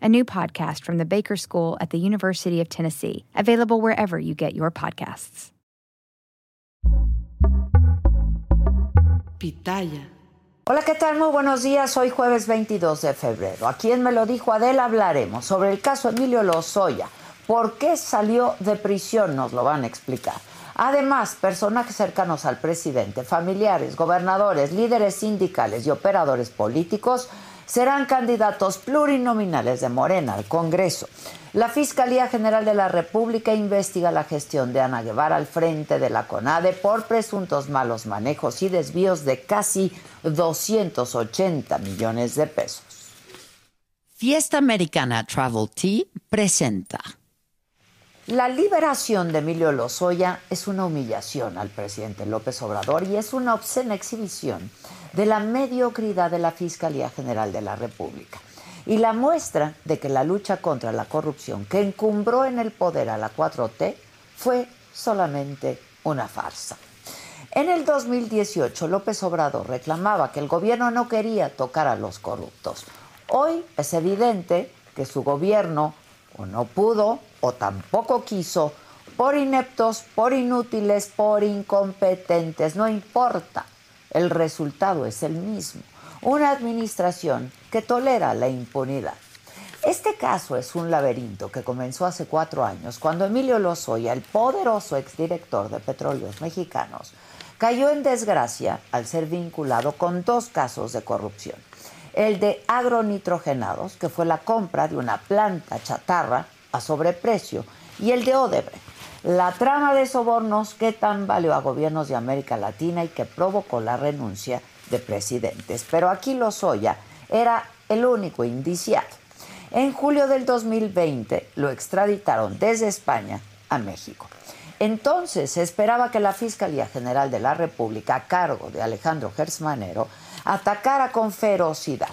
a new podcast from the Baker School at the University of Tennessee, available wherever you get your podcasts. Pitaya. Hola, ¿qué tal? Muy buenos días. Hoy jueves 22 de febrero. Aquí en Me lo dijo Adela hablaremos sobre el caso Emilio Lozoya. ¿Por qué salió de prisión? Nos lo van a explicar. Además, personajes cercanos al presidente, familiares, gobernadores, líderes sindicales y operadores políticos serán candidatos plurinominales de Morena al Congreso. La Fiscalía General de la República investiga la gestión de Ana Guevara al frente de la CONADE por presuntos malos manejos y desvíos de casi 280 millones de pesos. Fiesta Americana Travel Tea presenta. La liberación de Emilio Lozoya es una humillación al presidente López Obrador y es una obscena exhibición de la mediocridad de la Fiscalía General de la República y la muestra de que la lucha contra la corrupción que encumbró en el poder a la 4T fue solamente una farsa. En el 2018 López Obrador reclamaba que el gobierno no quería tocar a los corruptos. Hoy es evidente que su gobierno o no pudo o tampoco quiso por ineptos, por inútiles, por incompetentes, no importa el resultado es el mismo. Una administración que tolera la impunidad. Este caso es un laberinto que comenzó hace cuatro años, cuando Emilio Lozoya, el poderoso exdirector de Petróleos Mexicanos, cayó en desgracia al ser vinculado con dos casos de corrupción. El de agronitrogenados, que fue la compra de una planta chatarra a sobreprecio, y el de Odebrecht, la trama de sobornos que tambaleó a gobiernos de América Latina y que provocó la renuncia de presidentes. Pero aquí Lozoya era el único indiciado. En julio del 2020 lo extraditaron desde España a México. Entonces se esperaba que la Fiscalía General de la República, a cargo de Alejandro Gersmanero, atacara con ferocidad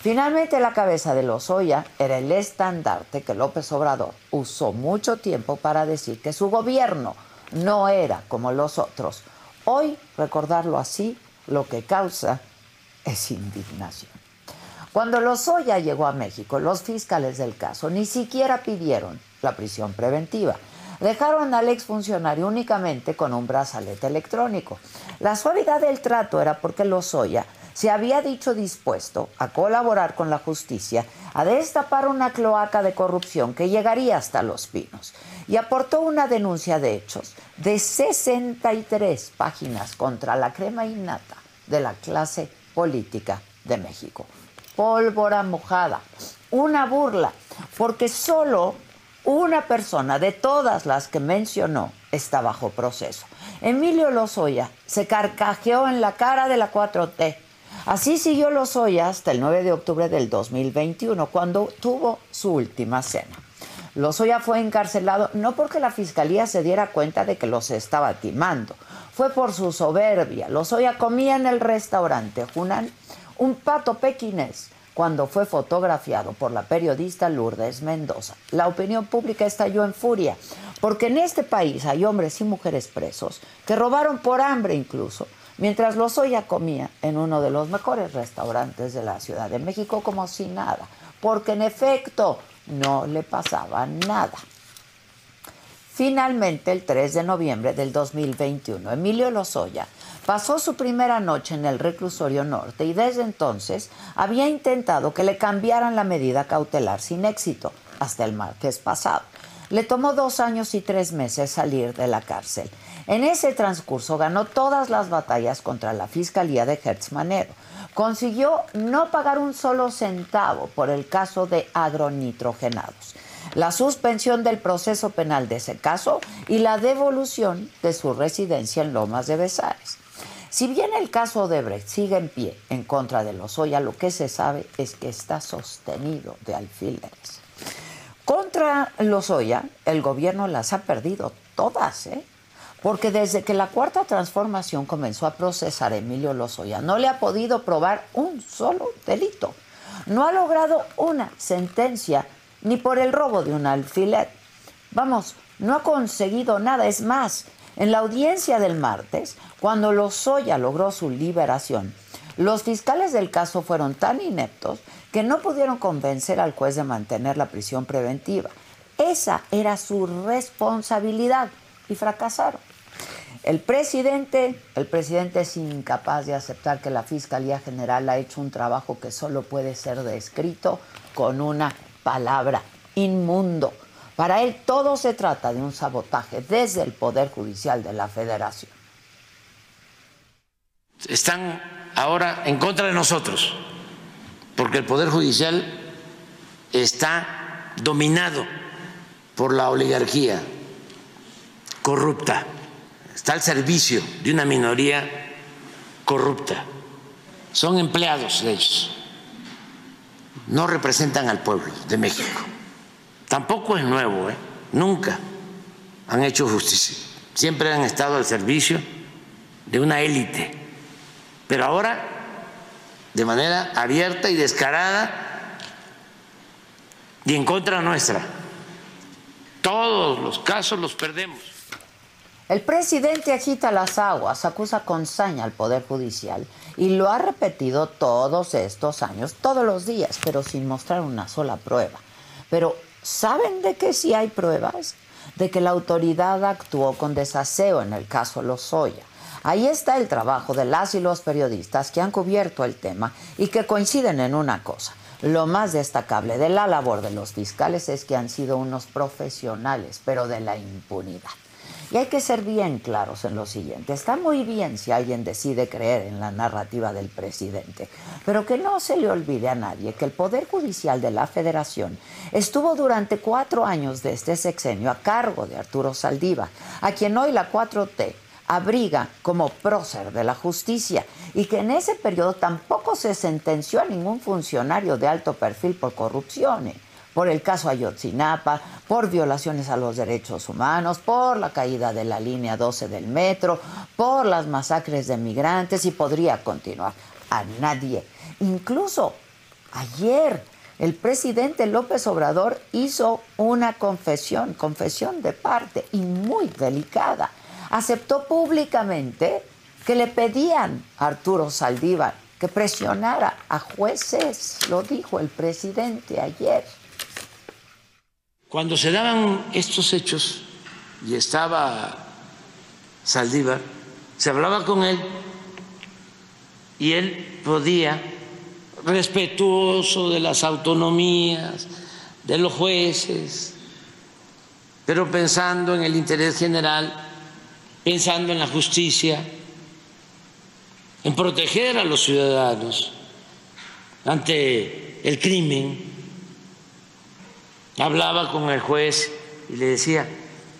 Finalmente, la cabeza de Lozoya era el estandarte que López Obrador usó mucho tiempo para decir que su gobierno no era como los otros. Hoy, recordarlo así, lo que causa es indignación. Cuando Lozoya llegó a México, los fiscales del caso ni siquiera pidieron la prisión preventiva. Dejaron al exfuncionario únicamente con un brazalete electrónico. La suavidad del trato era porque Lozoya se había dicho dispuesto a colaborar con la justicia a destapar una cloaca de corrupción que llegaría hasta Los Pinos y aportó una denuncia de hechos de 63 páginas contra la crema innata de la clase política de México. Pólvora mojada, una burla, porque solo una persona de todas las que mencionó está bajo proceso. Emilio Lozoya se carcajeó en la cara de la 4T Así siguió Lozoya hasta el 9 de octubre del 2021, cuando tuvo su última cena. Lozoya fue encarcelado no porque la fiscalía se diera cuenta de que los estaba timando, fue por su soberbia. Lozoya comía en el restaurante Junan un pato pequinés cuando fue fotografiado por la periodista Lourdes Mendoza. La opinión pública estalló en furia, porque en este país hay hombres y mujeres presos que robaron por hambre incluso mientras Lozoya comía en uno de los mejores restaurantes de la Ciudad de México como si nada, porque en efecto no le pasaba nada. Finalmente, el 3 de noviembre del 2021, Emilio Lozoya pasó su primera noche en el reclusorio norte y desde entonces había intentado que le cambiaran la medida cautelar sin éxito hasta el martes pasado. Le tomó dos años y tres meses salir de la cárcel. En ese transcurso ganó todas las batallas contra la Fiscalía de Hertz Manero. Consiguió no pagar un solo centavo por el caso de agronitrogenados, la suspensión del proceso penal de ese caso y la devolución de su residencia en Lomas de Besares. Si bien el caso de Brecht sigue en pie en contra de Lozoya, lo que se sabe es que está sostenido de alfileres. Contra Lozoya, el gobierno las ha perdido todas, ¿eh? Porque desde que la cuarta transformación comenzó a procesar a Emilio Lozoya, no le ha podido probar un solo delito. No ha logrado una sentencia ni por el robo de un alfiler. Vamos, no ha conseguido nada. Es más, en la audiencia del martes, cuando Lozoya logró su liberación, los fiscales del caso fueron tan ineptos que no pudieron convencer al juez de mantener la prisión preventiva. Esa era su responsabilidad y fracasaron. El presidente, el presidente es incapaz de aceptar que la Fiscalía General ha hecho un trabajo que solo puede ser descrito con una palabra, inmundo. Para él todo se trata de un sabotaje desde el Poder Judicial de la Federación. Están ahora en contra de nosotros, porque el Poder Judicial está dominado por la oligarquía corrupta, está al servicio de una minoría corrupta. Son empleados de ellos, no representan al pueblo de México. Tampoco es nuevo, ¿eh? nunca han hecho justicia, siempre han estado al servicio de una élite, pero ahora de manera abierta y descarada y en contra nuestra. Todos los casos los perdemos. El presidente agita las aguas, acusa con saña al Poder Judicial y lo ha repetido todos estos años, todos los días, pero sin mostrar una sola prueba. Pero ¿saben de qué sí hay pruebas? De que la autoridad actuó con desaseo en el caso Lozoya. Ahí está el trabajo de las y los periodistas que han cubierto el tema y que coinciden en una cosa. Lo más destacable de la labor de los fiscales es que han sido unos profesionales, pero de la impunidad. Y hay que ser bien claros en lo siguiente. Está muy bien si alguien decide creer en la narrativa del presidente, pero que no se le olvide a nadie que el Poder Judicial de la Federación estuvo durante cuatro años de este sexenio a cargo de Arturo Saldívar, a quien hoy la 4T abriga como prócer de la justicia y que en ese periodo tampoco se sentenció a ningún funcionario de alto perfil por corrupción por el caso Ayotzinapa, por violaciones a los derechos humanos, por la caída de la línea 12 del metro, por las masacres de migrantes y podría continuar. A nadie. Incluso ayer el presidente López Obrador hizo una confesión, confesión de parte y muy delicada. Aceptó públicamente que le pedían a Arturo Saldívar que presionara a jueces, lo dijo el presidente ayer. Cuando se daban estos hechos y estaba Saldívar, se hablaba con él y él podía, respetuoso de las autonomías, de los jueces, pero pensando en el interés general, pensando en la justicia, en proteger a los ciudadanos ante el crimen hablaba con el juez y le decía,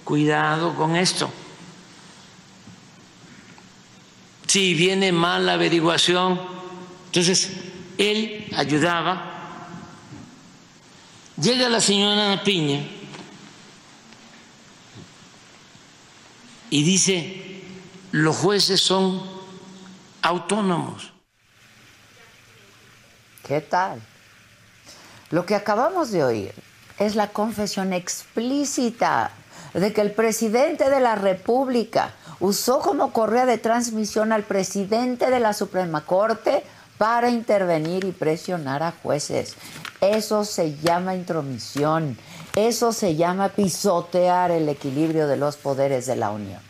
cuidado con esto. Si viene mal la averiguación, entonces él ayudaba. Llega la señora Piña y dice, los jueces son autónomos. ¿Qué tal? Lo que acabamos de oír es la confesión explícita de que el presidente de la República usó como correa de transmisión al presidente de la Suprema Corte para intervenir y presionar a jueces. Eso se llama intromisión, eso se llama pisotear el equilibrio de los poderes de la Unión.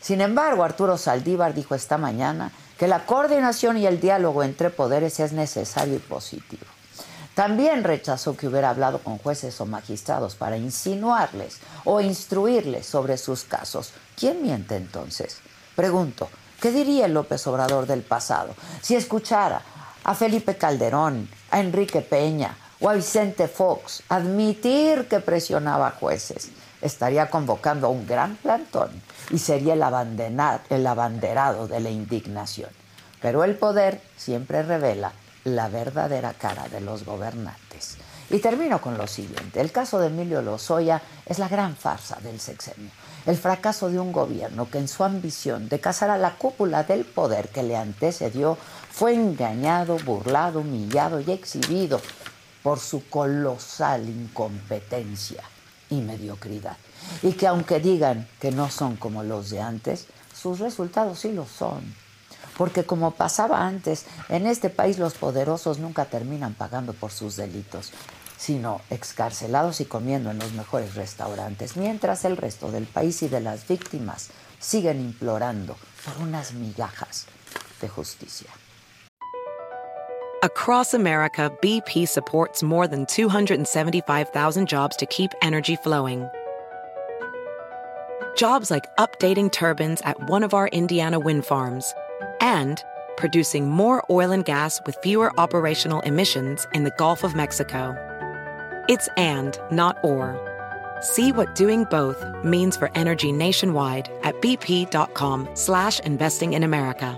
Sin embargo, Arturo Saldívar dijo esta mañana que la coordinación y el diálogo entre poderes es necesario y positivo. También rechazó que hubiera hablado con jueces o magistrados para insinuarles o instruirles sobre sus casos. ¿Quién miente entonces? Pregunto, ¿qué diría López Obrador del pasado si escuchara a Felipe Calderón, a Enrique Peña o a Vicente Fox admitir que presionaba a jueces? Estaría convocando a un gran plantón y sería el abanderado de la indignación. Pero el poder siempre revela la verdadera cara de los gobernantes. Y termino con lo siguiente. El caso de Emilio Lozoya es la gran farsa del sexenio. El fracaso de un gobierno que en su ambición de cazar a la cúpula del poder que le antecedió fue engañado, burlado, humillado y exhibido por su colosal incompetencia y mediocridad. Y que aunque digan que no son como los de antes, sus resultados sí lo son porque como pasaba antes, en este país los poderosos nunca terminan pagando por sus delitos, sino excarcelados y comiendo en los mejores restaurantes, mientras el resto del país y de las víctimas siguen implorando por unas migajas de justicia. Across America, BP supports more than 275,000 jobs to keep energy flowing. Jobs like updating turbines at one of our Indiana wind farms and producing more oil and gas with fewer operational emissions in the Gulf of Mexico. It's and, not or. See what doing both means for energy nationwide at bp.com slash investing in America.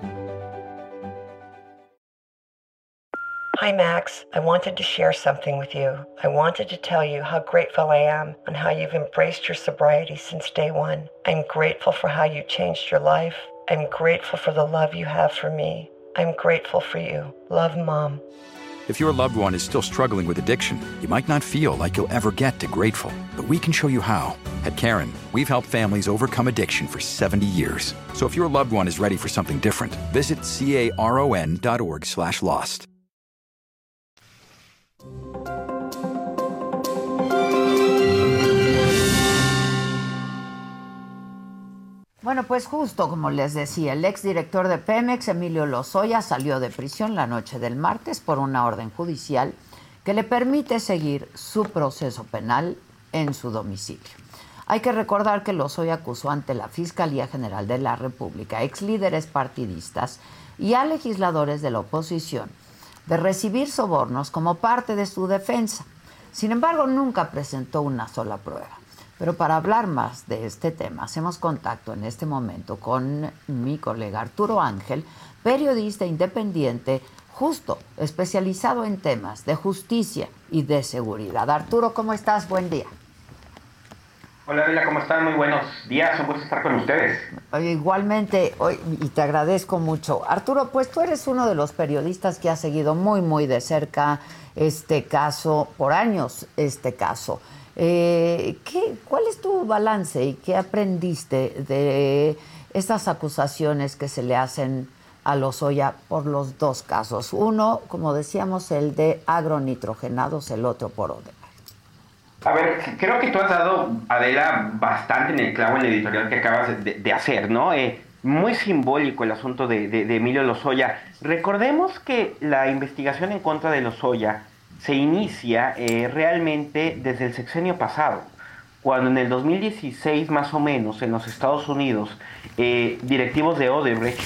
Hi, Max. I wanted to share something with you. I wanted to tell you how grateful I am and how you've embraced your sobriety since day one. I'm grateful for how you changed your life I'm grateful for the love you have for me. I'm grateful for you. Love, Mom. If your loved one is still struggling with addiction, you might not feel like you'll ever get to grateful, but we can show you how. At Karen, we've helped families overcome addiction for 70 years. So if your loved one is ready for something different, visit caron.org slash lost. Bueno, pues justo como les decía, el exdirector de Pemex, Emilio Lozoya, salió de prisión la noche del martes por una orden judicial que le permite seguir su proceso penal en su domicilio. Hay que recordar que Lozoya acusó ante la Fiscalía General de la República ex líderes partidistas y a legisladores de la oposición de recibir sobornos como parte de su defensa. Sin embargo, nunca presentó una sola prueba. Pero para hablar más de este tema, hacemos contacto en este momento con mi colega Arturo Ángel, periodista independiente, justo, especializado en temas de justicia y de seguridad. Arturo, ¿cómo estás? Buen día. Hola, Vila, ¿cómo están? Muy buenos días, un gusto estar con ustedes. igualmente, hoy, y te agradezco mucho. Arturo, pues tú eres uno de los periodistas que ha seguido muy, muy de cerca este caso, por años este caso. Eh, ¿qué, ¿Cuál es tu balance y qué aprendiste de estas acusaciones que se le hacen a Lozoya por los dos casos? Uno, como decíamos, el de agronitrogenados, el otro por Odebrecht. A ver, creo que tú has dado, Adela, bastante en el clavo en la editorial que acabas de, hacer, ¿no? Eh, muy simbólico el asunto de, de Emilio Lozoya. Recordemos que la investigación en contra de Lozoya se inicia eh, realmente desde el sexenio pasado, cuando en el 2016 más o menos en los Estados Unidos eh, directivos de Odebrecht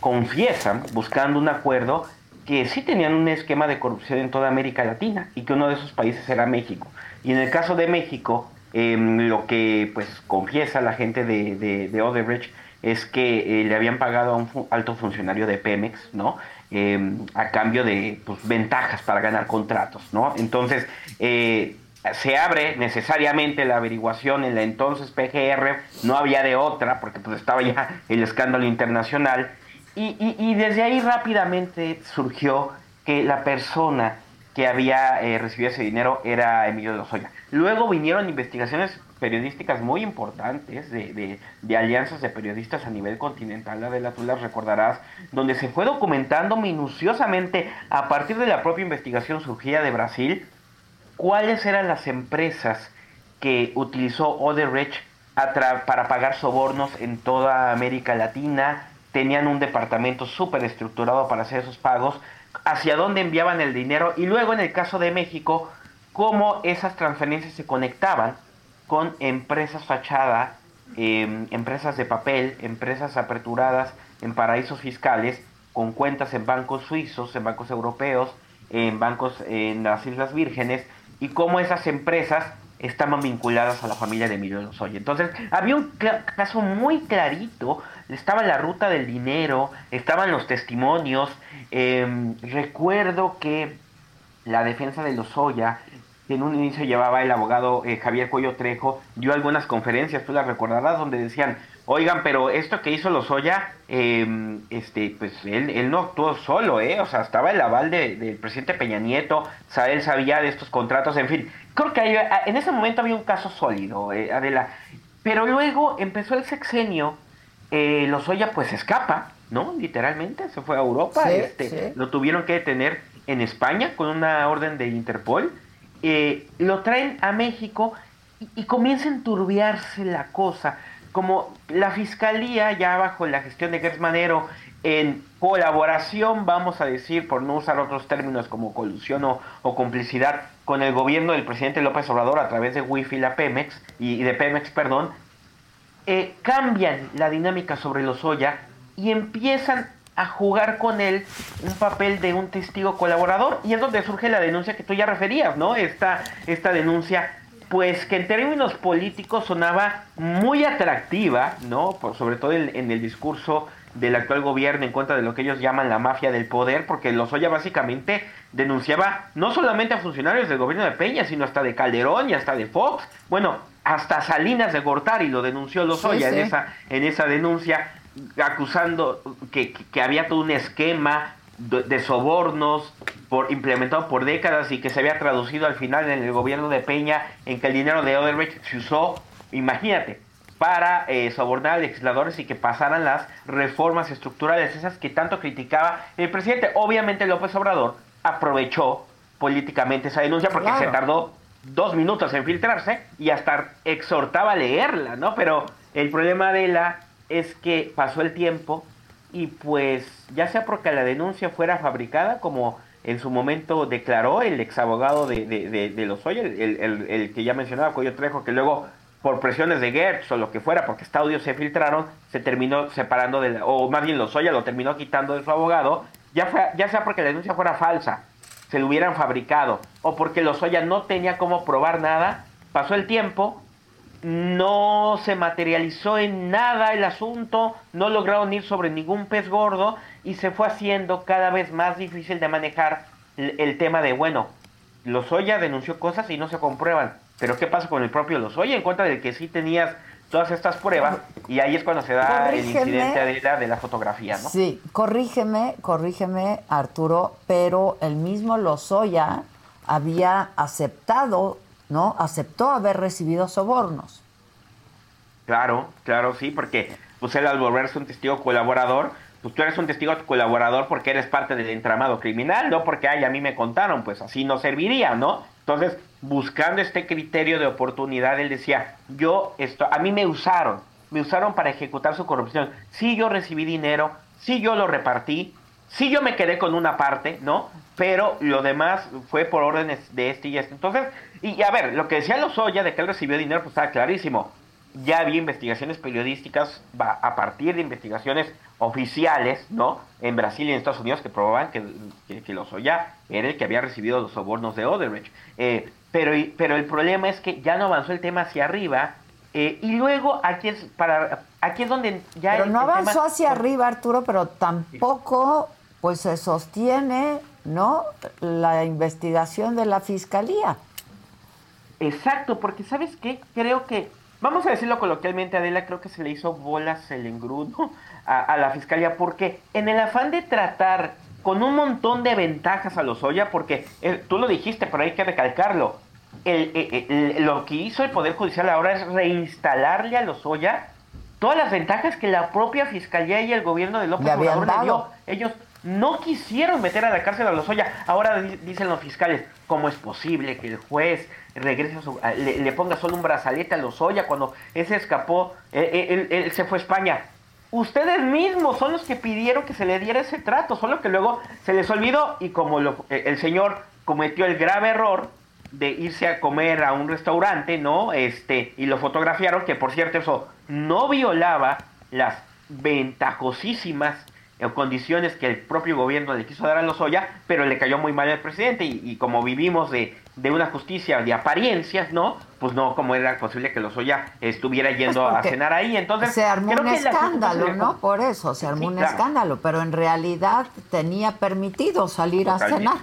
confiesan, buscando un acuerdo, que sí tenían un esquema de corrupción en toda América Latina y que uno de esos países era México. Y en el caso de México, em, lo que pues confiesa la gente de, Odebrecht es que eh, le habían pagado a un alto funcionario de Pemex, ¿no? Em, a cambio de pues, ventajas para ganar contratos, ¿no? Entonces, eh, se abre necesariamente la averiguación en la entonces PGR, no había de otra, porque pues estaba ya el escándalo internacional, y, desde ahí rápidamente surgió que la persona que había eh, recibido ese dinero era Emilio de Lozoya. Luego vinieron investigaciones periodísticas muy importantes, de, alianzas de periodistas a nivel continental, Adela, tú las recordarás, donde se fue documentando minuciosamente a partir de la propia investigación surgida de Brasil, cuáles eran las empresas que utilizó Odebrecht para pagar sobornos en toda América Latina, tenían un departamento súper estructurado para hacer esos pagos, hacia dónde enviaban el dinero y luego en el caso de México, cómo esas transferencias se conectaban con empresas fachada, em, empresas de papel, empresas aperturadas en paraísos fiscales, con cuentas en bancos suizos, en bancos europeos, en bancos en las Islas Vírgenes, y cómo esas empresas estaban vinculadas a la familia de Emilio Lozoya. Entonces, había un caso muy clarito, estaba la ruta del dinero, estaban los testimonios, em, recuerdo que la defensa de Lozoya, que en un inicio llevaba el abogado eh, Javier Cuello Trejo, dio algunas conferencias, tú las recordarás, donde decían, oigan, pero esto que hizo Lozoya, eh, este, pues él, no actuó solo, ¿eh? O sea, estaba el aval del presidente Peña Nieto, o sea, él sabía de estos contratos, en fin. Creo que en ese momento había un caso sólido, eh, Adela. Pero luego empezó el sexenio, eh, Lozoya pues escapa, ¿no? Literalmente, se fue a Europa, este, lo tuvieron que detener en España con una orden de Interpol. Eh, lo traen a México y, y comienza a enturbiarse la cosa como la fiscalía ya bajo la gestión de Gertz Manero en colaboración, vamos a decir, por no usar otros términos como colusión o, complicidad, con el gobierno del presidente López Obrador a través de Wi-Fi la Pemex y de Pemex, perdón, eh, cambian la dinámica sobre los Oya y empiezan a jugar con él un papel de un testigo colaborador y es donde surge la denuncia que tú ya referías, ¿no? Esta, esta denuncia pues que en términos políticos sonaba muy atractiva, ¿no? Por, sobre todo en, el discurso del actual gobierno en contra de lo que ellos llaman la mafia del poder, porque Lozoya básicamente denunciaba no solamente a funcionarios del gobierno de Peña, sino hasta de Calderón y hasta de Fox, bueno, hasta Salinas de Gortari lo denunció Lozoya En, esa, en esa denuncia, acusando que, que había todo un esquema de, sobornos por, implementado por décadas y que se había traducido al final en el gobierno de Peña en que el dinero de Odebrecht se usó, imagínate, para eh, sobornar a legisladores y que pasaran las reformas estructurales, esas que tanto criticaba el presidente. Obviamente López Obrador aprovechó políticamente esa denuncia porque se tardó dos minutos en filtrarse y hasta exhortaba a leerla, ¿no? Pero el problema de la es que pasó el tiempo y pues ya sea porque la denuncia fuera fabricada como en su momento declaró el ex abogado de, de, de, Lozoya, el, el, que ya mencionaba, Cuello Trejo, que luego por presiones de Gertz o lo que fuera, porque estos audios se filtraron, se terminó separando de, o más bien Lozoya lo terminó quitando de su abogado, ya, fue, ya sea porque la denuncia fuera falsa, se lo hubieran fabricado, o porque Lozoya no tenía cómo probar nada, pasó el tiempo, no se materializó en nada el asunto, no lograron ir sobre ningún pez gordo y se fue haciendo cada vez más difícil de manejar el, tema de, bueno, Lozoya denunció cosas y no se comprueban, pero ¿qué pasa con el propio Lozoya en contra de que sí tenías todas estas pruebas y ahí es cuando se da el incidente de la, de la fotografía, ¿no? Sí, corrígeme, corrígeme Arturo, pero el mismo Lozoya había aceptado ¿no? Aceptó haber recibido sobornos. Claro, claro, sí, porque pues él al volverse un testigo colaborador, pues tú eres un testigo colaborador porque eres parte del entramado criminal, no porque, ay, a mí me contaron, pues así no serviría, ¿no? Entonces, buscando este criterio de oportunidad, él decía, yo, esto, a mí me usaron, me usaron para ejecutar su corrupción. Sí, yo recibí dinero, sí, yo lo repartí, sí, yo me quedé con una parte, ¿no? Pero lo demás fue por órdenes de este y este. Entonces, y a ver, lo que decía Lozoya de que él recibió dinero, pues estaba clarísimo. Ya había investigaciones periodísticas a partir de investigaciones oficiales, ¿no? En Brasil y en Estados Unidos que probaban que, que, Lozoya era el que había recibido los sobornos de Odebrecht. Eh, pero, pero el problema es que ya no avanzó el tema hacia arriba. Eh, y luego aquí es para aquí es donde ya pero no avanzó hacia arriba Arturo pero tampoco pues se sostiene no la investigación de la fiscalía Exacto, porque ¿sabes qué? Creo que, vamos a decirlo coloquialmente, Adela, creo que se le hizo bolas el engrudo a, la fiscalía, porque en el afán de tratar con un montón de ventajas a los Oya, porque eh, tú lo dijiste, pero hay que recalcarlo, lo que hizo el Poder Judicial ahora es reinstalarle a los Oya todas las ventajas que la propia fiscalía y el gobierno de López Obrador le dio. Ellos no quisieron meter a la cárcel a los Oya. Ahora dicen los fiscales, ¿cómo es posible que el juez regrese le, ponga solo un brazalete a los Oya cuando ese escapó? Él, se fue a España. ustedes mismos son los que pidieron que se le diera ese trato, solo que luego se les olvidó y como lo, eh, el señor cometió el grave error de irse a comer a un restaurante, ¿no? Este, y lo fotografiaron, que por cierto eso no violaba las ventajosísimas eh, condiciones que el propio gobierno le quiso dar a Lozoya, pero le cayó muy mal al presidente y, como vivimos de, de, una justicia de apariencias, ¿no? Pues no, como era posible que Lozoya estuviera yendo Pues a cenar ahí, entonces... se armó creo un que escándalo, ¿no? Por eso se armó Sí, un claro. escándalo, pero en realidad tenía permitido salir a cenar.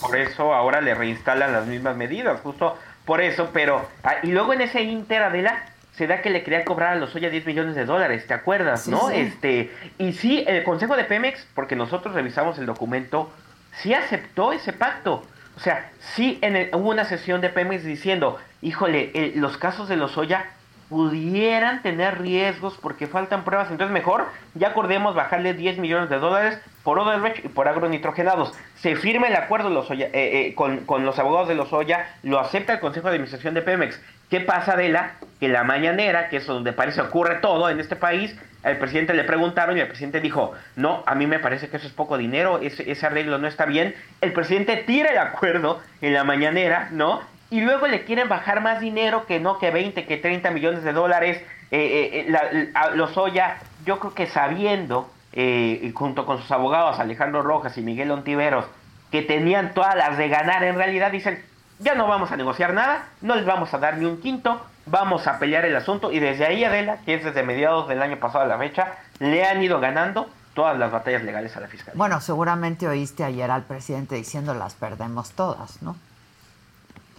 Por eso ahora le reinstalan las mismas medidas, justo por eso, pero... ah, y luego en ese Inter, Adela, se da que le quería cobrar a Lozoya 10 millones de dólares, ¿te acuerdas, Sí, no? sí. Este, y sí, el Consejo de Pemex, porque nosotros revisamos el documento, sí aceptó ese pacto. O sea, sí en el- hubo una sesión de Pemex diciendo, híjole, el- los casos de Lozoya pudieran tener riesgos porque faltan pruebas, entonces mejor ya acordemos bajarle 10 millones de dólares por Odebrecht y por agronitrogenados. Se firma el acuerdo Lozoya, eh, eh, con, con los abogados de Lozoya, lo acepta el Consejo de Administración de Pemex. ¿Qué pasa, Adela? Que la mañanera, que es donde parece ocurre todo en este país, al presidente le preguntaron y el presidente dijo, no, a mí me parece que eso es poco dinero, ese, ese arreglo no está bien. El presidente tira el acuerdo en la mañanera, ¿no? Y luego le quieren bajar más dinero que no, que 20, que 30 millones de dólares. Eh, eh, eh, la- a Lozoya, yo creo que sabiendo, eh, junto con sus abogados Alejandro Rojas y Miguel Ontiveros, que tenían todas las de ganar, en realidad dicen, ya no vamos a negociar nada, no les vamos a dar ni un quinto, vamos a pelear el asunto y desde ahí Adela, que es desde mediados del año pasado a la fecha, le han ido ganando todas las batallas legales a la fiscalía. Bueno, seguramente oíste ayer al presidente diciendo las perdemos todas, ¿no?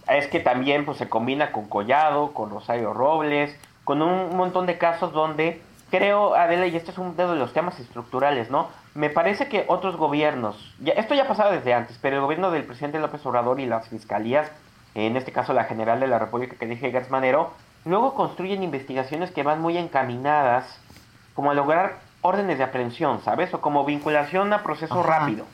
es que también pues se combina con Collado, con Rosario Robles, con un montón de casos donde creo, Adela, y este es uno de los temas estructurales, ¿no? Me parece que otros gobiernos, ya, esto ya pasaba desde antes, pero el gobierno del presidente López Obrador y las fiscalías, en este caso la General de la República que dije Gertz Manero, luego construyen investigaciones que van muy encaminadas como a lograr órdenes de aprehensión, ¿sabes? O como vinculación a proceso Ajá. rápido.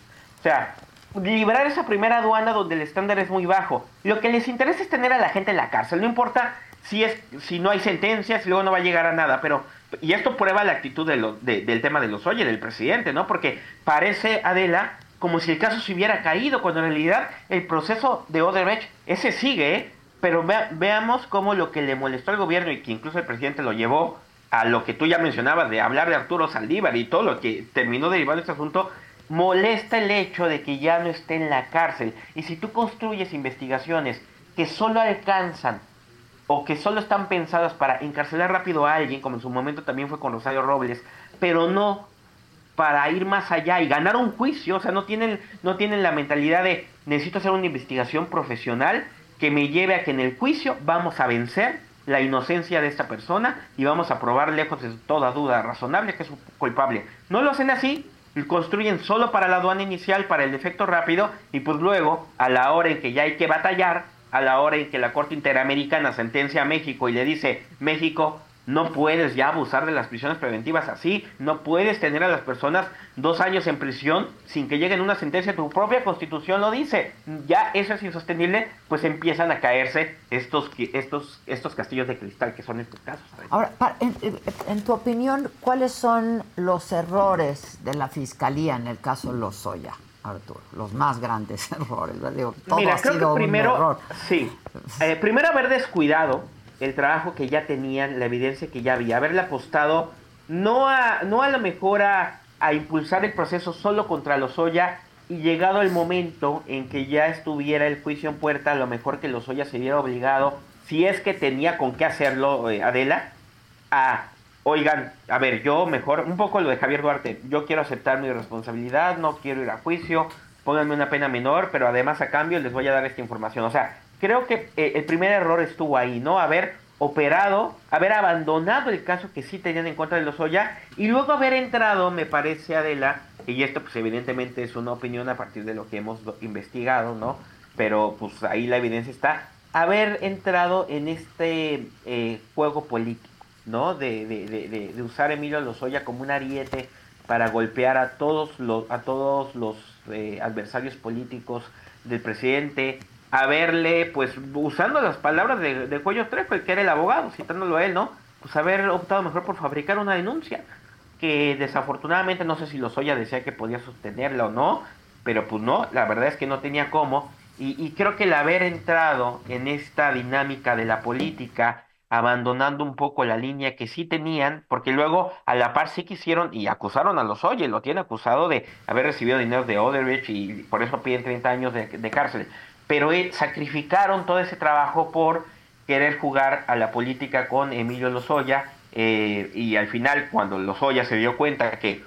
O sea, liberar esa primera aduana donde el estándar es muy bajo. Lo que les interesa es tener a la gente en la cárcel. No importa si es si no hay sentencias luego no va a llegar a nada. Pero y esto prueba la actitud de de- del tema de los oye del presidente, ¿no? Porque parece Adela como si el caso se hubiera caído cuando en realidad el proceso de Odebrecht ese sigue, ¿eh? Pero vea- veamos cómo lo que le molestó al gobierno y que incluso el presidente lo llevó a lo que tú ya mencionabas de hablar de Arturo Saldívar y todo lo que terminó derivando este asunto, molesta el hecho de que ya no esté en la cárcel. Y si tú construyes investigaciones que solo alcanzan o que solo están pensadas para encarcelar rápido a alguien, como en su momento también fue con Rosario Robles, pero no para ir más allá y ganar un juicio, o sea, no tienen, no tienen la mentalidad de necesito hacer una investigación profesional que me lleve a que en el juicio vamos a vencer la inocencia de esta persona y vamos a probar lejos de toda duda razonable que es culpable. No lo hacen así, construyen solo para la aduana inicial, para el efecto rápido, y pues luego, a la hora en que ya hay que batallar, a la hora en que la Corte Interamericana sentencia a México y le dice, México, no puedes ya abusar de las prisiones preventivas así, no puedes tener a las personas dos años en prisión sin que lleguen una sentencia, tu propia constitución lo dice, ya eso es insostenible, pues empiezan a caerse estos, estos, estos castillos de cristal que son estos casos. Ahora, en- en tu opinión, ¿cuáles son los errores de la fiscalía en el caso Lozoya, Arturo? Los más grandes errores. ¿verdad? Digo, todo Mira, ha creo sido que un primero, error. sí, Eh, primero haber descuidado el trabajo que ya tenían, la evidencia que ya había, haberle apostado no a, no a lo mejor a, a impulsar el proceso solo contra Lozoya y llegado el momento en que ya estuviera el juicio en puerta, a lo mejor que Lozoya se viera obligado, si es que tenía con qué hacerlo, eh, Adela, a, oigan, a ver, yo mejor, un poco lo de Javier Duarte, yo quiero aceptar mi responsabilidad, no quiero ir a juicio, pónganme una pena menor, pero además a cambio les voy a dar esta información. O sea, creo que eh, el primer error estuvo ahí, ¿no? Haber operado, haber abandonado el caso que sí tenían en contra de Lozoya y luego haber entrado, me parece, Adela, y esto pues evidentemente es una opinión a partir de lo que hemos do- investigado, ¿no? Pero pues ahí la evidencia está, haber entrado en este eh, juego político, ¿no? De, de, de, de- usar a Emilio Lozoya como un ariete para golpear a todos los, a todos los eh, adversarios políticos del presidente, a verle, pues usando las palabras de, de Cuello Trejo, el que era el abogado, citándolo a él, ¿no? Pues haber optado mejor por fabricar una denuncia. que desafortunadamente no sé si Lozoya decía que podía sostenerla o no, pero pues no, la verdad es que no tenía cómo. Y, y creo que el haber entrado en esta dinámica de la política, abandonando un poco la línea que sí tenían, porque luego a la par sí quisieron y acusaron a los Oye, lo tiene acusado de haber recibido dinero de Oderich y por eso piden 30 años de, cárcel. Pero eh, sacrificaron todo ese trabajo por querer jugar a la política con Emilio Lozoya eh, y al final cuando Lozoya se dio cuenta que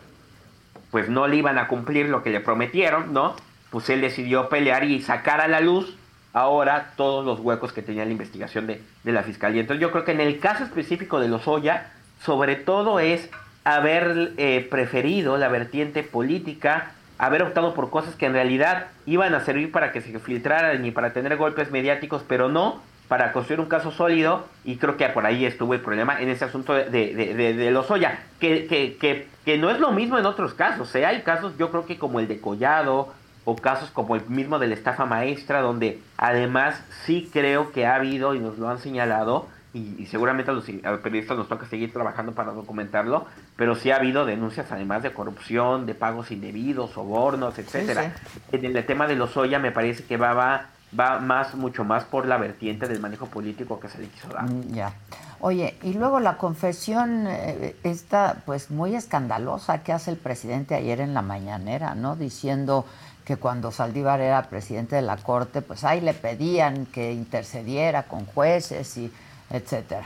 pues no le iban a cumplir lo que le prometieron, ¿no? Pues él decidió pelear y sacar a la luz ahora todos los huecos que tenía la investigación de, de la fiscalía. Entonces yo creo que en el caso específico de Lozoya, sobre todo es haber eh, preferido la vertiente política, haber optado por cosas que en realidad iban a servir para que se filtraran y para tener golpes mediáticos, pero no para construir un caso sólido y creo que por ahí estuvo el problema en ese asunto de, de, de, de Lozoya, que, que, que, que, no es lo mismo en otros casos, ¿eh? hay casos yo creo que como el de Collado o casos como el mismo de la estafa maestra, donde además sí creo que ha habido y nos lo han señalado, y, y seguramente a los, a los periodistas nos toca seguir trabajando para documentarlo, pero sí ha habido denuncias además de corrupción, de pagos indebidos, sobornos, etcétera. Sí, sí. En el tema de Lozoya me parece que va, va va más, mucho más por la vertiente del manejo político que se le quiso dar. Mm, ya. Oye, y luego la confesión eh, está pues muy escandalosa que hace el presidente ayer en la mañanera, ¿no? Diciendo que cuando Saldívar era presidente de la Corte, pues ahí le pedían que intercediera con jueces y etcétera.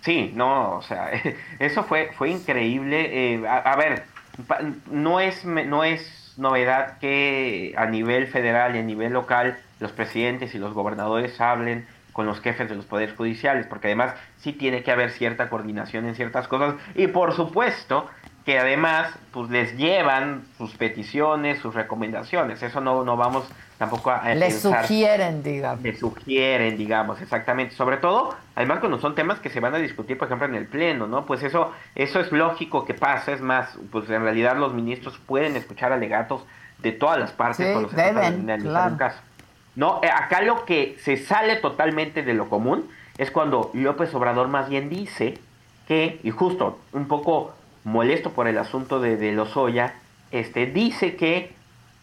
Sí, no, o sea, eso fue, fue increíble. Eh, a, a ver, no es, no es novedad que a nivel federal y a nivel local los presidentes y los gobernadores hablen con los jefes de los poderes judiciales, porque además sí tiene que haber cierta coordinación en ciertas cosas y por supuesto que además pues les llevan sus peticiones, sus recomendaciones. Eso no, no vamos tampoco a... Les sugieren, digamos. Les sugieren, digamos, exactamente. Sobre todo, además cuando son temas que se van a discutir, por ejemplo, en el Pleno, ¿no? Pues eso, eso es lógico que pasa. Es más, pues en realidad los ministros pueden escuchar alegatos de todas las partes. Sí, cuando se deben, en claro. un caso. No, eh, acá lo que se sale totalmente de lo común es cuando López Obrador más bien dice que, y justo un poco molesto por el asunto de, de Lozoya, este, dice que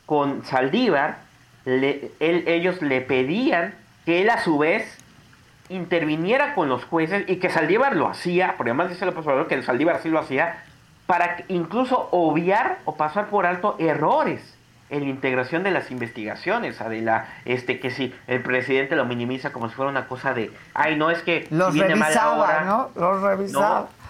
con Saldívar le, él, ellos le pedían que él a su vez interviniera con los jueces y que Saldívar lo hacía, porque además dice López Obrador que Saldívar sí lo hacía, para incluso obviar o pasar por alto errores en la integración de las investigaciones, Adela, este que si el presidente lo minimiza como si fuera una cosa de, ay, no es que los viene revisaba, mal ahora, ¿no? Los revisaba. No,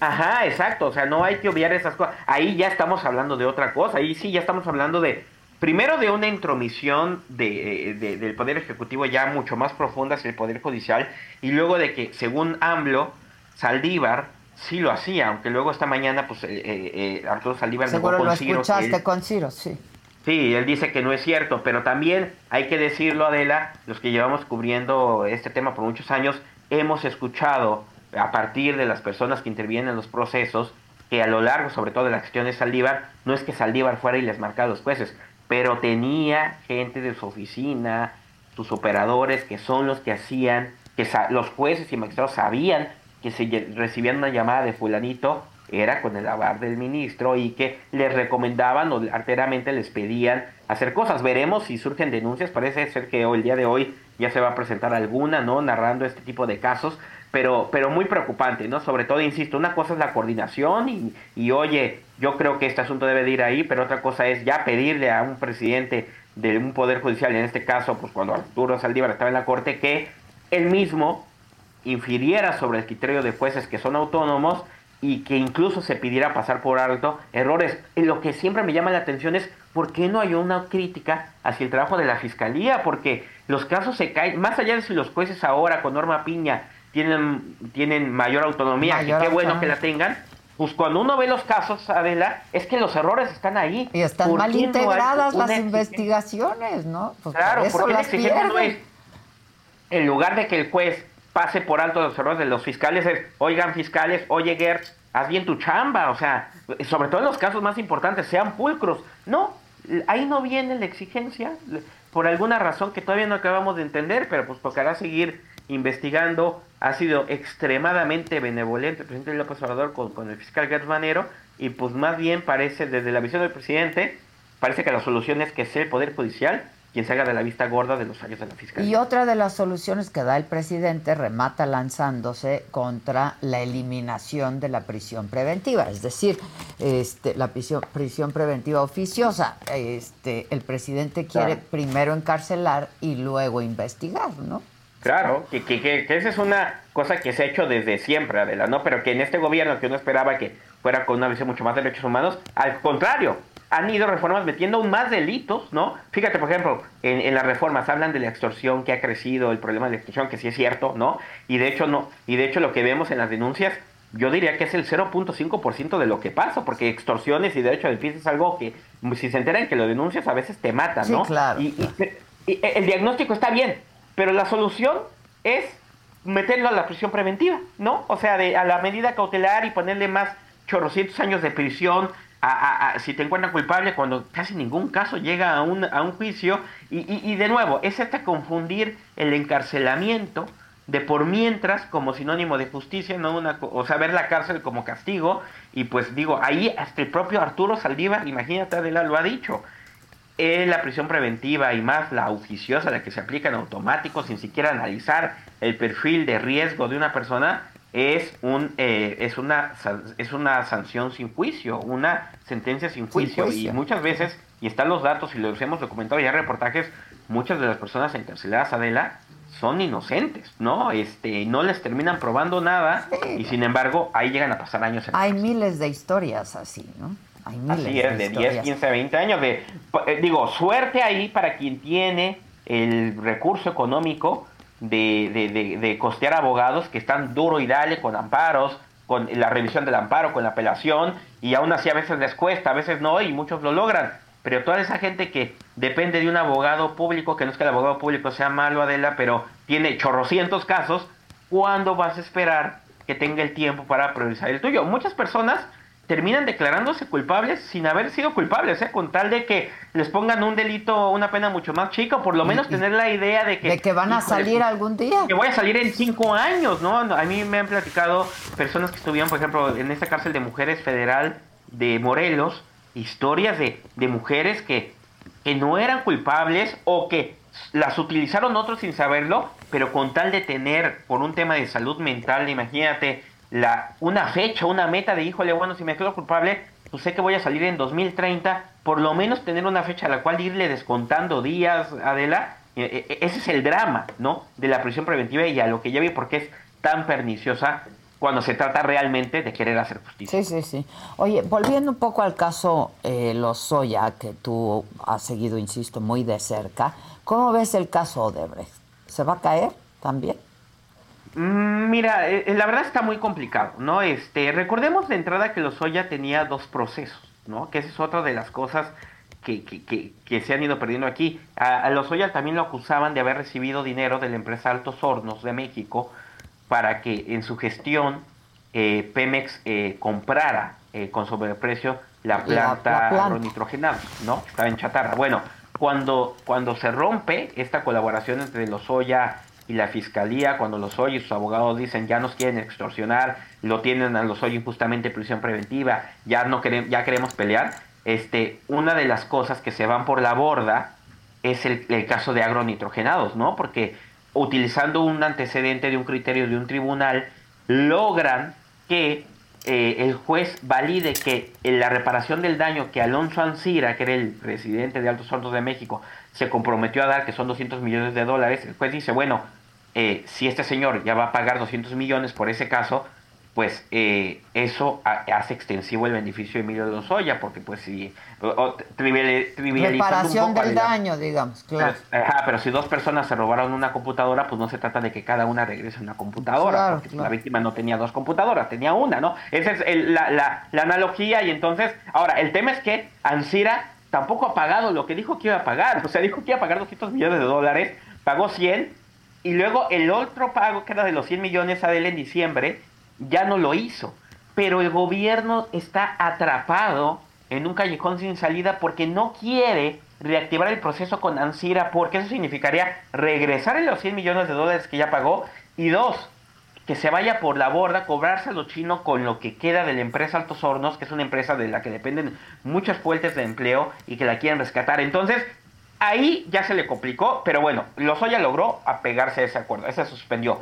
Ajá, exacto, o sea, no hay que obviar esas cosas. Ahí ya estamos hablando de otra cosa, ahí sí ya estamos hablando de, primero de una intromisión de, de, del Poder Ejecutivo ya mucho más profunda hacia el Poder Judicial, y luego de que, según AMLO, Saldívar sí lo hacía, aunque luego esta mañana, pues, eh, eh, Arturo Saldívar Seguro con lo Ciro, escuchaste él, con Ciro, sí. Sí, él dice que no es cierto, pero también hay que decirlo, Adela, los que llevamos cubriendo este tema por muchos años, hemos escuchado a partir de las personas que intervienen en los procesos, que a lo largo, sobre todo de la gestión de Saldívar, no es que Saldívar fuera y les marcara a los jueces, pero tenía gente de su oficina, sus operadores, que son los que hacían, que los jueces y magistrados sabían que si recibían una llamada de fulanito, era con el aval del ministro y que les recomendaban o arteramente les pedían hacer cosas. Veremos si surgen denuncias, parece ser que hoy, el día de hoy ya se va a presentar alguna, ¿no? Narrando este tipo de casos, pero, pero muy preocupante, ¿no? Sobre todo, insisto, una cosa es la coordinación y, y, oye, yo creo que este asunto debe de ir ahí, pero otra cosa es ya pedirle a un presidente de un poder judicial, en este caso, pues cuando Arturo Saldívar estaba en la corte, que él mismo infiriera sobre el criterio de jueces que son autónomos y que incluso se pidiera pasar por alto errores. Lo que siempre me llama la atención es por qué no hay una crítica hacia el trabajo de la fiscalía, porque los casos se caen, más allá de si los jueces ahora con Norma Piña tienen, tienen mayor autonomía, mayor que qué bueno que la tengan, pues cuando uno ve los casos, Adela, es que los errores están ahí. Y están mal integradas no las investigaciones, ¿no? Pues claro, por porque la exigencia no es, en lugar de que el juez pase por alto los errores de los fiscales, es, oigan fiscales, oye Gertz, haz bien tu chamba, o sea, sobre todo en los casos más importantes, sean pulcros. No, ahí no viene la exigencia, por alguna razón que todavía no acabamos de entender, pero pues tocará seguir investigando, ha sido extremadamente benevolente el presidente López Obrador con, con el fiscal Gertz Manero, y pues más bien parece, desde la visión del presidente, parece que la solución es que sea el Poder Judicial quien se haga de la vista gorda de los fallos de la Fiscalía. Y otra de las soluciones que da el presidente remata lanzándose contra la eliminación de la prisión preventiva, es decir, este, la prisión, prisión preventiva oficiosa. Este, el presidente quiere primero encarcelar y luego investigar, ¿no? Claro, que, que, que, esa es una cosa que se ha hecho desde siempre, Adela, ¿no? Pero que en este gobierno que uno esperaba que fuera con una visión mucho más de derechos humanos, al contrario, han ido reformas metiendo aún más delitos, ¿no? Fíjate, por ejemplo, en, las reformas hablan de la extorsión que ha crecido, el problema de la extorsión, que sí es cierto, ¿no? Y de hecho, no, y de hecho lo que vemos en las denuncias, yo diría que es el 0.5% de lo que pasa, porque extorsiones y derecho de pies es algo que, si se enteran que lo denuncias, a veces te matan, ¿no? Sí, claro. Y, el diagnóstico está bien, pero la solución es meterlo a la prisión preventiva, ¿no? O sea, de, a la medida cautelar y ponerle más chorrocientos años de prisión, si te encuentran culpable cuando casi ningún caso llega a un, a un juicio. Y, de nuevo, es hasta confundir el encarcelamiento de por mientras como sinónimo de justicia, no una, o sea, ver la cárcel como castigo. Y pues digo, ahí hasta el propio Arturo Saldívar, imagínate, Adela, lo ha dicho. La prisión preventiva y más la oficiosa, la que se aplica en automático sin siquiera analizar el perfil de riesgo de una persona, es un eh, es una es una sanción sin juicio, una sentencia sin juicio. y muchas veces y están los datos y los hemos documentado ya en reportajes, muchas de las personas encarceladas Adela son inocentes, ¿no? Este, no les terminan probando nada y sin embargo ahí llegan a pasar años. Hay miles de historias así, ¿no? Así es, de, 10, 15, 20 años de eh, digo, suerte ahí para quien tiene el recurso económico de, de, de, costear abogados que están duro y dale con amparos, con la revisión del amparo, con la apelación, y aún así a veces les cuesta, a veces no, y muchos lo logran. Pero toda esa gente que depende de un abogado público, que no es que el abogado público sea malo, Adela, pero tiene chorrocientos casos, ¿cuándo vas a esperar que tenga el tiempo para priorizar el tuyo? Muchas personas terminan declarándose culpables sin haber sido culpables, ¿eh? con tal de que les pongan un delito, una pena mucho más chica, o por lo menos tener la idea de que... De que van a salir algún día. Que voy a salir en cinco años, ¿no? A mí me han platicado personas que estuvieron, por ejemplo, en esta cárcel de mujeres federal de Morelos, historias de, de mujeres que, que no eran culpables o que las utilizaron otros sin saberlo, pero con tal de tener, por un tema de salud mental, imagínate, la, una fecha, una meta de, híjole, bueno, si me quedo culpable, pues sé que voy a salir en 2030, por lo menos tener una fecha a la cual irle descontando días, Adela, e, e, ese es el drama, ¿no? De la prisión preventiva y a lo que ya vi porque es tan perniciosa cuando se trata realmente de querer hacer justicia. Sí, sí, sí. Oye, volviendo un poco al caso eh, Lozoya, que tú has seguido, insisto, muy de cerca, ¿cómo ves el caso Odebrecht? ¿Se va a caer también? Mm, mira, eh, eh, la verdad está muy complicado, ¿no? Este, recordemos de entrada que Lozoya tenía dos procesos, ¿no? Que esa es otra de las cosas que, que, que, se han ido perdiendo aquí. A, Lozoya también lo acusaban de haber recibido dinero de la empresa Altos Hornos de México para que en su gestión eh, Pemex comprara con sobreprecio la planta, la, ¿no? Estaba en chatarra. Bueno, cuando, cuando se rompe esta colaboración entre Lozoya y la fiscalía cuando los oye sus abogados dicen ya nos quieren extorsionar, lo tienen a los oye injustamente prisión preventiva, ya no queremos, ya queremos pelear, este, una de las cosas que se van por la borda es el, el caso de agronitrogenados, ¿no? Porque utilizando un antecedente de un criterio de un tribunal, logran que eh, el juez valide que en la reparación del daño que Alonso Ancira, que era el presidente de Altos Hornos de México, se comprometió a dar, que son 200 millones de dólares, el juez dice, bueno, eh, si este señor ya va a pagar 200 millones por ese caso, pues eh, eso hace extensivo el beneficio de Emilio Lozoya, porque pues si Reparación del daño, digamos, claro. Pero, ajá, pero si dos personas se robaron una computadora, pues no se trata de que cada una regrese una computadora, porque la víctima no tenía dos computadoras, tenía una, ¿no? Esa es la, la, la analogía y entonces, ahora, el tema es que Ansira tampoco ha pagado lo que dijo que iba a pagar, o sea, dijo que iba a pagar 200 millones de dólares, pagó 100, y luego el otro pago, que era de los 100 millones a él en diciembre, ya no lo hizo. Pero el gobierno está atrapado en un callejón sin salida porque no quiere reactivar el proceso con Ansira, porque eso significaría regresar los 100 millones de dólares que ya pagó, y dos, que se vaya por la borda, cobrarse a los chinos con lo que queda de la empresa Altos Hornos, que es una empresa de la que dependen muchas fuentes de empleo y que la quieren rescatar. Entonces, ahí ya se le complicó, pero bueno, Lozoya logró apegarse a ese acuerdo, ese se suspendió.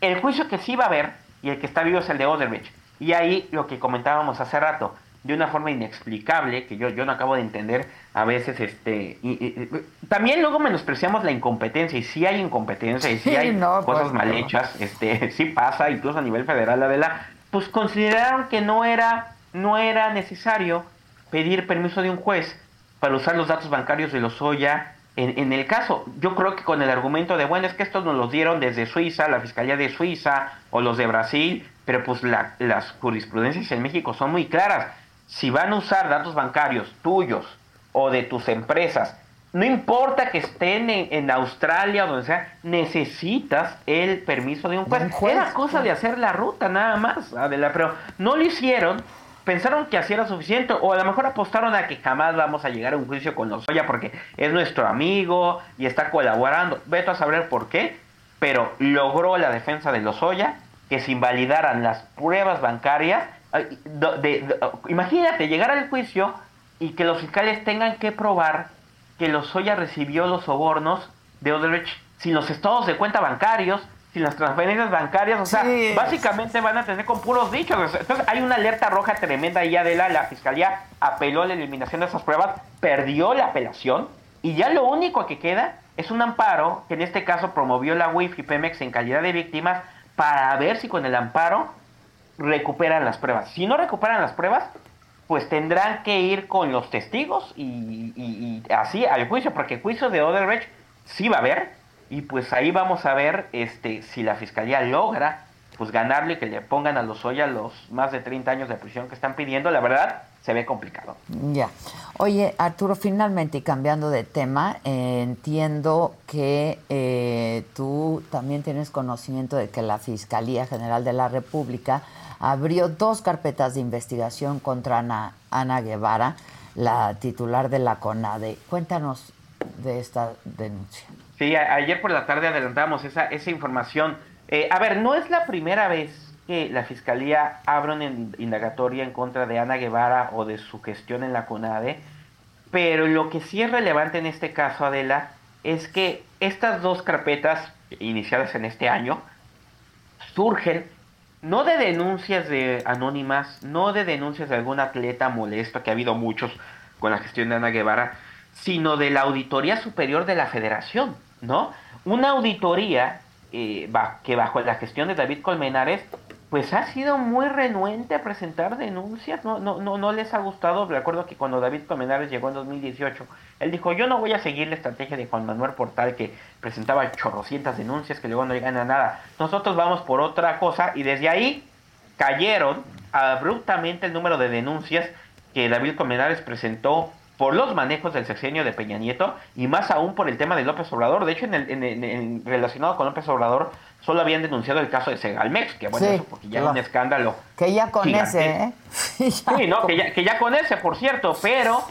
El juicio que sí va a haber, y el que está vivo es el de Oderich, y ahí lo que comentábamos hace rato, de una forma inexplicable, que yo, yo no acabo de entender a veces, este, y, también luego menospreciamos la incompetencia, y si hay incompetencia, y si hay cosas pues, mal hechas, este, sí pasa, incluso a nivel federal, la la pues consideraron que no era, no era necesario pedir permiso de un juez para usar los datos bancarios de los Oya en, en, el caso. Yo creo que con el argumento de, bueno, es que estos nos los dieron desde Suiza, la Fiscalía de Suiza, o los de Brasil, pero pues las jurisprudencias en México son muy claras si van a usar datos bancarios tuyos o de tus empresas, no importa que estén en, Australia o donde sea, necesitas el permiso de un juez. Era cosa de hacer la ruta nada más, Adela, pero no lo hicieron. Pensaron que así era suficiente, o a lo mejor apostaron a que jamás vamos a llegar a un juicio con Lozoya porque es nuestro amigo y está colaborando. Veto a saber por qué, pero logró la defensa de Lozoya que se invalidaran las pruebas bancarias imagínate llegar al juicio y que los fiscales tengan que probar que Lozoya recibió los sobornos de Odebrecht sin los estados de cuenta bancarios, sin las transferencias bancarias, o sea, básicamente van a tener con puros dichos. Entonces hay una alerta roja tremenda ahí Adela, la fiscalía apeló a la eliminación de esas pruebas, perdió la apelación y ya lo único que queda es un amparo que en este caso promovió la WIF y Pemex en calidad de víctimas para ver si con el amparo recuperan las pruebas. Si no recuperan las pruebas, pues tendrán que ir con los testigos y, así al juicio, porque el juicio de Odebrecht sí va a haber, y pues ahí vamos a ver este si la fiscalía logra pues ganarle y que le pongan a los Oya los más de 30 años de prisión que están pidiendo, la verdad se ve complicado. Ya. Oye, Arturo, finalmente y cambiando de tema, eh, entiendo que eh, tú también tienes conocimiento de que la Fiscalía General de la República abrió dos carpetas de investigación contra Ana, Guevara, la titular de la CONADE. Cuéntanos de esta denuncia. Sí, ayer por la tarde adelantamos esa, esa información. Eh, a ver, no es la primera vez que la Fiscalía abre una indagatoria en contra de Ana Guevara o de su gestión en la CONADE, pero lo que sí es relevante en este caso, Adela, es que estas dos carpetas iniciadas en este año surgen no de denuncias de anónimas, no de denuncias de algún atleta molesto, que ha habido muchos con la gestión de Ana Guevara, sino de la Auditoría Superior de la Federación, ¿no? Una auditoría eh, que bajo la gestión de David Colmenares pues ha sido muy renuente a presentar denuncias, no, no, no, no les ha gustado, recuerdo que cuando David Comenares llegó en 2018, él dijo, yo no voy a seguir la estrategia de Juan Manuel Portal que presentaba chorrocientas denuncias que luego no llegan a nada, nosotros vamos por otra cosa y desde ahí cayeron abruptamente el número de denuncias que David Comenares presentó por los manejos del sexenio de Peña Nieto y más aún por el tema de López Obrador. De hecho, en, el, en, relacionado con López Obrador, solo habían denunciado el caso de Segalmex, que bueno, eso porque ya es un escándalo. Que ya con ese, ¿eh? sí, no, que ya, que ya con ese, por cierto, pero,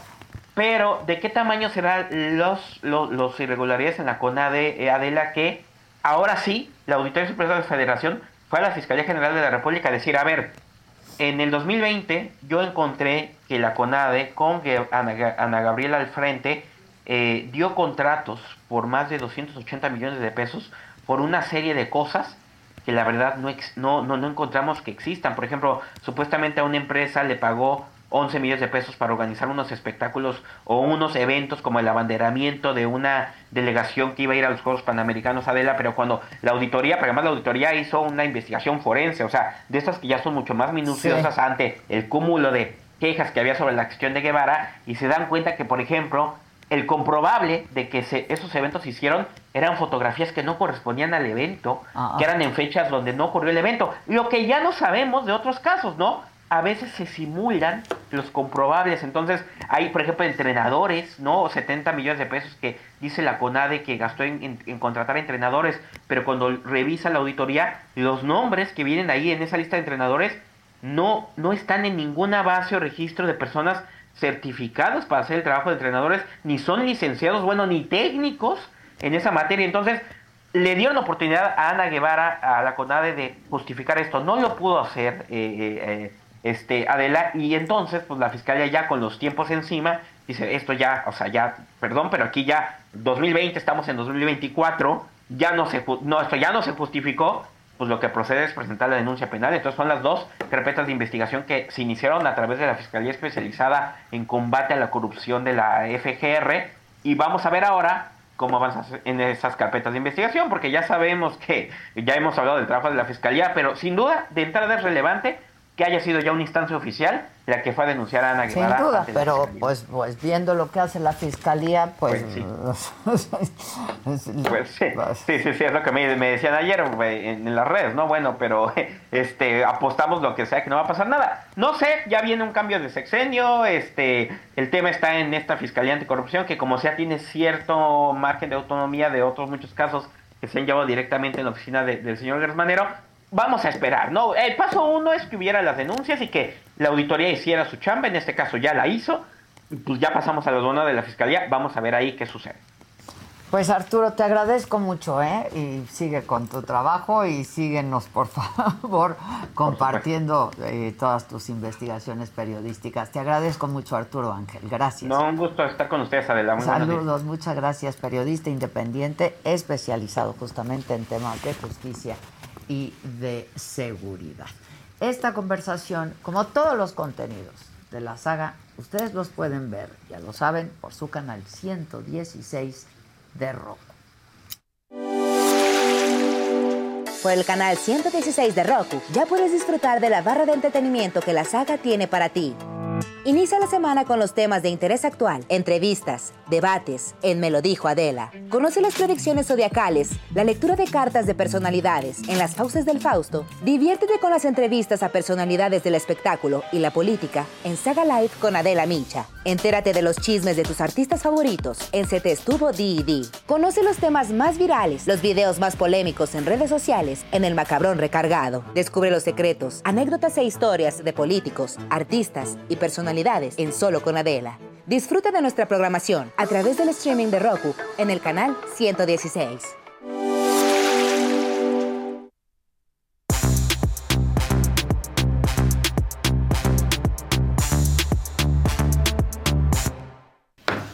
pero, ¿de qué tamaño serán los, los, irregularidades en la CONADE, eh, Adela, que ahora sí, la Auditoría Superior de la Federación fue a la Fiscalía General de la República a decir, a ver, en el 2020 yo encontré que la CONADE, con Ana, Ana Gabriela al frente, eh, dio contratos por más de 280 millones de pesos por una serie de cosas que la verdad no, no, no, no encontramos que existan. Por ejemplo, supuestamente a una empresa le pagó 11 millones de pesos para organizar unos espectáculos o unos eventos como el abanderamiento de una delegación que iba a ir a los Juegos Panamericanos Adela, pero cuando la auditoría, pero además la auditoría hizo una investigación forense, o sea, de estas que ya son mucho más minuciosas ante el cúmulo de quejas que había sobre la gestión de Guevara y se dan cuenta que, por ejemplo, el comprobable de que se, esos eventos se hicieron eran fotografías que no correspondían al evento, ah, que eran en fechas donde no ocurrió el evento. Lo que ya no sabemos de otros casos, ¿no? A veces se simulan los comprobables. Entonces, hay, por ejemplo, entrenadores, ¿no? 70 millones de pesos que dice la CONADE que gastó en, en contratar entrenadores, pero cuando revisa la auditoría, los nombres que vienen ahí en esa lista de entrenadores no, no están en ninguna base o registro de personas certificados para hacer el trabajo de entrenadores, ni son licenciados, bueno, ni técnicos en esa materia. Entonces, le dieron oportunidad a Ana Guevara, a la CONADE, de justificar esto. No lo pudo hacer eh, eh, eh, este, Adela, y entonces, pues la fiscalía ya con los tiempos encima, dice, esto ya, o sea, ya, perdón, pero aquí ya 2020, estamos en 2024, ya no se, no, esto ya no se justificó, pues lo que procede es presentar la denuncia penal. Entonces son las dos carpetas de investigación que se iniciaron a través de la Fiscalía Especializada en Combate a la Corrupción de la FGR, y vamos a ver ahora cómo avanzas en esas carpetas de investigación, porque ya sabemos que ya hemos hablado del trabajo de la Fiscalía, pero sin duda, de entrada es relevante que haya sido ya una instancia oficial la que fue a denunciar a Ana Guevara. Sin duda, pero pues, pues viendo lo que hace la fiscalía, pues. Pues sí. pues sí. sí, sí, sí, es lo que me, decían ayer en, las redes, ¿no? Bueno, pero este apostamos lo que sea que no va a pasar nada. No sé, ya viene un cambio de sexenio, este el tema está en esta fiscalía anticorrupción que como sea tiene cierto margen de autonomía de otros muchos casos que se han llevado directamente en la oficina del señor Gersmanero vamos a esperar, ¿no? El paso uno es que hubiera las denuncias y que la auditoría hiciera su chamba, en este caso ya la hizo, pues ya pasamos a la zona de la fiscalía, vamos a ver ahí qué sucede. Pues Arturo, te agradezco mucho, ¿eh? Y sigue con tu trabajo y síguenos, por favor, compartiendo eh, todas tus investigaciones periodísticas. Te agradezco mucho, Arturo Ángel. Gracias. No, un gusto estar con ustedes, Adela. Saludos, muchas gracias. Periodista independiente, especializado justamente en temas de justicia y de seguridad. Esta conversación, como todos los contenidos de la saga, ustedes los pueden ver, ya lo saben, por su canal 116 de Roku. Por el canal 116 de Roku ya puedes disfrutar de la barra de entretenimiento que la saga tiene para ti. Inicia la semana con los temas de interés actual, entrevistas, debates, en Me lo dijo Adela. Conoce las predicciones zodiacales, la lectura de cartas de personalidades en las fauces del Fausto. Diviértete con las entrevistas a personalidades del espectáculo y la política en Saga Live con Adela Micha. Entérate de los chismes de tus artistas favoritos en Se Te Estuvo D&D. Conoce los temas más virales, los videos más polémicos en redes sociales en El Macabrón Recargado. Descubre los secretos, anécdotas e historias de políticos, artistas y personalidades en Solo con Adela. Disfruta de nuestra programación a través del streaming de Roku en el canal 116.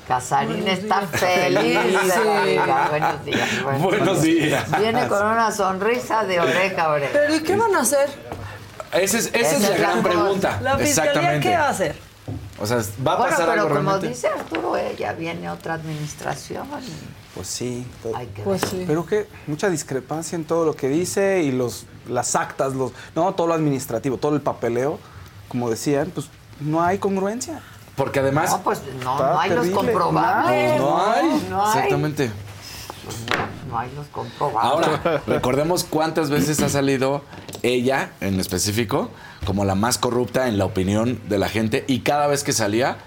Casarín está feliz Buenos días. Buenos, días. Viene con una sonrisa de oreja a oreja. ¿Pero y qué van a hacer? Esa es, esa es la gran pregunta. ¿La fiscalía qué va a hacer? O sea, va a bueno, pasar pero algo como dice Arturo, ya viene otra administración. Pues sí. pues sí. Pero que mucha discrepancia en todo lo que dice y los las actas, los no todo lo administrativo, todo el papeleo, como decían, pues no hay congruencia. Porque además No, pues no, no hay los comprobables. No, hay. no hay. Exactamente. No hay los comprobables. Ahora, recordemos cuántas veces ha salido ella en específico como la más corrupta en la opinión de la gente y cada vez que salía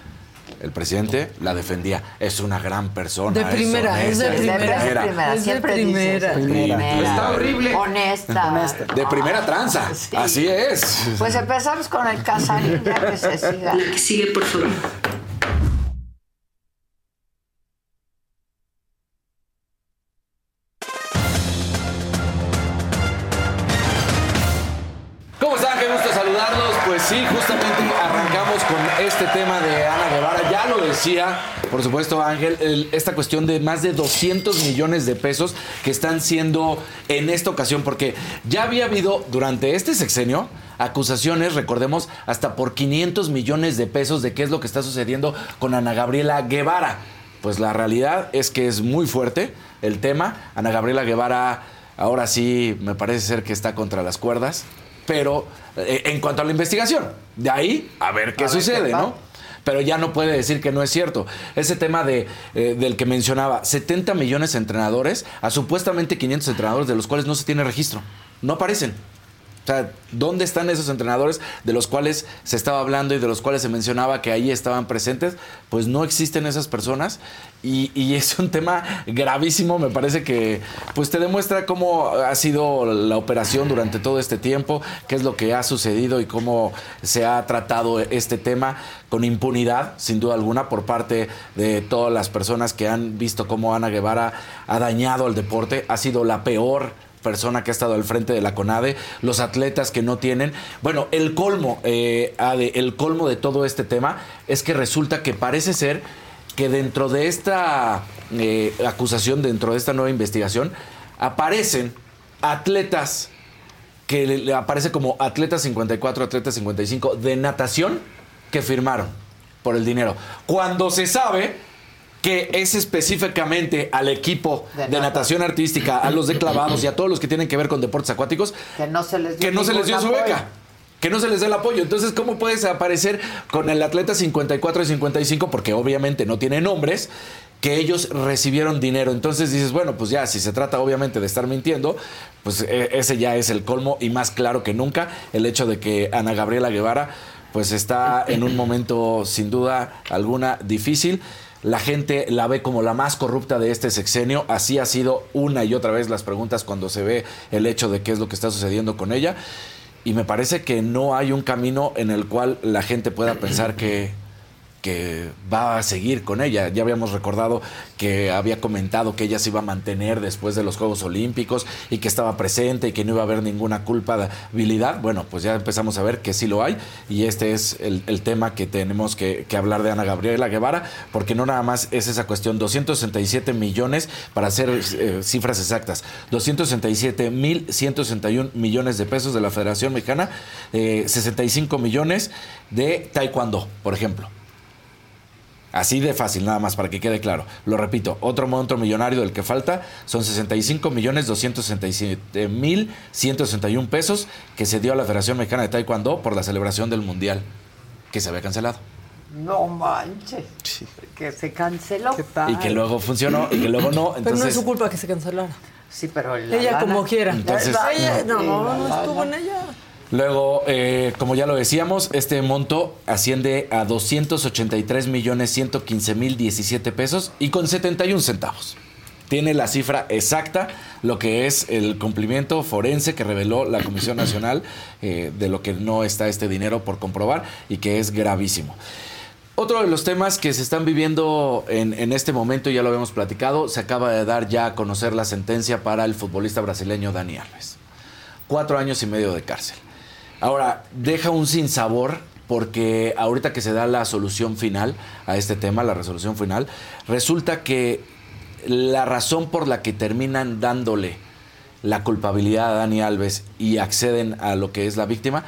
el presidente la defendía. Es una gran persona. De primera, es, de primera. Es de primera. primera. Está horrible. Honesta. De primera tranza. Así es. Pues empezamos con el Casarín, ya que se siga. sigue, por favor. Por supuesto, Ángel, esta cuestión de más de 200 millones de pesos que están siendo en esta ocasión, porque ya había habido durante este sexenio acusaciones, recordemos, hasta por 500 millones de pesos de qué es lo que está sucediendo con Ana Gabriela Guevara. Pues la realidad es que es muy fuerte el tema. Ana Gabriela Guevara ahora sí me parece ser que está contra las cuerdas pero eh, en cuanto a la investigación, de ahí a ver qué sucede, ¿no? Pero ya no puede decir que no es cierto. Ese tema de, eh, del que mencionaba, 70 millones de entrenadores a supuestamente 500 entrenadores de los cuales no se tiene registro. No aparecen. O sea, ¿dónde están esos entrenadores de los cuales se estaba hablando y de los cuales se mencionaba que ahí estaban presentes? Pues no existen esas personas y, es un tema gravísimo. Me parece que pues te demuestra cómo ha sido la operación durante todo este tiempo, qué es lo que ha sucedido y cómo se ha tratado este tema con impunidad, sin duda alguna, por parte de todas las personas que han visto cómo Ana Guevara ha dañado al deporte. Ha sido la peor persona que ha estado al frente de la CONADE, los atletas que no tienen. Bueno, el colmo, eh, Ade, el colmo de todo este tema es que resulta que parece ser que dentro de esta eh, acusación, dentro de esta nueva investigación, aparecen atletas que le, aparece como atleta 54, atleta 55 de natación que firmaron por el dinero. Cuando se sabe que es específicamente al equipo De de, natación. artística, a los de clavados y a todos los que tienen que ver con deportes acuáticos, Que no se les dio, que no se les dio su beca. Que no se les dé el apoyo. Entonces, ¿cómo puedes aparecer con el atleta 54 y 55? Porque obviamente no tiene nombres, que ellos recibieron dinero. Entonces dices, bueno, pues ya, si se trata obviamente de estar mintiendo, pues eh, ese ya es el colmo y más claro que nunca el hecho de que Ana Gabriela Guevara pues está en un momento sin duda alguna difícil. La gente la ve como la más corrupta de este sexenio. Así ha sido una y otra vez las preguntas cuando se ve el hecho de qué es lo que está sucediendo con ella. Y me parece que no hay un camino en el cual la gente pueda pensar que, que va a seguir con ella. Ya habíamos recordado que había comentado que ella se iba a mantener después de los Juegos Olímpicos y que estaba presente y que no iba a haber ninguna culpabilidad. Bueno, pues ya empezamos a ver que sí lo hay y este es el, tema que tenemos que, que hablar de Ana Gabriela Guevara, porque no nada más es esa cuestión, 267 millones, para hacer eh, cifras exactas, 267 mil 161 millones de pesos de la Federación Mexicana, eh, 65 millones de Taekwondo, por ejemplo. Así de fácil, nada más para que quede claro. Lo repito, otro monto millonario del que falta son 65 millones 267 mil 161 pesos que se dio a la Federación Mexicana de Taekwondo por la celebración del Mundial que se había cancelado. No manches. Que se canceló. Y que luego funcionó y que luego no. Pero no es Entonces, su culpa que se cancelara. Sí, pero la ella lana- como quiera. Entonces- Ella- no, no, estuvo en ella. Luego, eh, como ya lo decíamos, este monto asciende a 283 millones 115 mil 17 pesos y con 71 centavos. Tiene la cifra exacta, lo que es el cumplimiento forense que reveló la Comisión Nacional eh, de lo que no está este dinero por comprobar y que es gravísimo. Otro de los temas que se están viviendo en, en este momento, ya lo habíamos platicado, se acaba de dar ya a conocer la sentencia para el futbolista brasileño Dani Alves. Cuatro años y medio de cárcel. Ahora, deja un sinsabor porque ahorita que se da la solución final a este tema, la resolución final, resulta que la razón por la que terminan dándole la culpabilidad a Dani Alves y acceden a lo que es la víctima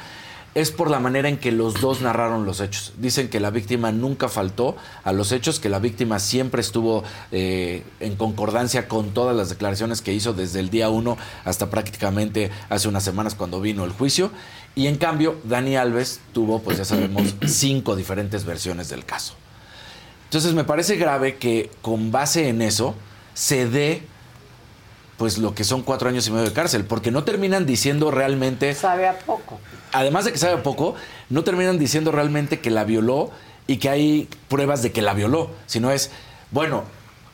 es por la manera en que los dos narraron los hechos. Dicen que la víctima nunca faltó a los hechos, que la víctima siempre estuvo eh, en concordancia con todas las declaraciones que hizo desde el día uno hasta prácticamente hace unas semanas cuando vino el juicio. Y en cambio, Dani Alves tuvo, pues ya sabemos, cinco diferentes versiones del caso. Entonces me parece grave que con base en eso se dé pues lo que son cuatro años y medio de cárcel, porque no terminan diciendo realmente, Sabe a poco. además de que sabe poco, no terminan diciendo realmente que la violó y que hay pruebas de que la violó, sino es, bueno,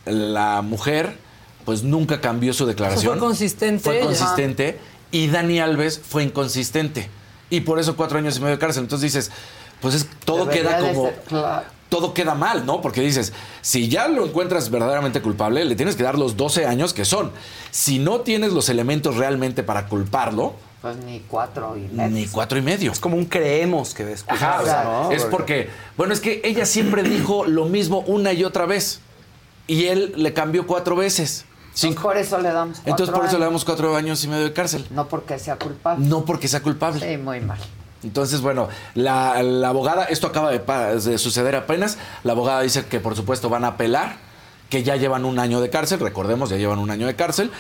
la mujer pues nunca cambió su declaración. fue consistente Fue ella. consistente y Dani Alves fue inconsistente. Y por eso cuatro años y medio de cárcel. Entonces dices, pues es, todo Debería queda como ser claro. Todo queda mal, ¿no? Porque dices, si ya lo encuentras verdaderamente culpable, le tienes que dar los 12 años que son. Si no tienes los elementos realmente para culparlo, Pues ni cuatro y medio. ni cuatro y medio. Es como un creemos que después. Ajá, o sea, ¿no? es porque, bueno, es que ella siempre dijo lo mismo una y otra vez. Y él le cambió cuatro veces. Entonces, por eso le damos cuatro Entonces por eso le damos cuatro años y medio de cárcel. No porque sea culpable. No porque sea culpable. Sí, muy mal. Entonces, bueno, la, la abogada, esto acaba de, de suceder apenas, la abogada dice que por supuesto van a apelar, que ya llevan un año de cárcel, recordemos, ya llevan un año de cárcel,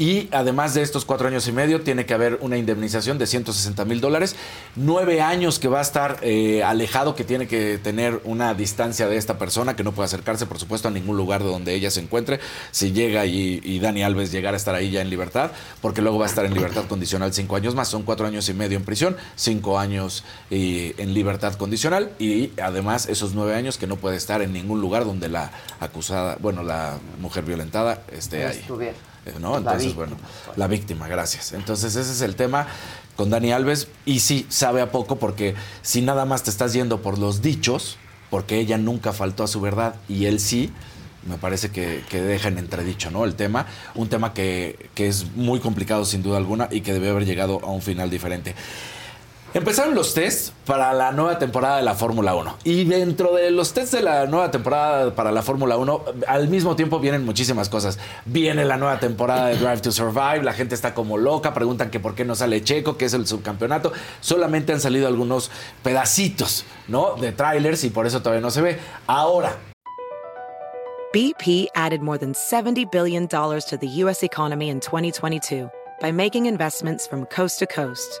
y además de estos cuatro años y medio, tiene que haber una indemnización de 160 mil dólares, nueve años que va a estar eh, alejado, que tiene que tener una distancia de esta persona, que no puede acercarse, por supuesto, a ningún lugar de donde ella se encuentre, si llega y, y Dani Alves llegara a estar ahí ya en libertad, porque luego va a estar en libertad condicional cinco años más, son cuatro años y medio en prisión, cinco años eh, en libertad condicional, y además esos nueve años que no puede estar en ningún lugar donde la acusada, bueno, la mujer violentada esté ahí. Eh, ¿no? Entonces, bueno, la víctima, gracias. Entonces, ese es el tema con Dani Alves. Y sí, sabe a poco porque si nada más te estás yendo por los dichos, porque ella nunca faltó a su verdad y él sí, me parece que, que deja en entredicho, ¿no? El tema, un tema que, que es muy complicado sin duda alguna y que debe haber llegado a un final diferente. Empezaron los tests para la nueva temporada de la Fórmula 1. Y dentro de los tests de la nueva temporada para la Fórmula 1, al mismo tiempo vienen muchísimas cosas. Viene la nueva temporada de Drive to Survive, la gente está como loca, preguntan que por qué no sale Checo, que es el subcampeonato. Solamente han salido algunos pedacitos, ¿no? De trailers y por eso todavía no se ve. Ahora, BP added more than $70 billion to the U.S. economy in 2022 by making investments from coast to coast.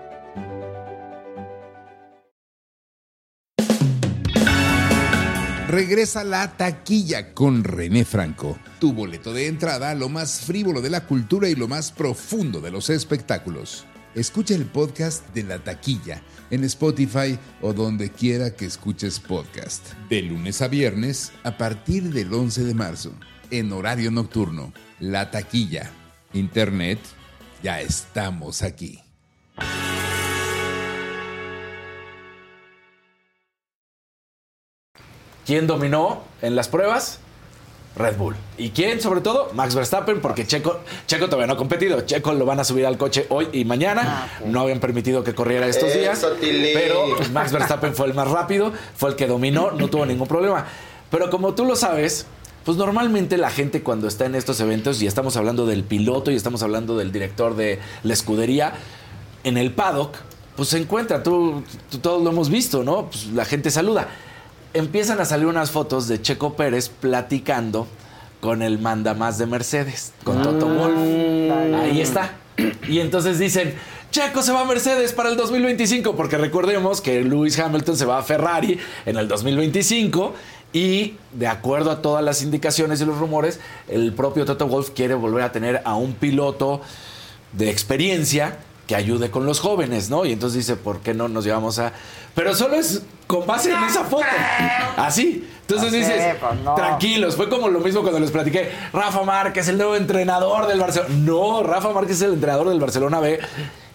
Regresa la taquilla con René Franco, tu boleto de entrada a lo más frívolo de la cultura y lo más profundo de los espectáculos. Escucha el podcast de la taquilla en Spotify o donde quiera que escuches podcast. De lunes a viernes a partir del 11 de marzo, en horario nocturno. La taquilla. Internet, ya estamos aquí. ¿Quién dominó en las pruebas? Red Bull. ¿Y quién, sobre todo? Max Verstappen, porque Checo, Checo todavía no ha competido. Checo lo van a subir al coche hoy y mañana. No habían permitido que corriera estos días. Pero Max Verstappen fue el más rápido, fue el que dominó, no tuvo ningún problema. Pero como tú lo sabes, pues normalmente la gente cuando está en estos eventos, y estamos hablando del piloto y estamos hablando del director de la escudería, en el paddock, pues se encuentra, tú, tú- todos lo hemos visto, ¿no? Pues la gente saluda. Empiezan a salir unas fotos de Checo Pérez platicando con el mandamás de Mercedes, con Toto Wolf. Ahí está. Y entonces dicen, Checo se va a Mercedes para el 2025, porque recordemos que Lewis Hamilton se va a Ferrari en el 2025 y de acuerdo a todas las indicaciones y los rumores, el propio Toto Wolf quiere volver a tener a un piloto de experiencia que ayude con los jóvenes, ¿no? Y entonces dice, ¿por qué no nos llevamos a...? Pero solo es con base en esa foto. Así. Entonces No sé, dices, pues no. tranquilos. Fue como lo mismo cuando les platiqué. Rafa Márquez, el nuevo entrenador del Barcelona. No, Rafa Márquez es el entrenador del Barcelona B.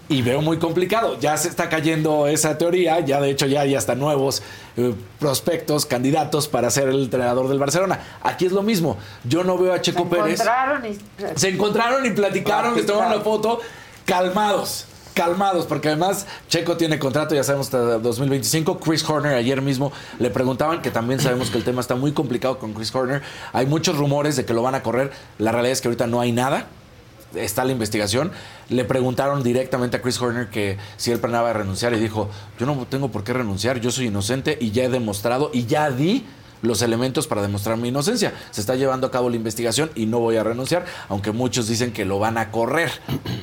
Y veo muy complicado. Ya se está cayendo esa teoría. Ya de hecho ya hay hasta nuevos eh, prospectos, candidatos para ser el entrenador del Barcelona. Aquí es lo mismo. Yo no veo a Checo Se Pérez. encontraron y... Se encontraron y platicaron, les tomaron la foto, calmados, calmados, porque además Checo tiene contrato, ya sabemos, hasta 2025. Chris Horner ayer mismo le preguntaban, que también sabemos que el tema está muy complicado con Chris Horner. Hay muchos rumores de que lo van a correr. La realidad es que ahorita no hay nada. Está la investigación. Le preguntaron directamente a Chris Horner que si él planeaba renunciar y dijo, yo no tengo por qué renunciar, yo soy inocente y ya he demostrado y ya di los elementos para demostrar mi inocencia. Se está llevando a cabo la investigación y no voy a renunciar, aunque muchos dicen que lo van a correr,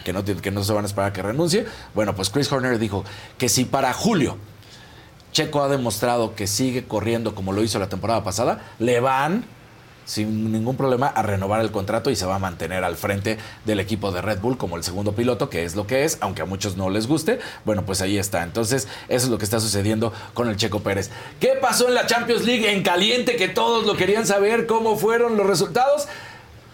que no, que no se van a esperar a que renuncie. Bueno, pues Chris Horner dijo que si para julio Checo ha demostrado que sigue corriendo como lo hizo la temporada pasada, le van sin ningún problema a renovar el contrato y se va a mantener al frente del equipo de Red Bull como el segundo piloto, que es lo que es, aunque a muchos no les guste. Bueno, pues ahí está. Entonces, eso es lo que está sucediendo con el Checo Pérez. ¿Qué pasó en la Champions League en caliente? Que todos lo querían saber, cómo fueron los resultados.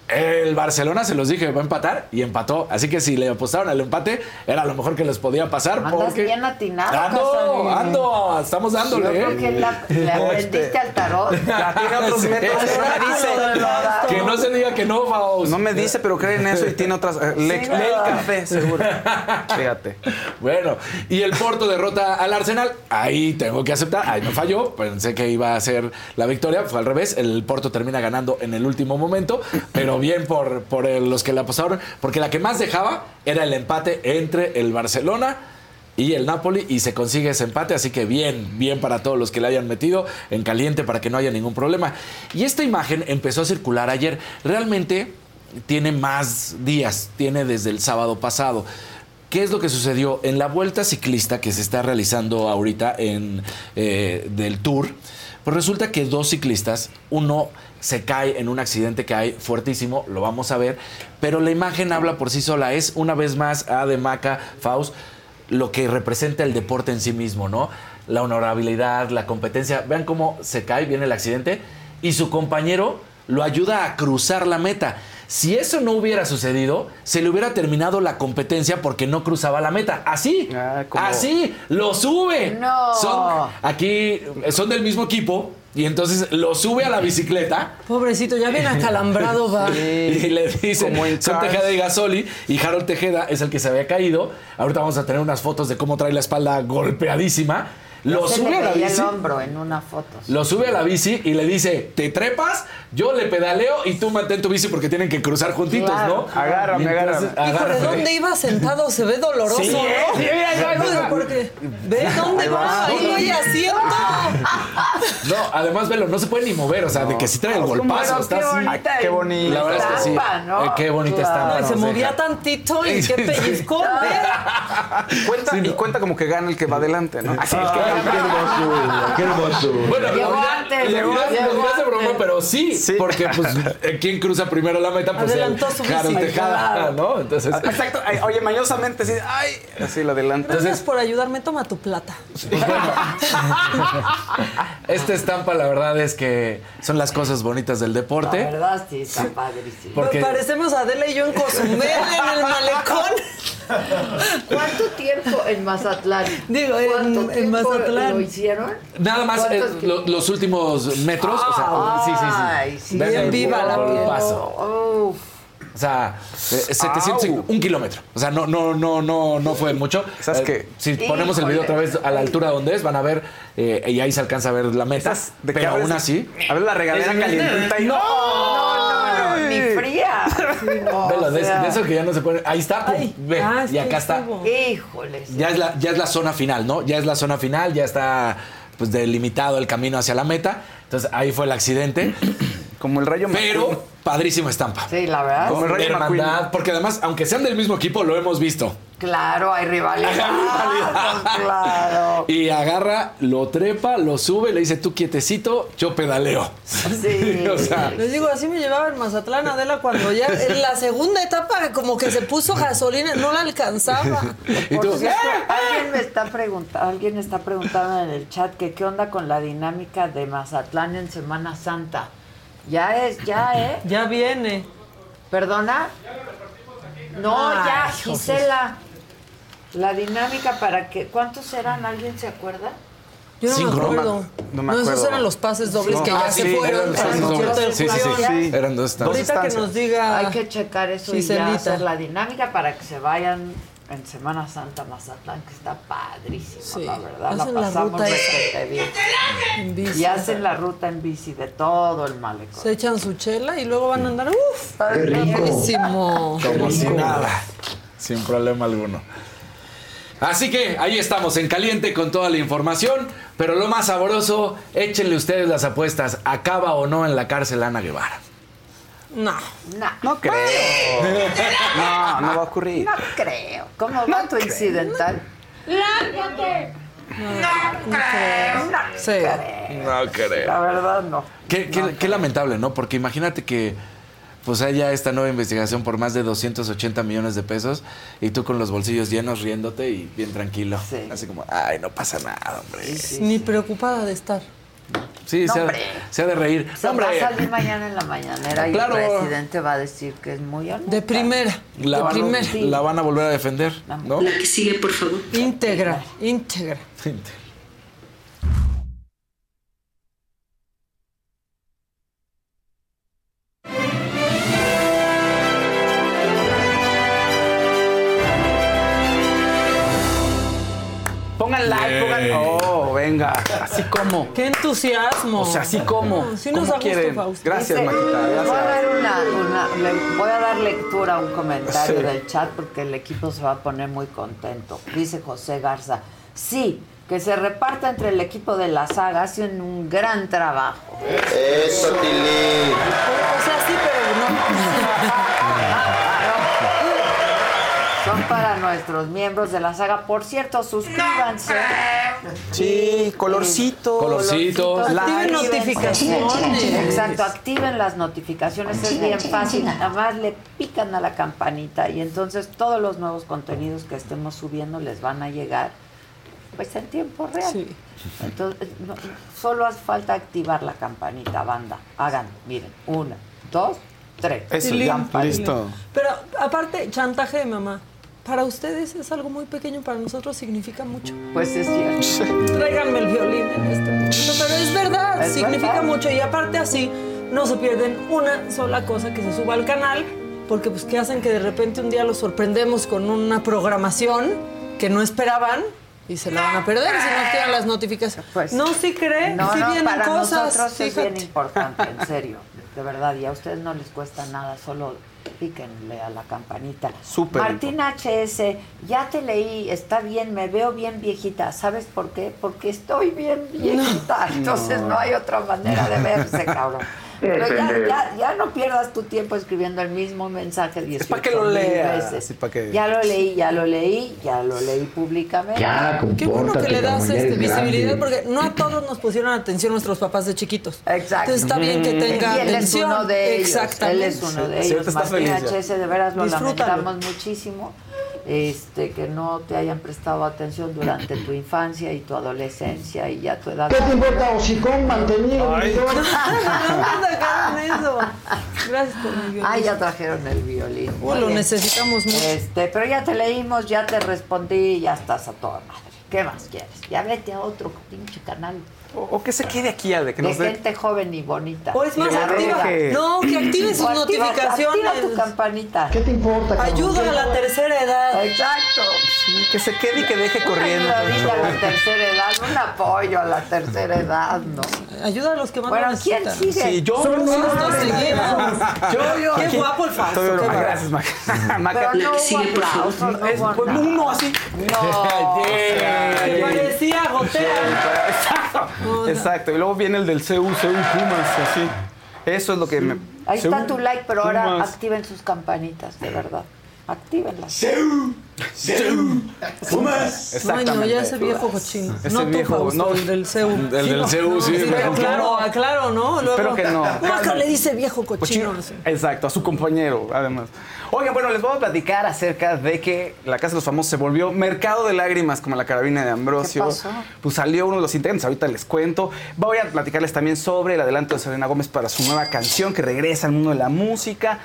El Barcelona, se los dije, va a empatar y empató. Así que si le apostaron al empate, era lo mejor que les podía pasar. Andas porque bien atinado, Ando, ando, estamos dándole. Yo creo ¿eh? que la- le aprendiste al tarot. Ya tiene otros métodos. No me dice. Que no se diga que no, Faust. No me dice, pero cree en eso y tiene otras. eh, Le, Sí, lee el ¿verdad? café, seguro. Fíjate. Bueno, y el Porto derrota al Arsenal. Ahí tengo que aceptar. Ahí no falló. Pensé que iba a ser la victoria. Fue al revés. El Porto termina ganando en el último momento. Pero bien por, por los que la apostaron. Porque la que más dejaba era el empate entre el Barcelona y el Napoli. Y se consigue ese empate. Así que bien, bien para todos los que le hayan metido en caliente para que no haya ningún problema. Y esta imagen empezó a circular ayer. Realmente tiene más días. Tiene desde el sábado pasado. ¿Qué es lo que sucedió? En la vuelta ciclista que se está realizando ahorita en, eh, del Tour, pues resulta que dos ciclistas, uno se cae en un accidente que hay fuertísimo, lo vamos a ver, pero la imagen habla por sí sola, es una vez más a de Maca, Faust, lo que representa el deporte en sí mismo, ¿no? La honorabilidad, la competencia, vean cómo se cae, viene el accidente, y su compañero lo ayuda a cruzar la meta. Si eso no hubiera sucedido, se le hubiera terminado la competencia porque no cruzaba la meta. Así, como- así, lo sube. No. Son, aquí son del mismo equipo y entonces lo sube a la bicicleta. Pobrecito, ya bien acalambrado va. Y le en son. Tejeda y Gasoli, y Harold Tejeda es el que se había caído. Ahorita vamos a tener unas fotos de cómo trae la espalda golpeadísima. Lo Se sube le a la bici. el hombro en una foto. Lo sube a la bici y le dice, te trepas, yo le pedaleo y tú mantén tu bici porque tienen que cruzar juntitos, Claro, ¿no? Agárrame, Y entonces, agárrame. Hijo, ¿de agárrame. dónde iba sentado? Se ve doloroso, Sí, ¿no? sí, mira, va, ahí va. Porque, ¿Ve dónde va? Ahí no hay asiento. No, además, velo, no se puede ni mover, o sea, de que si trae el golpazo, Pero está qué así. bonita Ay, qué bonita. La verdad es que sí. ¿no? Eh, qué bonita Claro. estampa. Ay, se movía deja. tantito y qué pellizcón. Cuenta, Y cuenta como que gana el que va adelante, ¿no? Así es que qué hermosura, qué hermosura. Bueno, Llegó antes, llegó dirás- antes. broma, pero sí, Sí. porque pues ¿quién cruza primero la meta? Pues Adelantó el su Tejada. ¿no? Entonces, Exacto. Ay, Oye, mañosamente, sí. Ay, así lo adelante. Gracias por ayudarme, toma tu plata. esta estampa la verdad es que son las cosas bonitas del La deporte. verdad sí, está padrísimo. Porque- Parecemos Adela y yo en Cozumel, en el malecón. ¿Cuánto tiempo en Mazatlán? Digo, en- ¿Cuánto en tiempo Mazatlán. ¿Lo hicieron? Nada más eh, ¿Cuántos lo- los últimos metros, o sea, sí, sí, sí. Ay, sí. Bien el viva la piel. paso. Uf. O sea, eh, 700, y- un kilómetro. O sea, no, no, no, no, no fue mucho. ¿Sabes Eh, qué? Si ponemos el video otra vez a la altura donde es, van a ver, eh, y ahí se alcanza a ver la meta. Esas de que pero aún así. A ver la regadera calientita y No. Sí, no, Velo, o de, sea, de eso que ya no se puede. Ahí está, pum, Ay, ve, ah, y acá está. Híjoles. Ya es, la, ya es la zona final, ¿no? Ya es la zona final, ya está pues delimitado el camino hacia la meta. Entonces ahí fue el accidente. Como el rayo McQueen. Pero padrísima estampa. Sí, la verdad. Como el Rayo Hermandad, McQueen. porque además, aunque sean del mismo equipo, lo hemos visto. Claro, hay rivalidad. Claro. Y agarra, lo trepa, lo sube, le dice, tú quietecito, yo pedaleo. Sí. o sea, Les digo, así me llevaba en Mazatlán Adela cuando ya en la segunda etapa como que se puso gasolina, no la alcanzaba. y Por tú, cierto, alguien me está preguntando, alguien está preguntando en el chat que qué onda con la dinámica de Mazatlán en Semana Santa. Ya es, ya, ¿eh? Ya viene. ¿Perdona? No, ya. Gisela. La dinámica para que, ¿cuántos eran? ¿Alguien se acuerda? Yo no Cinco, me acuerdo. no me No, esos eran los pases dobles No. que ya Ah, se sí, fueron eran los pases. Sí, sí, sí, sí. Eran dos estancias. Ahorita que nos diga. Hay que checar eso y ya Giselita. hacer la dinámica para que se vayan en Semana Santa Mazatlán, que está padrísimo, Sí. la verdad. La Hacen la pasamos requete bien. en bici. Y hacen la ruta en bici de todo el malecón. Se echan su chela y luego van a andar. ¡Uf! Qué rico. Padrísimo. como si nada. Sin problema alguno. Así que ahí estamos en caliente con toda la información, pero lo más sabroso, échenle ustedes las apuestas, acaba o no en la cárcel Ana Guevara. No. No, No creo. No, no va a ocurrir. no creo. ¿Cómo va tu incidental? Sí. No creo. La verdad, no. Qué, qué- qué lamentable, ¿no? Porque imagínate que pues haya esta nueva investigación por más de 280 millones de pesos y tú con los bolsillos llenos riéndote y bien tranquilo. Sí. Así como, ay, no pasa nada, hombre. Ni preocupada de estar. Sí, No, se, ha, hombre. se ha de reír. Se No, hombre, va a salir mañana en la mañanera y Claro. el presidente va a decir que es muy honesta. De primera. la, de van, primera. la van a volver a defender, ¿no? que sigue, por favor. Íntegra, íntegra. Pongan like, pongan. Oh, venga. Así como. ¡Qué entusiasmo! O sea, así como. No, sí nos ¿Cómo quieren? Fausto. Gracias, Dice, Maquita. voy a dar una, una- le voy a dar lectura a un comentario Sí. del chat porque el equipo se va a poner muy contento. Dice José Garza, sí, que se reparta entre el equipo de la saga, hacen un gran trabajo. Eso, Tilín. O sea, sí, pero Son para nuestros miembros de la saga. Por cierto, suscríbanse. Sí, colorcito. Colorcito. Activen notificaciones. Exacto, activen las notificaciones, es bien fácil. Nada más le pican a la campanita y entonces todos los nuevos contenidos que estemos subiendo les van a llegar pues en tiempo real. Sí. Entonces, no- solo hace falta activar la campanita, banda. Hagan, miren, una, dos, tres. Eso, ya, listo. Pero aparte, chantaje de mamá. Para ustedes es algo muy pequeño, para nosotros significa mucho. Pues es cierto. Tráiganme el violín en este momento. Pero es verdad, Es significa verdad. mucho. Y aparte así, no se pierden una sola cosa que se suba al canal, porque pues que hacen que de repente un día los sorprendemos con una programación que no esperaban y se la van a perder si no activan las notificaciones. Pues, no, sí creen, No, sí no, vienen para cosas. nosotros es bien importante, en serio, de verdad, y a ustedes no les cuesta nada, solo píquenle a la campanita. Súper Martín HS, ya te leí, está bien, me veo bien viejita, ¿sabes por qué? Porque estoy bien viejita, entonces no, hay otra manera de verse, cabrón. Pero ya, ya, ya no pierdas tu tiempo escribiendo el mismo mensaje 18 para que lo mil leas, veces. sí, para que- Ya lo leí, ya lo leí, ya lo leí públicamente. Ya, Qué bueno que le das este, visibilidad, grande. porque no a todos nos pusieron atención nuestros papás de chiquitos. Exacto. Entonces está bien que tenga y él atención. es uno de ellos. Exactamente. Él es uno de Sí, ellos. Martín feliz. HS, de veras lo Disfrútalo. lamentamos muchísimo. Este, que no te hayan prestado atención durante tu infancia y tu adolescencia y ya tu edad. ¿Qué te importa, hocicón mantenido? Ay. No sacaron eso. Gracias por mi violín. Ah, ya trajeron el violín. Lo necesitamos mucho. Este, pero ya te leímos, ya te respondí y ya estás a toda madre. ¿Qué más quieres? Ya vete a otro pinche canal O, o que se quede aquí, Ale, que de nos dé. gente joven y bonita. O es más, activa. deje. No, que active sus activa- notificaciones. Activa tu campanita. ¿Qué te importa? Ayuda a la tercera edad. Exacto. Sí, que se quede y que deje corriendo. Una ayudadilla a la tercera edad, un apoyo a la tercera edad, ¿no? Ayuda a los que más Bueno, lo ¿quién necesitan. sigue? Sí, yo. Son nosotros seguimos. Yo, yo. Qué aquí. guapo el qué guapo. Gracias, Maca. Maca. Pero no hubo Sigue, por favor. Es pues, uno así. No. Que parecía gotea. Exacto. Exacto. Y luego viene el del CU, CU Pumas, así. Eso es lo que me. Ahí está tu like, pero ahora Pumas. activen sus campanitas, de verdad. Actívenlas. Pumas. Ay, no, ya ese viejo cochino. Ese no viejo, tú, Fausto, no. el del CEU. El del CEU, sí. pero claro, ah, claro, ¿no? Luego, Espero que no. Maca le dice viejo cochino. Cochino. Exacto, a su compañero, además. Oigan, bueno, les voy a platicar acerca de que la Casa de los Famosos se volvió mercado de lágrimas como la carabina de Ambrosio. ¿Qué pasó? Pues salió uno de los integrantes, ahorita les cuento. Voy a platicarles también sobre el adelanto de Selena Gómez para su nueva canción que regresa al mundo de la música.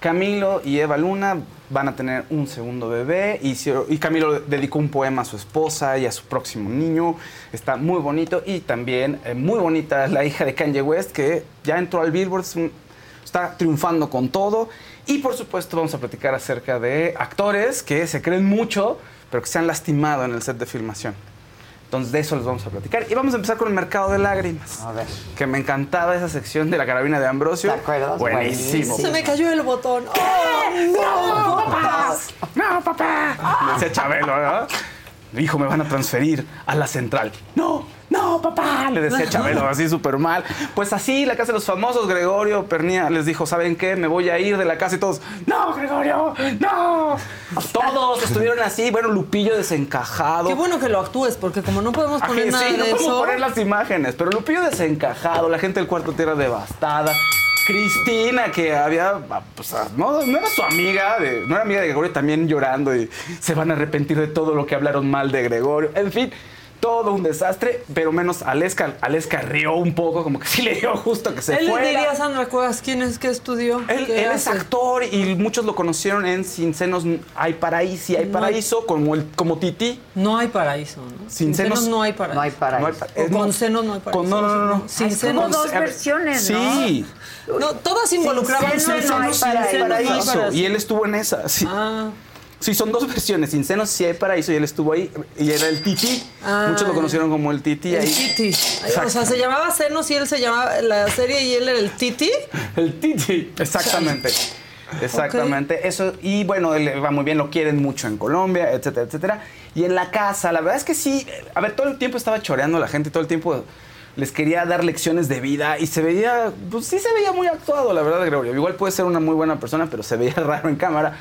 Camilo y Eva Luna van a tener un segundo bebé y, Camilo dedicó un poema a su esposa y a su próximo niño. Está muy bonito y también eh, muy bonita la hija de Kanye West que ya entró al Billboard, está triunfando con todo. Y por supuesto vamos a platicar acerca de actores que se creen mucho pero que se han lastimado en el set de filmación. Entonces de eso les vamos a platicar. Y vamos a empezar con el mercado de lágrimas. A ver. Que me encantaba esa sección de la carabina de Ambrosio. ¿Te acuerdas? Buenísimo. Se me cayó el botón. ¡Oh, no! papá! No, papá. Decía Chabelo, ¿verdad? Hijo, me van a transferir a la central. No, no, papá. Le decía Chabelo así súper mal. Pues así, la casa de los famosos, Gregorio Pernía les dijo, ¿saben qué? Me voy a ir de la casa y todos, no, Gregorio, no. Todos estuvieron así, bueno, Lupillo desencajado. Qué bueno que lo actúes, porque como no podemos poner Ajá, nada sí, no de podemos poner las imágenes, pero Lupillo desencajado, la gente del cuarto tierra devastada. Cristina, que había, pues, no, no era su amiga, de- no era amiga de Gregorio, también llorando y se van a arrepentir de todo lo que hablaron mal de Gregorio. En fin, Todo un desastre, pero menos Aleska. Aleska rió un poco, como que sí le dio justo que se Él le fuera. diría a Sandra Cuevas quién es que estudió. Él, ¿Qué él es actor y muchos lo conocieron en Sin Senos Hay Paraíso, y hay No paraíso, como, el, como Titi. No hay paraíso, ¿no? Sin senos- no hay paraíso. No hay paraíso. No hay eh, no. con senos no hay paraíso. Con- no, no, no, no. Sin como senos. dos versiones, ¿no? Sí. No, todas involucraban senos senos. hay sin senos no hay Paraíso, paraíso. Y él estuvo en esa. Sí. Ah, Sí, son dos versiones. Sin senos sí hay paraíso y él estuvo ahí. Y era el Titi. Ah, Muchos lo conocieron como el Titi. el ahí. Titi. O sea, se llamaba Senos y él se llamaba la serie y él era el Titi. El Titi. Exactamente. Exactamente. Eso. Y bueno, él va muy bien, lo quieren mucho en Colombia, etcétera, etcétera. Y en la casa, la verdad es que sí. A ver, todo el tiempo estaba choreando a la gente, todo el tiempo les quería dar lecciones de vida y se veía, pues sí se veía muy actuado, la verdad, Gregorio. Igual puede ser una muy buena persona, pero se veía raro en cámara.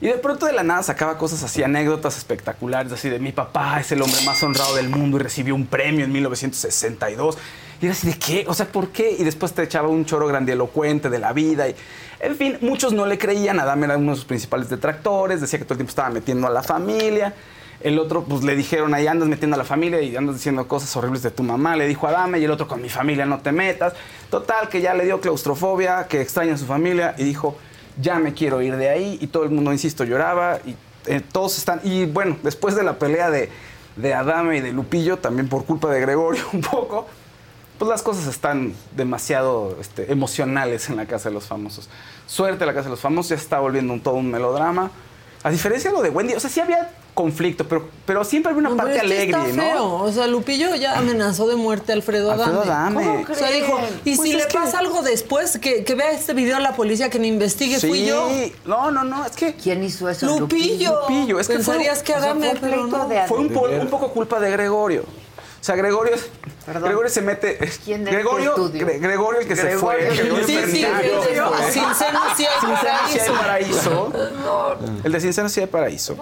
Y de pronto de la nada sacaba cosas así, anécdotas espectaculares, así de mi papá es el hombre más honrado del mundo y recibió un premio en 1962. Y era así de qué, o sea, ¿por qué? Y después te echaba un choro grandilocuente de la vida. Y, en fin, muchos no le creían. Adam era uno de sus principales detractores, decía que todo el tiempo estaba metiendo a la familia. El otro, pues le dijeron ahí, andas metiendo a la familia y andas diciendo cosas horribles de tu mamá, le dijo a Adame, y el otro, con mi familia no te metas. Total, que ya le dio claustrofobia, que extraña a su familia, y dijo, ya me quiero ir de ahí. Y todo el mundo, insisto, lloraba, y eh, todos están. Y bueno, después de la pelea de, de Adame y de Lupillo, también por culpa de Gregorio un poco, pues las cosas están demasiado este, emocionales en la Casa de los Famosos. Suerte, la Casa de los Famosos ya está volviendo un, todo un melodrama. A diferencia de lo de Wendy, o sea, sí había conflicto, pero, pero siempre había una No, pero parte alegre, está feo. ¿no? O sea, Lupillo ya amenazó de muerte a Alfredo Adame. Alfredo Adame. ¿Cómo O sea, dijo, y Pues si es le que- pasa algo después, que, que vea este video a la policía, que me investigue, fui Sí. yo. No, no, no, es que. ¿Quién hizo eso? Lupillo. Lupillo, es que fue- Pensarías que o sea, Adame, fue pero pleito no. de Fue un, un poco culpa de Gregorio. O sea, Gregorio, Gregorio se mete. ¿Quién es Gregorio? Gre- Gregorio el que se fue. Gregorio. Sí, sí, sí hay Sin senos sí hay paraíso. El de Sin senos sí hay paraíso.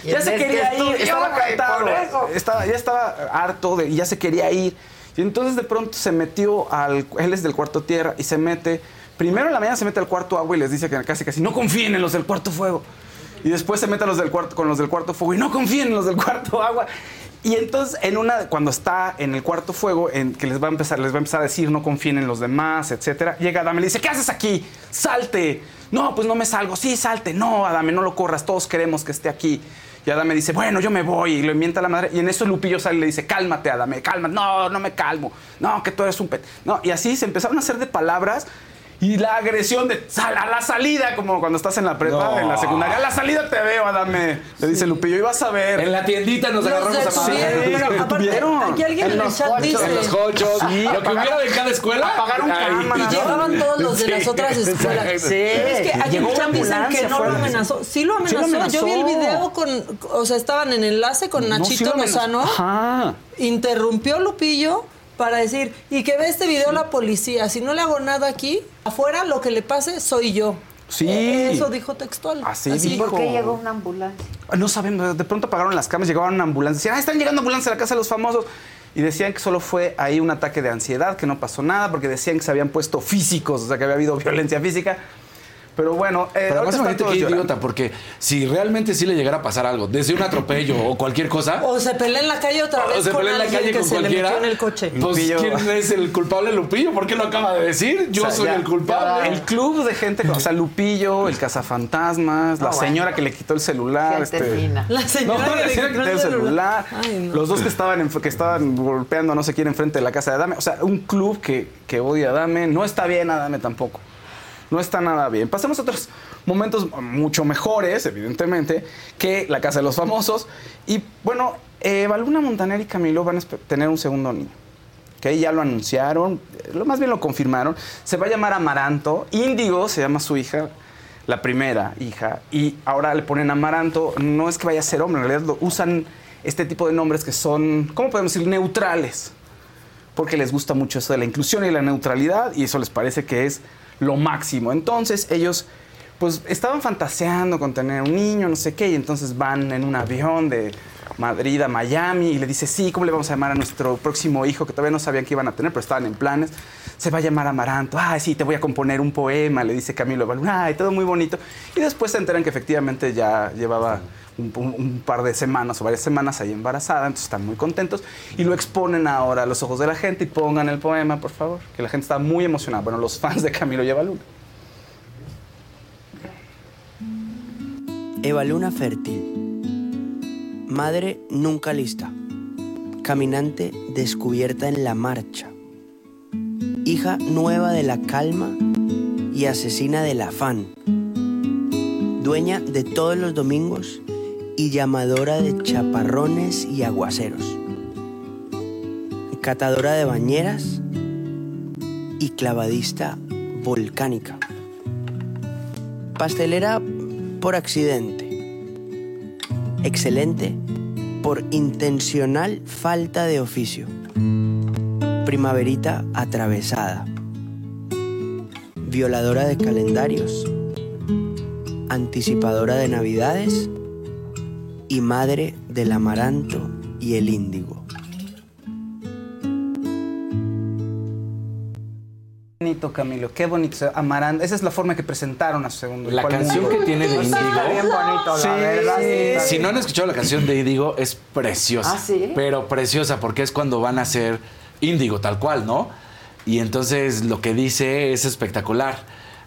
¿Quién Ya se quería ir, estaba cantado. Por eso. Estaba, ya estaba harto de, y ya se quería ir. Y entonces de pronto se metió al. Él es del cuarto tierra y se mete. Primero en la mañana se mete al cuarto agua y les dice que casi casi no confíen en los del cuarto fuego. Y después se mete a los del cuarto, con los del cuarto fuego y no confíen en los del cuarto agua. Y entonces, en una, cuando está en el cuarto fuego, en que les va a empezar, les va a empezar a decir no confíen en los demás, etcétera, llega Adame y le dice, ¿qué haces aquí? ¡Salte! No, pues no me salgo. Sí, salte. No, Adame, no lo corras. Todos queremos que esté aquí. Y Adame dice, bueno, yo me voy. Y le mienta la madre. Y en eso Lupillo sale y le dice, cálmate, Adame, cálmate. No, no me calmo. No, que tú eres un pet. No, y así se empezaron a hacer de palabras. Y la agresión de sal a la salida, como cuando estás en la prepa, No. en la secundaria. A la salida te veo, Adame. Le dice Lupillo, y vas a ver. En la tiendita nos Los agarramos a aparte, detuvieron. aquí alguien en, el chat dice... En los cochos. Sí, lo que hubiera de cada escuela. apagaron Ay. cámaras. Y llegaban todos los de las Sí. otras escuelas. Sí. Es que aquí en chat dicen que no lo amenazó. Sí lo Sí lo amenazó. Yo vi el amenazó. video con... O sea, estaban en enlace con No, sí Nachito lo amenazó. Lozano. Ajá. Interrumpió Lupillo para decir, y que ve este video la policía. Si no le hago nada aquí, afuera lo que le pase soy yo. Sí. Eso dijo textual. Así dijo. ¿Por qué llegó una ambulancia? No sabemos, de pronto apagaron las cámaras, llegaban una ambulancia. Decían, ah, están llegando ambulancias a la casa de los famosos. Y decían que solo fue ahí un ataque de ansiedad, que no pasó nada, porque decían que se habían puesto físicos, o sea, que había habido violencia física. Pero bueno, eh, Pero además imagínate todos qué llorando. idiota, porque si realmente sí le llegara a pasar algo, desde un atropello o cualquier cosa, O se pelea en la calle otra o vez se con pelea en la alguien calle que con se cualquiera, le metió en el coche. pues. ¿quién es el culpable? Lupillo, ¿por qué lo acaba de decir? Yo O sea, soy ya- el culpable. El club de gente, o sea, Lupillo, el cazafantasmas, la señora bueno. que le quitó el celular. Este. La señora que le quitó el celular. Ay, no. Los dos que estaban, en- que estaban golpeando a no sé quién enfrente de la casa de Adame. O sea, un club que, que odia a Adame. No está bien Adame tampoco. No está nada bien. Pasemos a otros momentos mucho mejores, evidentemente, que la Casa de los Famosos. Y bueno, eh, Baluna Montaner y Camilo van a tener un segundo niño. Que ya lo anunciaron, eh, lo más bien lo confirmaron. Se va a llamar Amaranto. Índigo se llama su hija, la primera hija. Y ahora le ponen Amaranto. No es que vaya a ser hombre, en realidad usan este tipo de nombres que son, ¿cómo podemos decir? Neutrales porque les gusta mucho eso de la inclusión y la neutralidad y eso les parece que es lo máximo. Entonces ellos pues estaban fantaseando con tener un niño, no sé qué, y entonces van en un avión de Madrid a Miami y le dice, sí, ¿cómo le vamos a llamar a nuestro próximo hijo? Que todavía no sabían que iban a tener, pero estaban en planes. se va a llamar Amaranto, ay, sí, te voy a componer un poema, le dice Camilo Baluna, ay, todo muy bonito. Y después se enteran que efectivamente ya llevaba un- par de semanas o varias semanas ahí embarazada, entonces están muy contentos y lo exponen ahora a los ojos de la gente y pongan el poema, por favor, que la gente está muy emocionada. Bueno, los fans de Camilo Lleva Luna. Eva Luna fértil. Madre nunca lista. Caminante descubierta en la marcha. Hija nueva de la calma y asesina del afán. Dueña de todos los domingos y llamadora de chaparrones y aguaceros. Catadora de bañeras y clavadista volcánica. Pastelera por accidente. Excelente por intencional falta de oficio. Primaverita atravesada. Violadora de calendarios. Anticipadora de navidades. Y madre del amaranto y el índigo. bonito, Camilo, qué bonito. Amarán, esa es la forma que presentaron a su segundo La canción mundo. que tiene de Índigo. está bien bonito, Sí, la verdad. sí. Si no han escuchado la canción de Índigo, es preciosa. ¿Ah, sí? Pero preciosa, porque es cuando van a ser Índigo, tal cual, ¿no? Y entonces lo que dice es espectacular.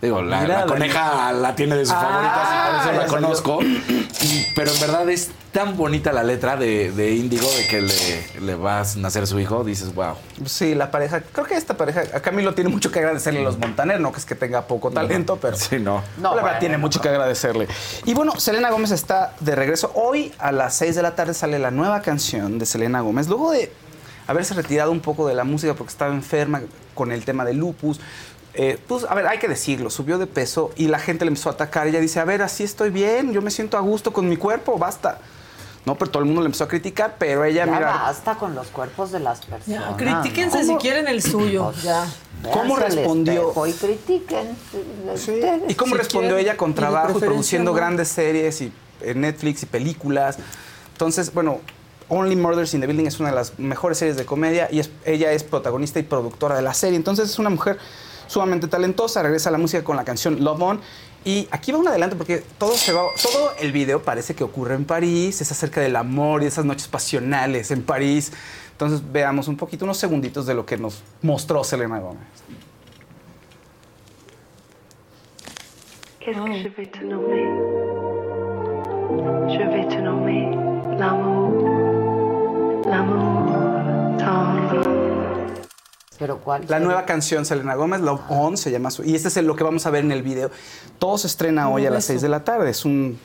Digo, la, Mira, la la- coneja la tiene de sus Ah, favoritas y por eso la conozco. Y- pero en verdad es tan bonita la letra de, de Índigo de que le, le va a nacer su hijo. Dices, wow. Sí, la pareja, creo que esta pareja, a Camilo tiene mucho que agradecerle a los Montaner, no que es que tenga poco talento, pero Sí, no. la verdad bueno, tiene mucho que agradecerle. Y bueno, Selena Gómez está de regreso. Hoy a las 6 de la tarde sale la nueva canción de Selena Gómez, luego de haberse retirado un poco de la música porque estaba enferma con el tema del lupus. Eh, pues, a ver, hay que decirlo, subió de peso y la gente le empezó a atacar. Ella dice, a ver, así estoy bien, yo me siento a gusto con mi cuerpo, basta. No, pero todo el mundo le empezó a criticar, pero ella, Ya mira, basta con los cuerpos de las personas. Ya, critíquense ¿no? si quieren el suyo. Ya. ¿Cómo respondió? espejo Y critiquen. ustedes. ¿Y cómo Si respondió quieren, ella con trabajo y produciendo no. grandes series y en Netflix y películas? Entonces, bueno, Only Murders in the Building es una de las mejores series de comedia y es- ella es protagonista y productora de la serie. Entonces es una mujer sumamente talentosa, regresa a la música con la canción Love On. Y aquí va un adelanto porque todo, el video parece que ocurre en París, es acerca del amor y esas noches pasionales en París. Entonces veamos un poquito, unos segunditos de lo que nos mostró Selena Gómez. Pero ¿cuál? La nueva canción Selena Gómez, Love On, se llama su. Y este es lo que vamos a ver en el video. Todo se estrena hoy a las 6 de la tarde. Es un.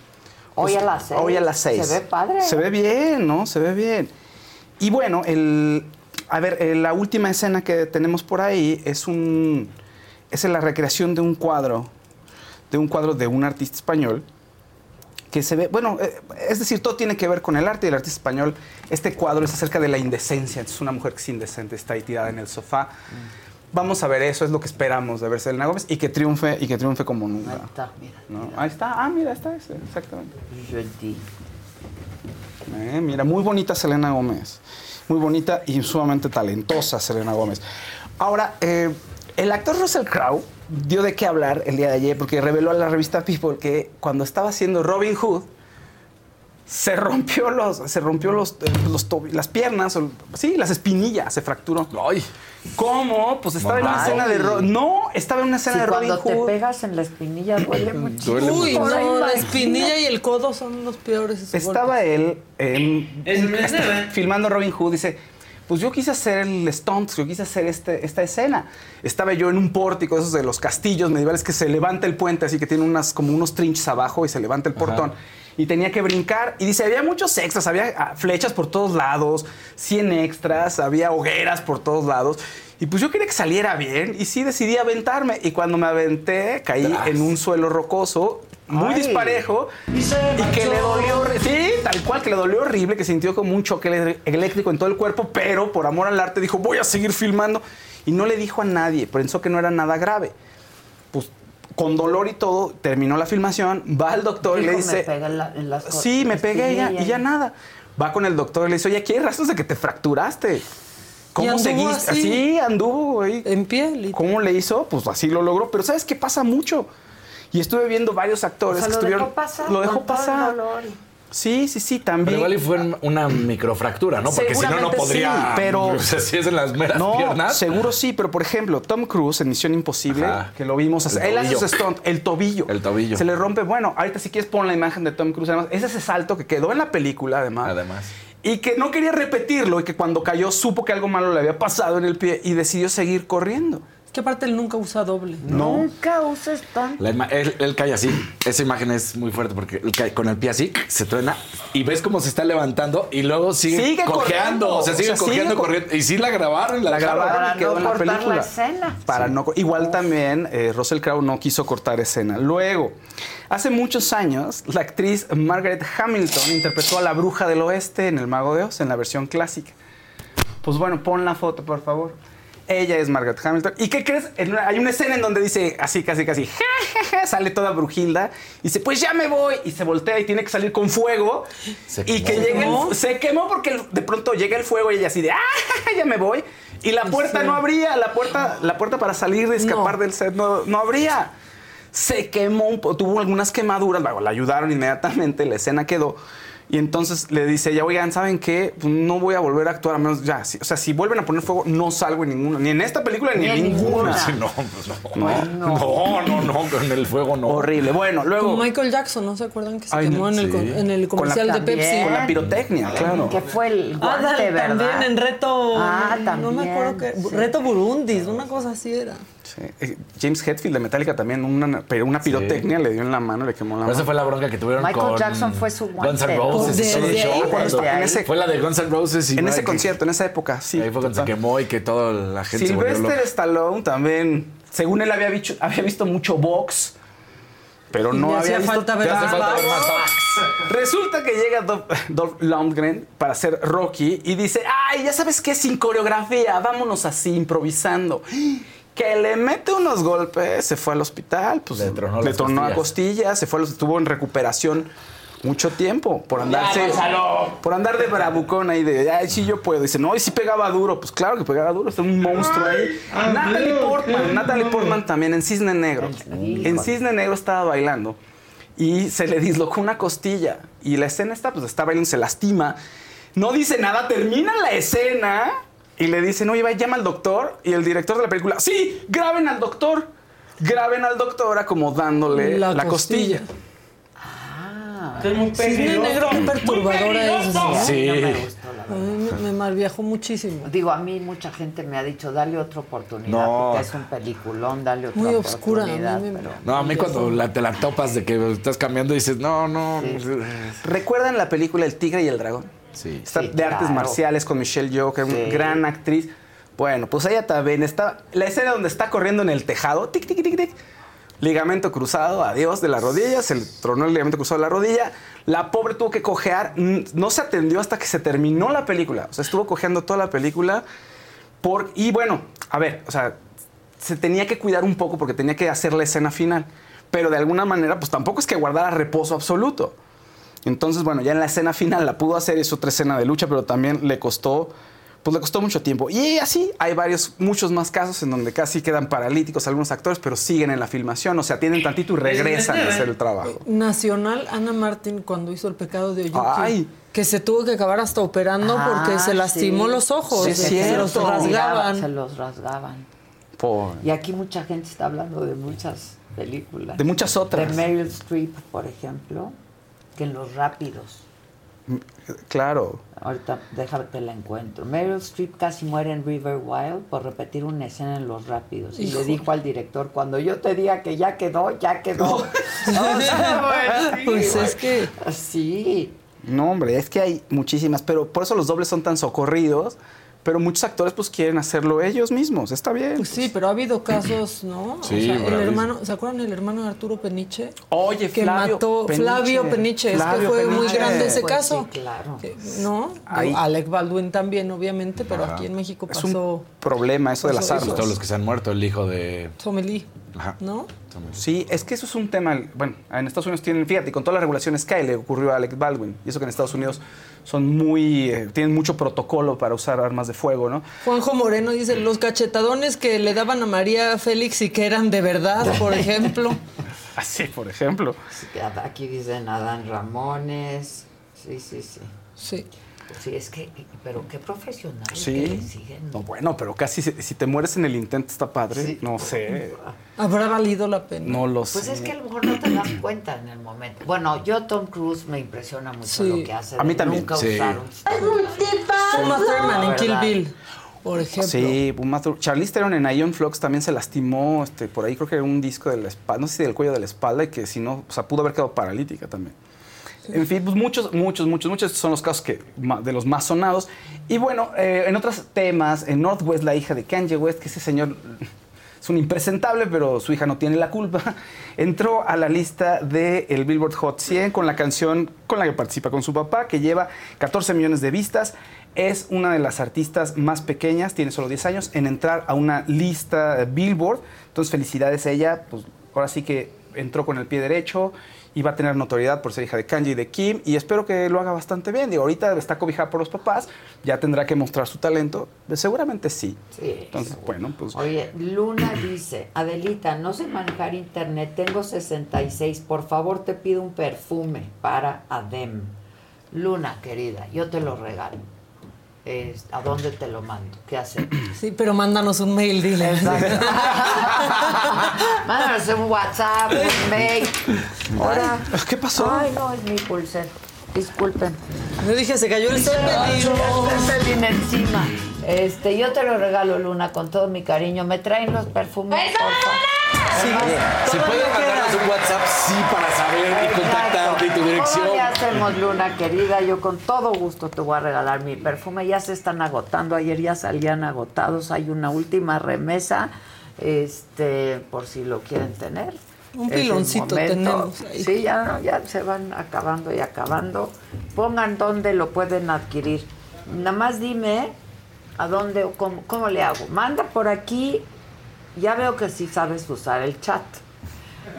Hoy pues, a las seis. Hoy a las 6. Se ve padre. Se ve bien, ¿no? Se ve bien. Y bueno, el. A ver, eh, la última escena que tenemos por ahí es un. Es la recreación de un cuadro. De un cuadro de un artista español que se ve, bueno, eh, es decir, todo tiene que ver con el arte y el artista español. Este cuadro es acerca de la indecencia. Es una mujer que es indecente, está ahí tirada en el sofá. Vamos a ver eso, es lo que esperamos de ver Selena Gómez y que triunfe y que triunfe como nunca. Ahí está, mira. ¿no? Ahí está, ah, mira, está ese, exactamente. Eh, mira, muy bonita Selena Gómez. Muy bonita y sumamente talentosa Selena Gómez. Ahora, eh, el actor Russell Crowe dio de qué hablar el día de ayer porque reveló a la revista People que cuando estaba haciendo Robin Hood se rompió los se rompió los, los tobi- las piernas o- sí las espinillas se fracturó Ay. cómo pues estaba en una escena de Ro- no estaba en una escena Si de Robin cuando te Hood pegas en la espinilla duele mucho. Duele Uy, Ahora no, la espinilla y el codo son los peores. Estaba golpes. él en- está- filmando Robin Hood. Dice, pues yo quise hacer el stunt, yo quise hacer este, esta escena. Estaba yo en un pórtico, esos de los castillos medievales que se levanta el puente, así que tiene unas, como unos trinches abajo y se levanta el portón. Y tenía que brincar. Y dice, había muchos extras, había ah, flechas por todos lados, 100 extras, había hogueras por todos lados. Y pues yo quería que saliera bien y sí decidí aventarme. Y cuando me aventé, caí Tras. en un suelo rocoso, muy Ay. disparejo, y que le dolió, sí, tal cual, que le dolió horrible, que sintió como un choque eléctrico en todo el cuerpo, pero por amor al arte dijo, voy a seguir filmando. Y no le dijo a nadie, pensó que no era nada grave. Pues con dolor y todo, terminó la filmación, va al doctor y Dijo, le "Me dice, pegué en la- en las sí, me pegué ya, espinilla". y ya nada. Va con el doctor y le dice, oye, aquí hay rastros de que te fracturaste. ¿Cómo seguiste? así. Sí, anduvo, güey. En pie. ¿Cómo le hizo? Pues así lo logró. Pero ¿sabes qué pasa mucho? Y estuve viendo varios O actores sea, que lo estuvieron. dejó pasar. Lo dejó pasar. dolor. Sí, sí, sí, Pero también. igual y fue una microfractura, ¿no? Porque si no, no podría. sí, pero- O sea, si es en las meras No, piernas. seguro sí, pero por ejemplo, Tom Cruise en Misión Imposible, Ajá. que lo vimos hacer, El él hace su stunt, el tobillo. El tobillo. Se le rompe, bueno, ahorita si quieres pon la imagen de Tom Cruise, además, es ese salto que quedó en la película, además. Además. Y que no quería repetirlo y que cuando cayó supo que algo malo le había pasado en el pie y decidió seguir corriendo. Que aparte él nunca usa doble. No. Nunca uses tan. La él, él cae así. Esa imagen es muy fuerte porque él cae con el pie así, se truena y ves cómo se está levantando y luego sigue, Sigue cojeando. corriendo. O sea, sigue O sea, sigue cojeando, co- corriendo. Y sí la grabaron, la, La dejaron. grabaron Para y quedó no en la cortar la película. escena. Para no, co- igual también eh, Russell Crowe no quiso cortar escena. Luego, hace muchos años, la actriz Margaret Hamilton interpretó a la bruja del oeste en El Mago de Oz, en la versión clásica. Pues bueno, pon la foto, por favor. Ella es Margaret Hamilton. ¿Y qué crees? En una- hay una escena en donde dice así, casi, casi, "Ja, ja, ja", sale toda brujilda y dice, pues ya me voy. Y se voltea y tiene que salir con fuego. Se y quemó. que ¿Se llegue quemó? el, se quemó porque el- de pronto llega el fuego y ella así de, ah, ja, ja, ya me voy. Y la puerta Sí. no abría, la puerta, la puerta para salir de escapar No. del set no, no abría. Se quemó, tuvo algunas quemaduras, luego la ayudaron inmediatamente, la escena quedó. Y entonces le dice ella, oigan, ¿saben qué? Pues no voy a volver a actuar, a menos ya. si- o sea, si vuelven a poner fuego, no salgo en ninguna. Ni en esta película, ni, Ni en ninguna. no, pues no. No. No, no, no, con el fuego no. Horrible. Bueno, luego. Como Michael Jackson, ¿no se acuerdan que se Ay, quemó en, el, sí. en el Con la- comercial de también. Pepsi? Con la pirotecnia, claro. Que fue el Ah, guante, ¿verdad? también en reto. Ah, No me acuerdo qué. también, sí. Reto Burundis, una cosa así era. Sí. Eh, James Hetfield de Metallica también, una, pero una pirotecnia le dio en la mano, le quemó la mano. esa fue la bronca que tuvieron Michael con Jackson fue su Guns N'. Roses. Y todo el desde show, ahí, cuando- desde ahí. En ese- Fue la de Guns N' Roses. y en ese que- concierto, en esa época, sí. Ahí fue cuando se quemó y que toda la gente se volvió Sylvester loca. Stallone también, según él había, visto, había visto mucho box, pero no había hacía visto falta ver más falta ver box. más box. Resulta que llega Dolph, Dolph Lundgren para hacer Rocky y dice, ay, ya sabes qué, sin coreografía, vámonos así, improvisando. Que le mete unos golpes, se fue al hospital, pues Le le tronó a costillas. se fue, estuvo en recuperación mucho tiempo por andarse, por andar de bravucón ahí de, ay, sí yo puedo. Dice, no, y sí pegaba duro, pues claro que pegaba duro, es un monstruo ahí. Natalie Portman, Natalie Portman también en Cisne Negro. En Cisne Negro estaba bailando y se le dislocó una costilla. Y la escena está, pues está bailando, se lastima. No dice nada, termina la escena y le dicen, oye, va, llama al doctor. Y el director de la película, sí, graben al doctor. Graben al doctor acomodándole la, La costilla. costilla. Ah, negro, qué perturbadora es. ¿no? Sí. no me gustó, la verdad. me, malviajó muchísimo. Digo, a mí mucha gente me ha dicho, dale otra oportunidad, No. porque es un peliculón, dale otra Muy oscura, a mí oportunidad. me- pero- No, a mí cuando la- te la topas de que estás cambiando dices, no, no. ¿Recuerdan la película El Tigre y el Dragón? Sí. Está Sí, de artes claro. marciales con Michelle Yeoh, que es Sí. una gran actriz. Bueno, pues ella también está. La escena donde está corriendo en el tejado, tic, tic, tic, tic. Ligamento cruzado, adiós de la rodilla, se le tronó el ligamento cruzado de la rodilla. La pobre tuvo que cojear, no se atendió hasta que se terminó la película. O sea, estuvo cojeando toda la película. Por, y bueno, a ver, o sea, se tenía que cuidar un poco porque tenía que hacer la escena final. Pero de alguna manera, pues tampoco es que guardara reposo absoluto. Entonces, bueno, ya en la escena final la pudo hacer, es otra escena de lucha, pero también le costó, pues le costó mucho tiempo. Y así hay varios, muchos más casos en donde casi quedan paralíticos algunos actores, pero siguen en la filmación, o sea, tienen tantito y regresan a hacer el trabajo. Nacional, Ana Martín, cuando hizo El pecado de Oyuki, que se tuvo que acabar hasta operando porque Ah, se lastimó sí. los ojos, Sí, se los rasgaban. Se los rasgaban. Por- Y aquí mucha gente está hablando de muchas películas. De muchas otras. De Meryl Streep, por ejemplo, que en Los Rápidos. Claro. Ahorita déjame te la encuentro. Meryl Streep casi muere en River Wild por repetir una escena en Los Rápidos. Y le dijo al director, cuando yo te diga que ya quedó, ya quedó. Sí, Pues es que Sí. No, hombre, es que hay muchísimas, pero por eso los dobles son tan socorridos, pero muchos actores pues quieren hacerlo ellos mismos, está bien. Pues sí, pero ha habido casos, ¿no? Sí, o sea, el hermano, ¿se acuerdan el hermano de Arturo Peniche? Oye, que Flavio mató Peniche. Flavio Peniche, es que fue muy grande ese Pues caso. sí, claro. Que- ¿No? Ahí. Alec Baldwin también, obviamente, pero Ajá. aquí en México Es pasó un problema eso de las eso. armas. Todos los que se han muerto, el hijo de. Somelí, Ajá. ¿no? Sí, es que eso es un tema, bueno, en Estados Unidos tienen, fíjate, con todas las regulaciones que hay, le ocurrió a Alec Baldwin, y eso que en Estados Unidos son muy, eh, tienen mucho protocolo para usar armas de fuego, ¿no? Juanjo Moreno dice, los cachetadones que le daban a María Félix y que eran de verdad, por ejemplo. Así, por ejemplo. Aquí dicen Adán Ramones. Sí, sí, sí. Sí. Sí, es que, pero qué profesional. que Sí. le siguen. No, bueno, pero casi si, te mueres en el intento está padre. No sé. ¿Habrá valido la pena? No lo Pues sé. es que a lo mejor no te das cuenta en el momento. Bueno, yo Tom Cruise me impresiona mucho Sí. lo que hace. A mí también. Nunca Sí. usaron. Uma Thurman en Kill. Bill, por ejemplo. Sí, Charlize Theron en Ion Flux también se lastimó, este, por ahí creo que era un disco de la espalda, no sé si del cuello de la espalda, y que si no, o sea, pudo haber quedado paralítica también. En fin, pues muchos, muchos, muchos, muchos son los casos de los más sonados. Y bueno, eh, en otros temas, en Northwest, la hija de Kanye West, que ese señor es un impresentable, pero su hija no tiene la culpa, entró a la lista del Billboard Hot 100 con la canción con la que participa con su papá, que lleva 14 millones de vistas. Es una de las artistas más pequeñas, tiene solo 10 años, en entrar a una lista Billboard. Entonces, felicidades a ella. Pues ahora sí que entró con el pie derecho y va a tener notoriedad por ser hija de Kanji y de Kim. Y espero que lo haga bastante bien. Digo, ahorita está cobijada por los papás, ya tendrá que mostrar su talento. Seguramente sí. Sí, Entonces, bueno, pues. Oye, Luna dice, Adelita, no sé manejar internet, tengo 66, por favor te pido un perfume para Adem. Luna, querida, yo te lo regalo. Es- ¿A dónde te lo mando? ¿Qué haces? Sí, pero mándanos un mail, dile. Mándanos un WhatsApp, un mail. Hola. ¿Qué pasó? Ay, no, es mi pulsera. Disculpen. Yo dije, se cayó el Zeppelin. Encima. Este, yo te lo regalo, Luna, con todo mi cariño. ¿Me traen los perfumes? Sí, ¿Se puede mandarnos un WhatsApp? Sí, para saber y contactarte y tu dirección. ¿Cómo le hacemos, Luna, querida? Yo con todo gusto te voy a regalar mi perfume. Ya se están agotando. Ayer ya salían agotados. Hay una última remesa, este, por si lo quieren tener. Un piloncito tenemos ahí. Sí, ya, ya se van acabando y acabando. Pongan dónde lo pueden adquirir. Nada más dime a dónde o cómo, cómo le hago. Manda por aquí. Ya veo que sí sabes usar el chat.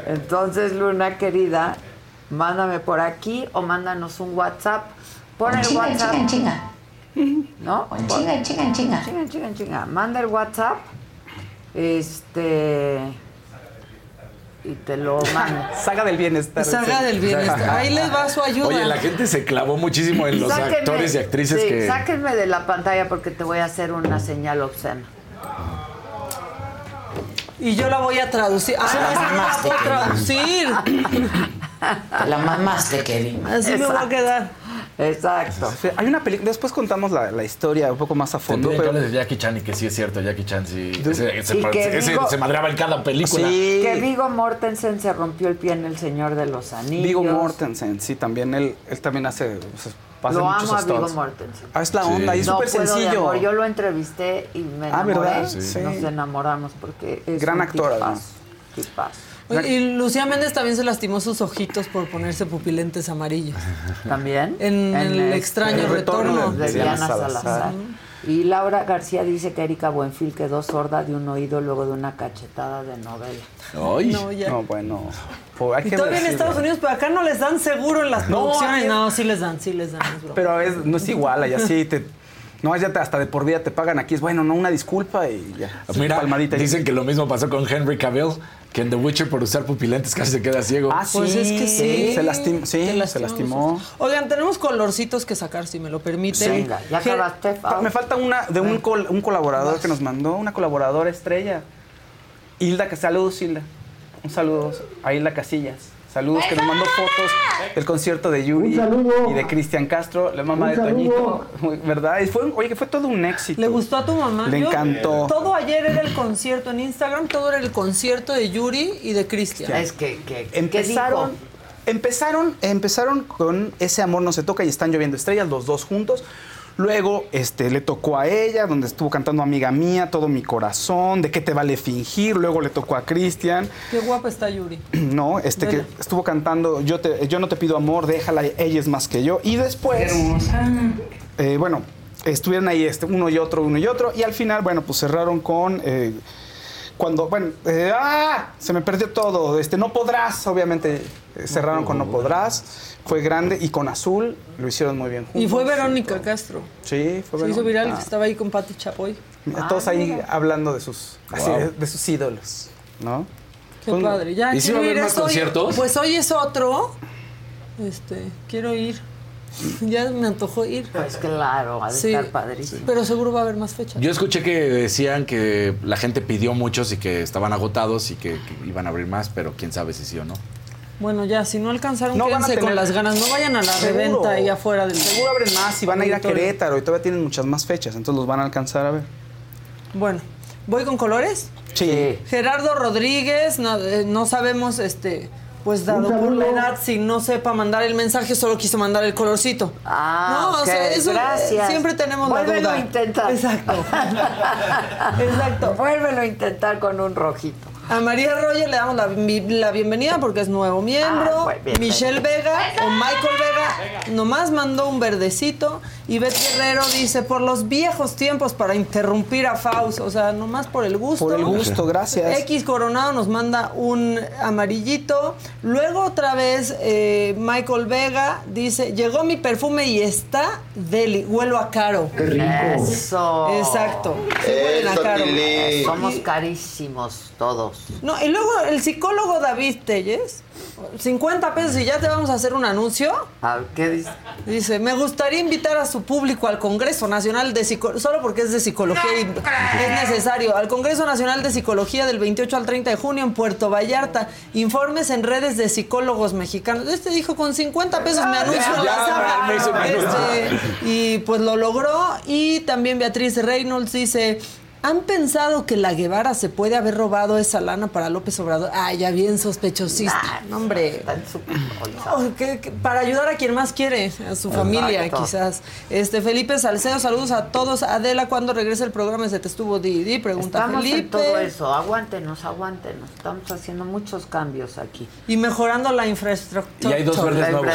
Entonces, Luna querida, mándame por aquí o mándanos un WhatsApp. Pon el chinga, WhatsApp. chinga, en chinga. ¿No? Chinga, en chinga, en chinga. Chinga, en chinga, chinga. Manda el WhatsApp. Este. Y te lo mando. Saga del bienestar. Saga del bienestar. Ahí les va su ayuda. Oye, la gente se clavó muchísimo en los Sáquenme- actores y actrices sí, que. Sáquenme de la pantalla porque te voy a hacer una señal obscena. Y yo la voy a traducir. Ah, la no la mamaste, puedo querida. traducir. La mamaste, Kevin. Así me va a quedar. Exacto. Sí, Hay una película, después contamos la, la historia un poco más a fondo. Tendría que Pero, hablar de Jackie Chan y que sí es cierto, Jackie Chan sí. Ese, ese- Y que ese Vigo- se madreaba en cada película. Sí. Que Vigo Mortensen se rompió el pie en El Señor de los Anillos. Vigo Mortensen, sí, también él, él también hace, o sea, Lo muchos amo a Vigo stunts. Mortensen. Ah, es la Sí. onda, y es No súper sencillo. amor. Yo lo entrevisté y me Ah, enamoré. ¿verdad? Sí. Nos enamoramos porque es Gran un actor, tipazo, además. tipazo. Oye, y Lucía Méndez también se lastimó sus ojitos por ponerse pupilentes amarillos. También. En el este, extraño retorno. de Diana Salazar. Y Laura García dice que Erika Buenfil quedó sorda de un oído luego de una cachetada de novela. Ay. No, ya. No, bueno. pues, hay Y que todavía en. Estados Unidos, pero acá no les dan seguro en las No, producciones. No, sí les dan, sí les dan. Pero es, no es igual, allá sí te. No, te- hasta de por vida te pagan. Aquí es bueno, no, una disculpa y ya. Mira, palmadita. dicen que lo mismo pasó con Henry Cavill, que en The Witcher por usar pupilentes casi se queda ciego. Ah, sí. Pues es que sí. Se. Sí, Te se lastimó. Oigan, tenemos colorcitos que sacar, si me lo permiten. Venga, ya acabaste. Me falta una de un, col- un colaborador que nos mandó, una colaboradora estrella. Hilda, que saludos, Hilda. Un saludo a Hilda Casillas. Saludos, que nos mandó fotos del concierto de Yuri y de Cristian Castro, la mamá Un de. Toñito. ¿Verdad? Y fue, un- oye, que fue todo un éxito. ¿Le gustó a tu mamá? Le Yo- encantó. todo ayer era el concierto en Instagram, todo era el concierto de Yuri y de Cristian. Es que, que ¿qué Empezaron, dijo? empezaron, empezaron con Ese amor no se toca y están lloviendo estrellas, los dos juntos. Luego este, le tocó a ella, donde estuvo cantando Amiga Mía, Todo mi corazón, De qué te vale fingir. Luego le tocó a Cristian, Qué guapa está Yuri. ¿no? Este que estuvo cantando yo, te, yo no te pido amor, déjala, ella es más que yo. Y después, eh, bueno, estuvieron ahí este, uno y otro, uno y otro. Y al final, bueno, pues cerraron con, eh, cuando, bueno, eh, ¡ah! Se me perdió todo. Este, no podrás, obviamente, eh, cerraron con no podrás. Fue grande y con azul lo hicieron muy bien. Y fue juntos. Verónica Castro. Sí, fue Se hizo viral Ah. que estaba ahí con Pati Chapoy. Mira, Todos ahí hablando de sus, así, Wow. de, de sus ídolos, ¿no? Qué Pues, padre. Ya, ¿Y si va a quiero haber ir más esto hoy. conciertos? Pues hoy es otro. Este, quiero ir. Ya me antojó ir. Pues claro, ha de Sí. estar padrísimo. Pero seguro va a haber más fechas. Yo escuché que decían que la gente pidió muchos y que estaban agotados y que, que iban a abrir más, pero quién sabe si sí o no. Bueno, ya, si no alcanzaron, No a quédense con tener- las ganas. No vayan a la Seguro. reventa ahí afuera del. Seguro abren más y van a ir a. Querétaro y todavía tienen muchas más fechas, entonces los van a alcanzar a ver. Bueno, ¿voy con colores? Sí. Gerardo Rodríguez, no, eh, no sabemos, este, pues dado por la edad, si no sepa mandar el mensaje, solo quiso mandar el colorcito. Ah, no, ok, o sea, eso, gracias. siempre tenemos la Vuélvelo duda. a intentar. Exacto. Exacto. Vuélvelo a intentar con un rojito. A María Roger le damos la, bi- la bienvenida porque es nuevo miembro. Ah, pues, bienvenido. Michelle Vega o Michael Vega nomás mandó un verdecito. Y Beth Guerrero dice, por los viejos tiempos para interrumpir a Faust. O sea, nomás por el gusto. Por el gusto, gracias. X Coronado nos manda un amarillito. Luego otra vez eh, Michael Vega dice, llegó mi perfume y está deli, huelo a caro. Qué rico. Eso. Exacto. Sí huelen a caro. Somos carísimos todos. No, y luego el psicólogo David Telles, 50 pesos y ya te vamos a hacer un anuncio. A ver, ¿qué dice? Dice, me gustaría invitar a su público al Congreso Nacional de Psicología, solo porque es de psicología y es necesario, al Congreso Nacional de Psicología del 28 al 30 de junio en Puerto Vallarta. Informes en redes de psicólogos mexicanos. Este dijo, con 50 pesos me anuncio en la Ya, sala. Este, y pues lo logró. Y también Beatriz Reynolds dice... ¿Han pensado que la Guevara se puede haber robado esa lana para López Obrador? Ah, ya bien sospechosista. Ah, no, hombre. Está en su bolsa. Que- que- para ayudar a quien más quiere, a su familia quizás. Este Felipe Salcedo, saludos a todos. Adela, ¿cuándo regresa el programa? Se te estuvo Didi, pregunta Estamos Felipe. en todo eso. Aguántenos, aguántenos. Estamos haciendo muchos cambios aquí. Y mejorando la infraestructura. Y hay dos verdes nuevos.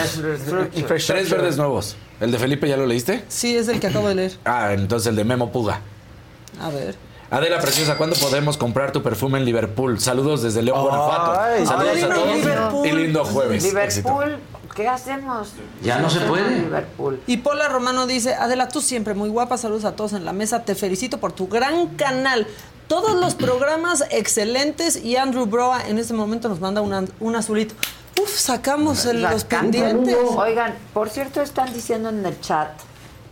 Tres verdes nuevos. ¿El de Felipe ya lo leíste? Sí, es el que acabo de leer. Ah, entonces el de Memo Puga. A ver. Adela Preciosa, ¿cuándo podemos comprar tu perfume en Liverpool? Saludos desde León, Guanajuato. Ay, Saludos ay, a todos Liverpool. y lindo jueves. Éxito. Liverpool, ¿qué hacemos? Ya no se puede. Liverpool. Y Paula Romano dice, Adela, tú siempre muy guapa, saludos a todos en la mesa, te felicito por tu gran canal. Todos los programas excelentes y Andrew Broa en este momento nos manda una- un azulito. Uf, sacamos el- los pendientes. Oigan, por cierto, están diciendo en el chat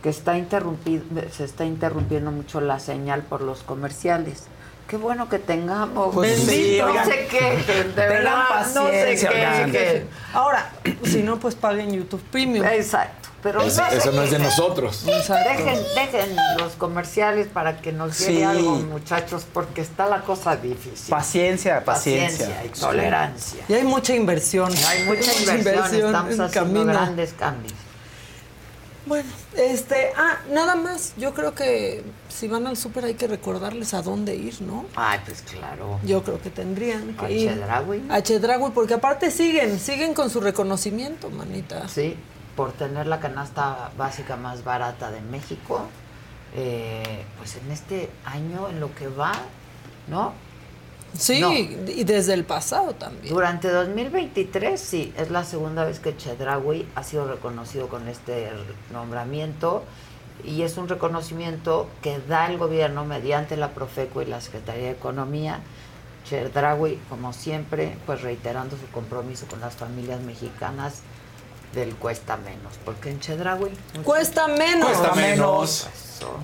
que está interrumpido, se está interrumpiendo mucho la señal por los comerciales. Qué bueno que tengamos. Pues sí, no sé qué, de verdad, no sé paciencia, qué. que- Ahora, si no, pues paguen YouTube Premium. Exacto. Pero Eso, no sé eso no es de nosotros. Dejen, dejen los comerciales para que nos llegue Sí. algo, muchachos, porque está la cosa difícil. Paciencia, paciencia. Paciencia y tolerancia. Y hay mucha inversión. Hay mucha inversión, estamos en haciendo camino. grandes cambios. Bueno, este, ah, nada más. Yo creo que si van al súper hay que recordarles a dónde ir, ¿no? Ay, pues claro. Yo creo que tendrían que A ir. Chedraui. A Chedraui, porque aparte siguen, siguen con su reconocimiento, manita. Sí, por tener la canasta básica más barata de México, eh, pues en este año, en lo que va, ¿no? Sí, No. y desde el pasado también. Durante 2023, sí, es la segunda vez que Chedraui ha sido reconocido con este nombramiento y es un reconocimiento que da el gobierno mediante la Profeco y la Secretaría de Economía. Chedraui, como siempre, pues reiterando su compromiso con las familias mexicanas del cuesta menos, porque en Chedraui Cuesta menos. Cuesta menos. Eso.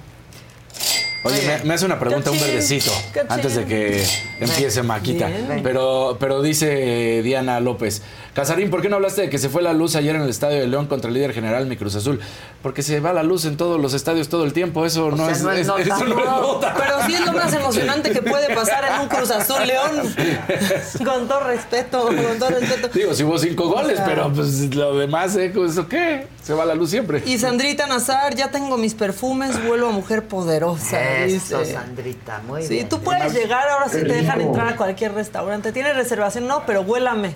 Oye, me, me hace una pregunta un verdecito antes de que empiece Maquita. Bien. Pero, pero dice Diana López, Casarín, ¿por qué no hablaste de que se fue la luz ayer en el Estadio de León contra el líder general, mi Cruz Azul? Porque se va la luz en todos los estadios todo el tiempo, eso no, sea, es, no es nota. eso no es nota. Pero sí es lo más emocionante que puede pasar en un Cruz Azul León. Con todo respeto, con todo respeto. Digo, si hubo cinco goles, sea- pero pues lo demás, ¿eh? ¿eso qué? Se va la luz siempre. Y Sandrita Nazar, ya tengo mis perfumes, vuelvo a mujer poderosa. Eso, dice. Sandrita, muy Sí, bien. tú puedes llegar, ahora sí Qué te dejan entrar a cualquier restaurante. ¿Tienes reservación? No, pero huélame.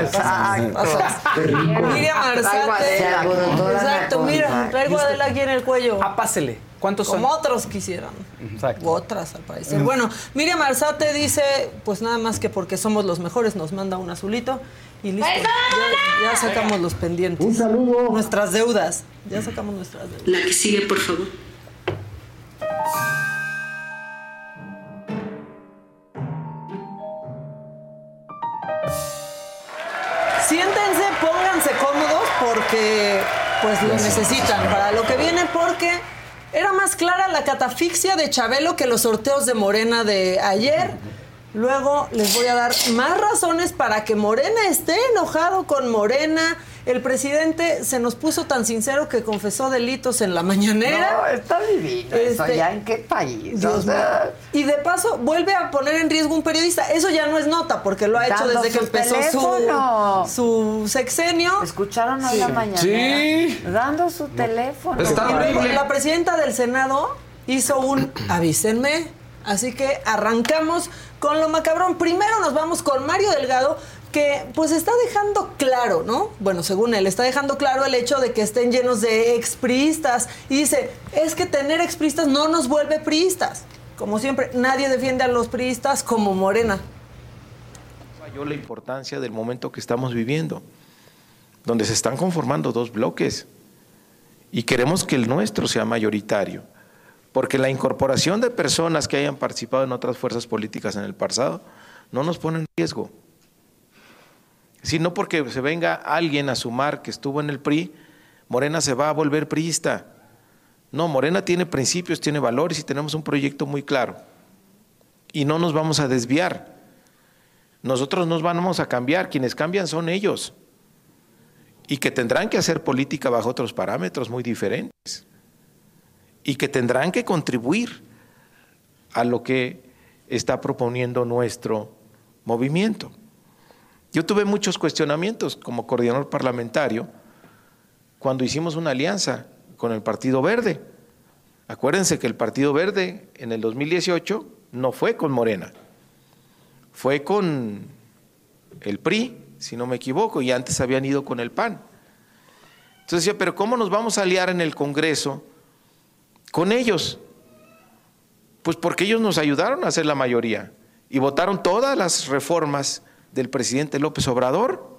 Exacto. Miriam Arzate. Exacto, mira, traigo a Adela aquí en el cuello. Ah, pásele. ¿Cuántos son? Como otros quisieran. Exacto. U otras, al parecer. Bueno, Miriam Arzate dice, pues nada más que porque somos los mejores, nos manda un azulito y listo. Ya, ya sacamos los pendientes. Un saludo. Nuestras deudas. Ya sacamos nuestras deudas. La que sigue, por favor. Porque pues lo necesitan para lo que viene porque era más clara la catafixia de Chabelo que los sorteos de Morena de ayer. Luego les voy a dar más razones para que Morena esté enojado con Morena. El presidente se nos puso tan sincero que confesó delitos en la mañanera. No, está divino eso, Este, ¿ya en qué país? Dios O sea, mío. Y de paso vuelve a poner en riesgo un periodista. Eso ya no es nota porque lo ha hecho desde que empezó su, su sexenio. ¿Escucharon hoy Sí. la mañana? Sí. Dando su teléfono. Y luego la presidenta del Senado hizo un avísenme. Así que arrancamos con lo macabrón. Primero nos vamos con Mario Delgado, que pues está dejando claro, ¿no? Bueno, según él, está dejando claro el hecho de que estén llenos de expriistas. Y dice, es que tener expriistas no nos vuelve priistas. Como siempre, nadie defiende a los priistas como Morena. Falló la importancia del momento que estamos viviendo, donde se están conformando dos bloques y queremos que el nuestro sea mayoritario, porque la incorporación de personas que hayan participado en otras fuerzas políticas en el pasado no nos pone en riesgo, sino porque se venga alguien a sumar que estuvo en el PRI, Morena se va a volver priista. No, Morena tiene principios, tiene valores y tenemos un proyecto muy claro. Y no nos vamos a desviar. Nosotros nos vamos a cambiar, quienes cambian son ellos. Y que tendrán que hacer política bajo otros parámetros muy diferentes. Y que tendrán que contribuir a lo que está proponiendo nuestro movimiento. Yo tuve muchos cuestionamientos como coordinador parlamentario cuando hicimos una alianza con el Partido Verde. Acuérdense que el Partido Verde en el 2018 no fue con Morena, fue con el PRI, si no me equivoco, y antes habían ido con el PAN. Entonces decía, pero ¿cómo nos vamos a aliar en el Congreso con ellos? Pues porque ellos nos ayudaron a hacer la mayoría y votaron todas las reformas del presidente López Obrador.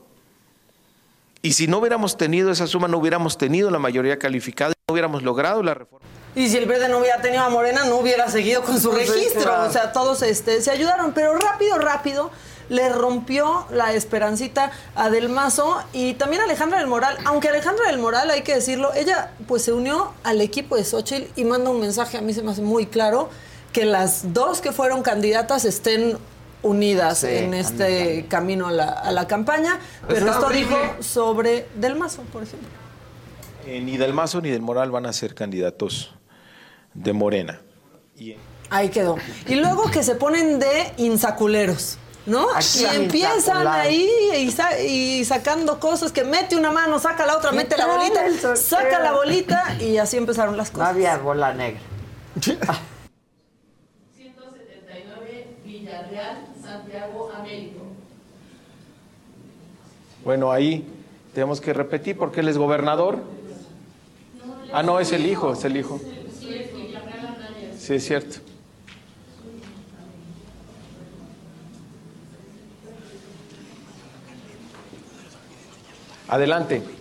Y si no hubiéramos tenido esa suma, no hubiéramos tenido la mayoría calificada, no hubiéramos logrado la reforma. Y si el verde no hubiera tenido a Morena, no hubiera seguido con su Pues registro. O sea, todos este, se ayudaron, pero rápido, rápido le rompió la esperancita a Del Mazo y también a Alejandra del Moral. Aunque Alejandra del Moral, hay que decirlo, ella pues se unió al equipo de Xochitl y manda un mensaje, a mí se me hace muy claro, que las dos que fueron candidatas estén unidas Sí, en este camino a la, a la campaña. Pero Está esto horrible. dijo sobre Del Mazo, por ejemplo. Eh, ni del Mazo ni del Moral van a ser candidatos de Morena. Ahí quedó. Y luego que se ponen de insaculeros. ¿No? Aquí y empiezan ahí y, sa- y sacando cosas que mete una mano, saca la otra, ¿Qué mete la bolita, saca la bolita y así empezaron las No cosas. había bola negra. 179 Villarreal, Bueno, ahí tenemos que repetir porque él es gobernador. Ah, no, es el hijo, es el hijo. Sí, es cierto. Adelante.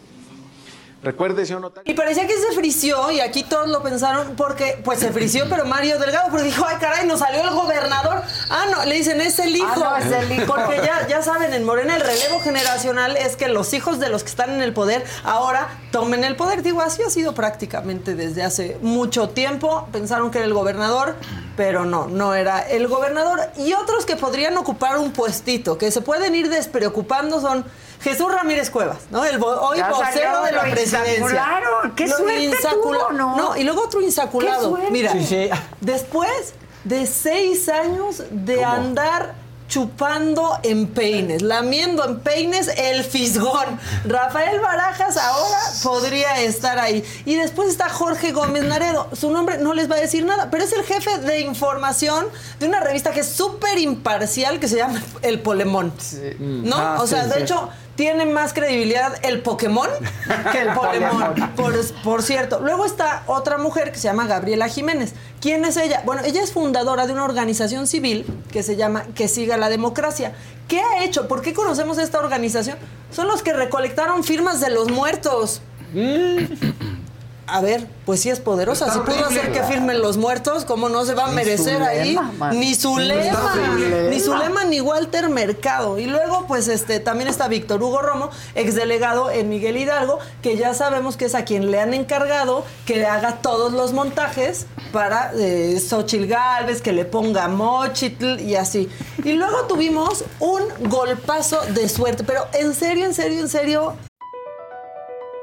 Recuerde, señor notario. Y parecía que se frició, y aquí todos lo pensaron, porque pues se frició, pero Mario Delgado, porque dijo, ay caray, nos salió el gobernador. Ah, no, le dicen, es el hijo. Ah, no, es el hijo. Porque ya, ya saben, en Morena el relevo generacional es que los hijos de los que están en el poder ahora tomen el poder. Digo, así ha sido prácticamente desde hace mucho tiempo. Pensaron que era el gobernador, pero no, no era el gobernador. Y otros que podrían ocupar un puestito, que se pueden ir despreocupando son... Jesús Ramírez Cuevas, ¿no? El hoy Ya vocero salió, de la presidencia. insacularon. ¡Qué Lo suerte insacula- tuvo, ¿no? y luego otro insaculado. Mira, Sí, sí. después de seis años de andar chupando en peines, lamiendo en peines el fisgón. Rafael Barajas ahora podría estar ahí. Y después está Jorge Gómez Naredo. Su nombre no les va a decir nada, pero es el jefe de información de una revista que es súper imparcial que se llama El Polemón. ¿No? Ah, o sea, sí, de sí. hecho, tiene más credibilidad el Pokémon que el Pokémon, por, por cierto. Luego está otra mujer que se llama Gabriela Jiménez. ¿Quién es ella? Bueno, ella es fundadora de una organización civil que se llama Que Siga la Democracia. ¿Qué ha hecho? ¿Por qué conocemos esta organización? Son los que recolectaron firmas de los muertos. A ver, pues sí es poderosa. Si pudo hacer que firmen los muertos, ¿cómo no se va a Ni merecer ahí? Zulema, man. Ni su Ni lema. Zulema. Ni su lema ni Walter Mercado. Y luego, pues este, también está Víctor Hugo Romo, exdelegado en Miguel Hidalgo, que ya sabemos que es a quien le han encargado que haga todos los montajes para eh, Xochitl Galvez, que le ponga Mochitl y así. Y luego tuvimos un golpazo de suerte, pero en serio, en serio, en serio,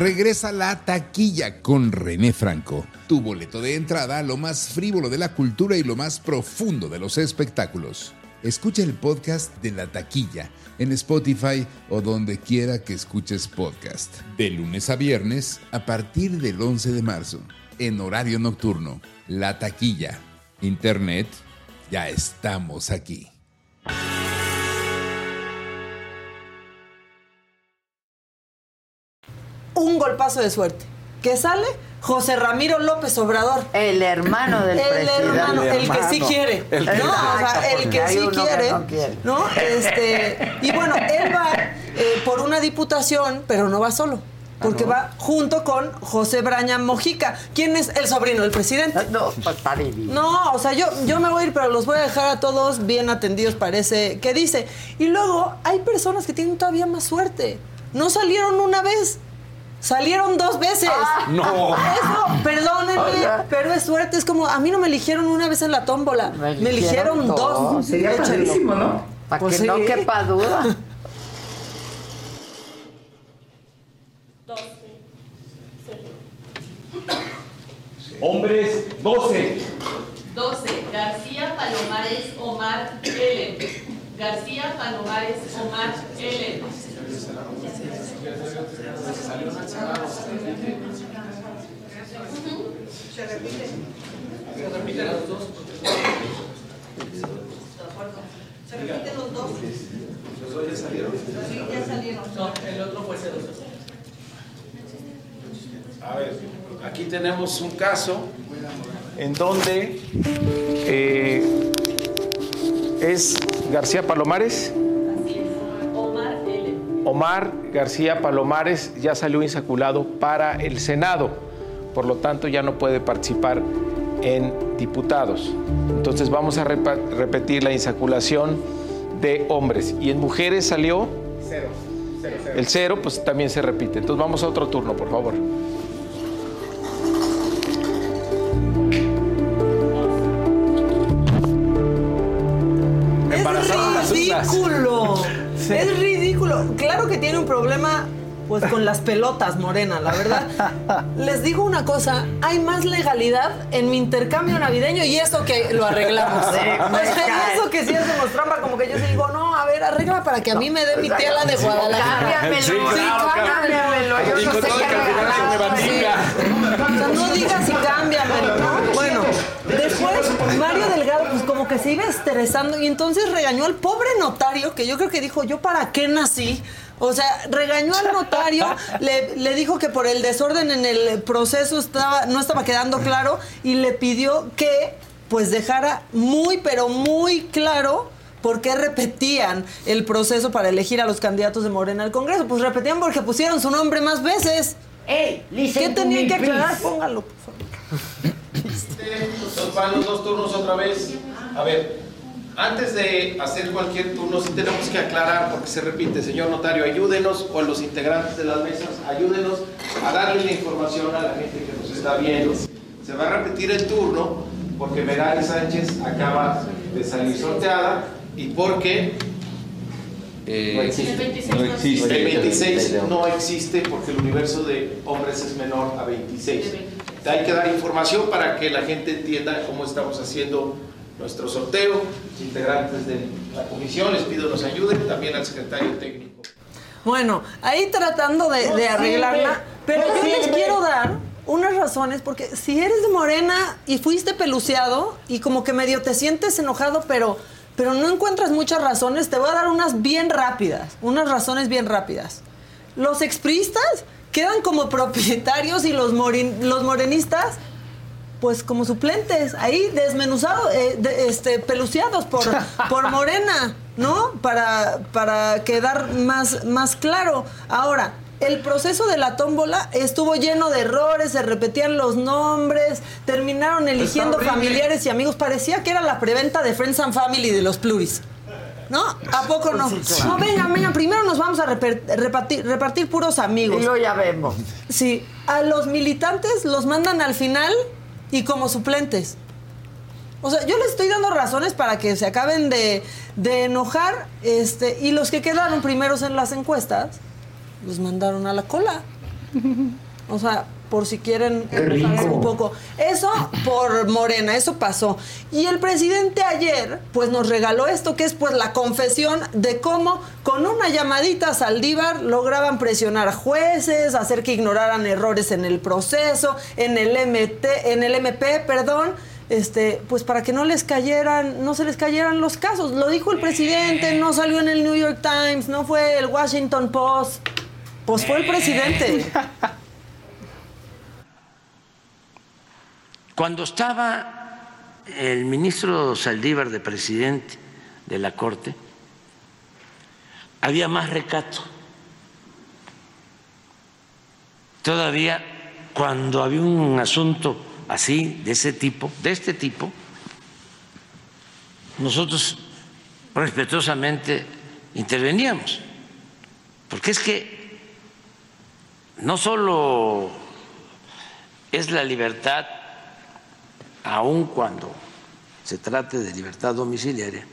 Regresa la taquilla con René Franco, tu boleto de entrada a lo más frívolo de la cultura y lo más profundo de los espectáculos. Escucha el podcast de la taquilla en Spotify o donde quiera que escuches podcast. De lunes a viernes a partir del 11 de marzo, en horario nocturno. La taquilla. Internet, ya estamos aquí. Un golpazo de suerte. ¿Qué sale? José Ramiro López Obrador. El hermano del el presidente. Hermano, el, que sí hermano. quiere. El que- ¿no? O sea, Exacto, el que hay sí uno que quiere. no quiere. ¿no? Este, y bueno, él va eh, por una diputación, pero no va solo. Porque va junto con José Braña Mojica. ¿Quién es el sobrino del presidente? No, pues está divino. No, o sea, yo, yo me voy a ir, pero los voy a dejar a todos bien atendidos, parece que dice. Y luego hay personas que tienen todavía más suerte. No salieron una vez, salieron dos veces. No. Eso, perdónenme, Oiga. pero es suerte. Es como, a mí no me eligieron una vez en la tómbola, me, eligieron dos. Sería padrísimo, ¿no? Para Pues que no sí. quepa duda. Hombres, 12. 12. García Palomares Omar Ellen. García Palomares Omar Ellen. Se repite. Se repiten los dos. Se repiten los dos. ¿Los dos ya salieron? Sí, ya salieron. No, el otro fue cero. A ver, aquí tenemos un caso en donde eh, es García Palomares. Omar García Palomares ya salió insaculado para el Senado, por lo tanto ya no puede participar en diputados. Entonces vamos a repetir la insaculación de hombres. Y en mujeres salió Cero. Cero, cero. el cero, pues también se repite. Entonces vamos a otro turno, por favor. Claro que tiene un problema pues con las pelotas, Morena, la verdad. Les digo una cosa, hay más legalidad en mi intercambio navideño y eso que lo arreglamos. Sí, cae. eso que sí hacemos trampa, como que yo sí digo, no, a ver, arregla para que a mí me dé mi tía la de Guadalajara. cámbiamelo. Sí, cámbiamelo. Yo no sé qué. O sea, no digas y cámbiamelo, ¿no? Bueno, después Mario Delgado, pues como que se iba estresando y entonces regañó al pobre notario, que yo creo que dijo, ¿yo para qué nací? O sea, regañó al notario, le, le dijo que por el desorden en el proceso estaba, no estaba quedando claro y le pidió que pues dejara muy, pero muy claro por qué repetían el proceso para elegir a los candidatos de Morena al Congreso. Pues repetían porque pusieron su nombre más veces. ¡Ey! ¿Qué tenían que aclarar? please. Póngalo, por favor. Nos van los dos turnos otra vez. A ver, antes de hacer cualquier turno, sí tenemos que aclarar, porque se repite, señor notario, ayúdenos, o los integrantes de las mesas, ayúdenos a darle la información a la gente que nos está viendo. Se va a repetir el turno, porque Merari Sánchez acaba de salir sorteada, y porque eh, No existe. El 26 no existe. El 26 de no existe porque el universo de hombres es menor a 26. Hay que dar información para que la gente entienda cómo estamos haciendo nuestro sorteo. Los integrantes de la comisión les pido nos ayuden, también al secretario técnico. Bueno, ahí tratando de, No de sirve, arreglarla, pero no yo les quiero dar unas razones, porque si eres de morena y fuiste peluceado y como que medio te sientes enojado, pero, pero no encuentras muchas razones, te voy a dar unas bien rápidas, unas razones bien rápidas. Los expristas quedan como propietarios y los, morin- los morenistas pues como suplentes, ahí desmenuzados, eh, de- este, peluceados por, por Morena, ¿no? Para, para quedar más, más claro. Ahora, el proceso de la tómbola estuvo lleno de errores, se repetían los nombres, terminaron eligiendo familiares y amigos. Parecía que era la preventa de Friends and Family de los Pluris. ¿No? ¿A poco no? Sí, claro. No, venga, venga, primero nos vamos a repartir, repartir puros amigos. Y luego ya vemos. Sí, a los militantes los mandan al final y como suplentes. O sea, yo les estoy dando razones para que se acaben de, de enojar, este, y los que quedaron primeros en las encuestas, los mandaron a la cola. O sea, por si quieren un poco. Eso por Morena, eso pasó. Y el presidente ayer, pues nos regaló esto, que es pues la confesión de cómo con una llamadita a Saldívar lograban presionar a jueces, hacer que ignoraran errores en el proceso, en el MT, en el MP, perdón. Este, pues para que no les cayeran, no se les cayeran los casos. Lo dijo el presidente, no salió en el New York Times, no fue el Washington Post. Pues fue el presidente. Cuando estaba el ministro Saldívar de presidente de la Corte, había más recato. Todavía cuando había un asunto así, de ese tipo, de este tipo, nosotros respetuosamente interveníamos. Porque es que no solo es la libertad, aun cuando se trate de libertad domiciliaria,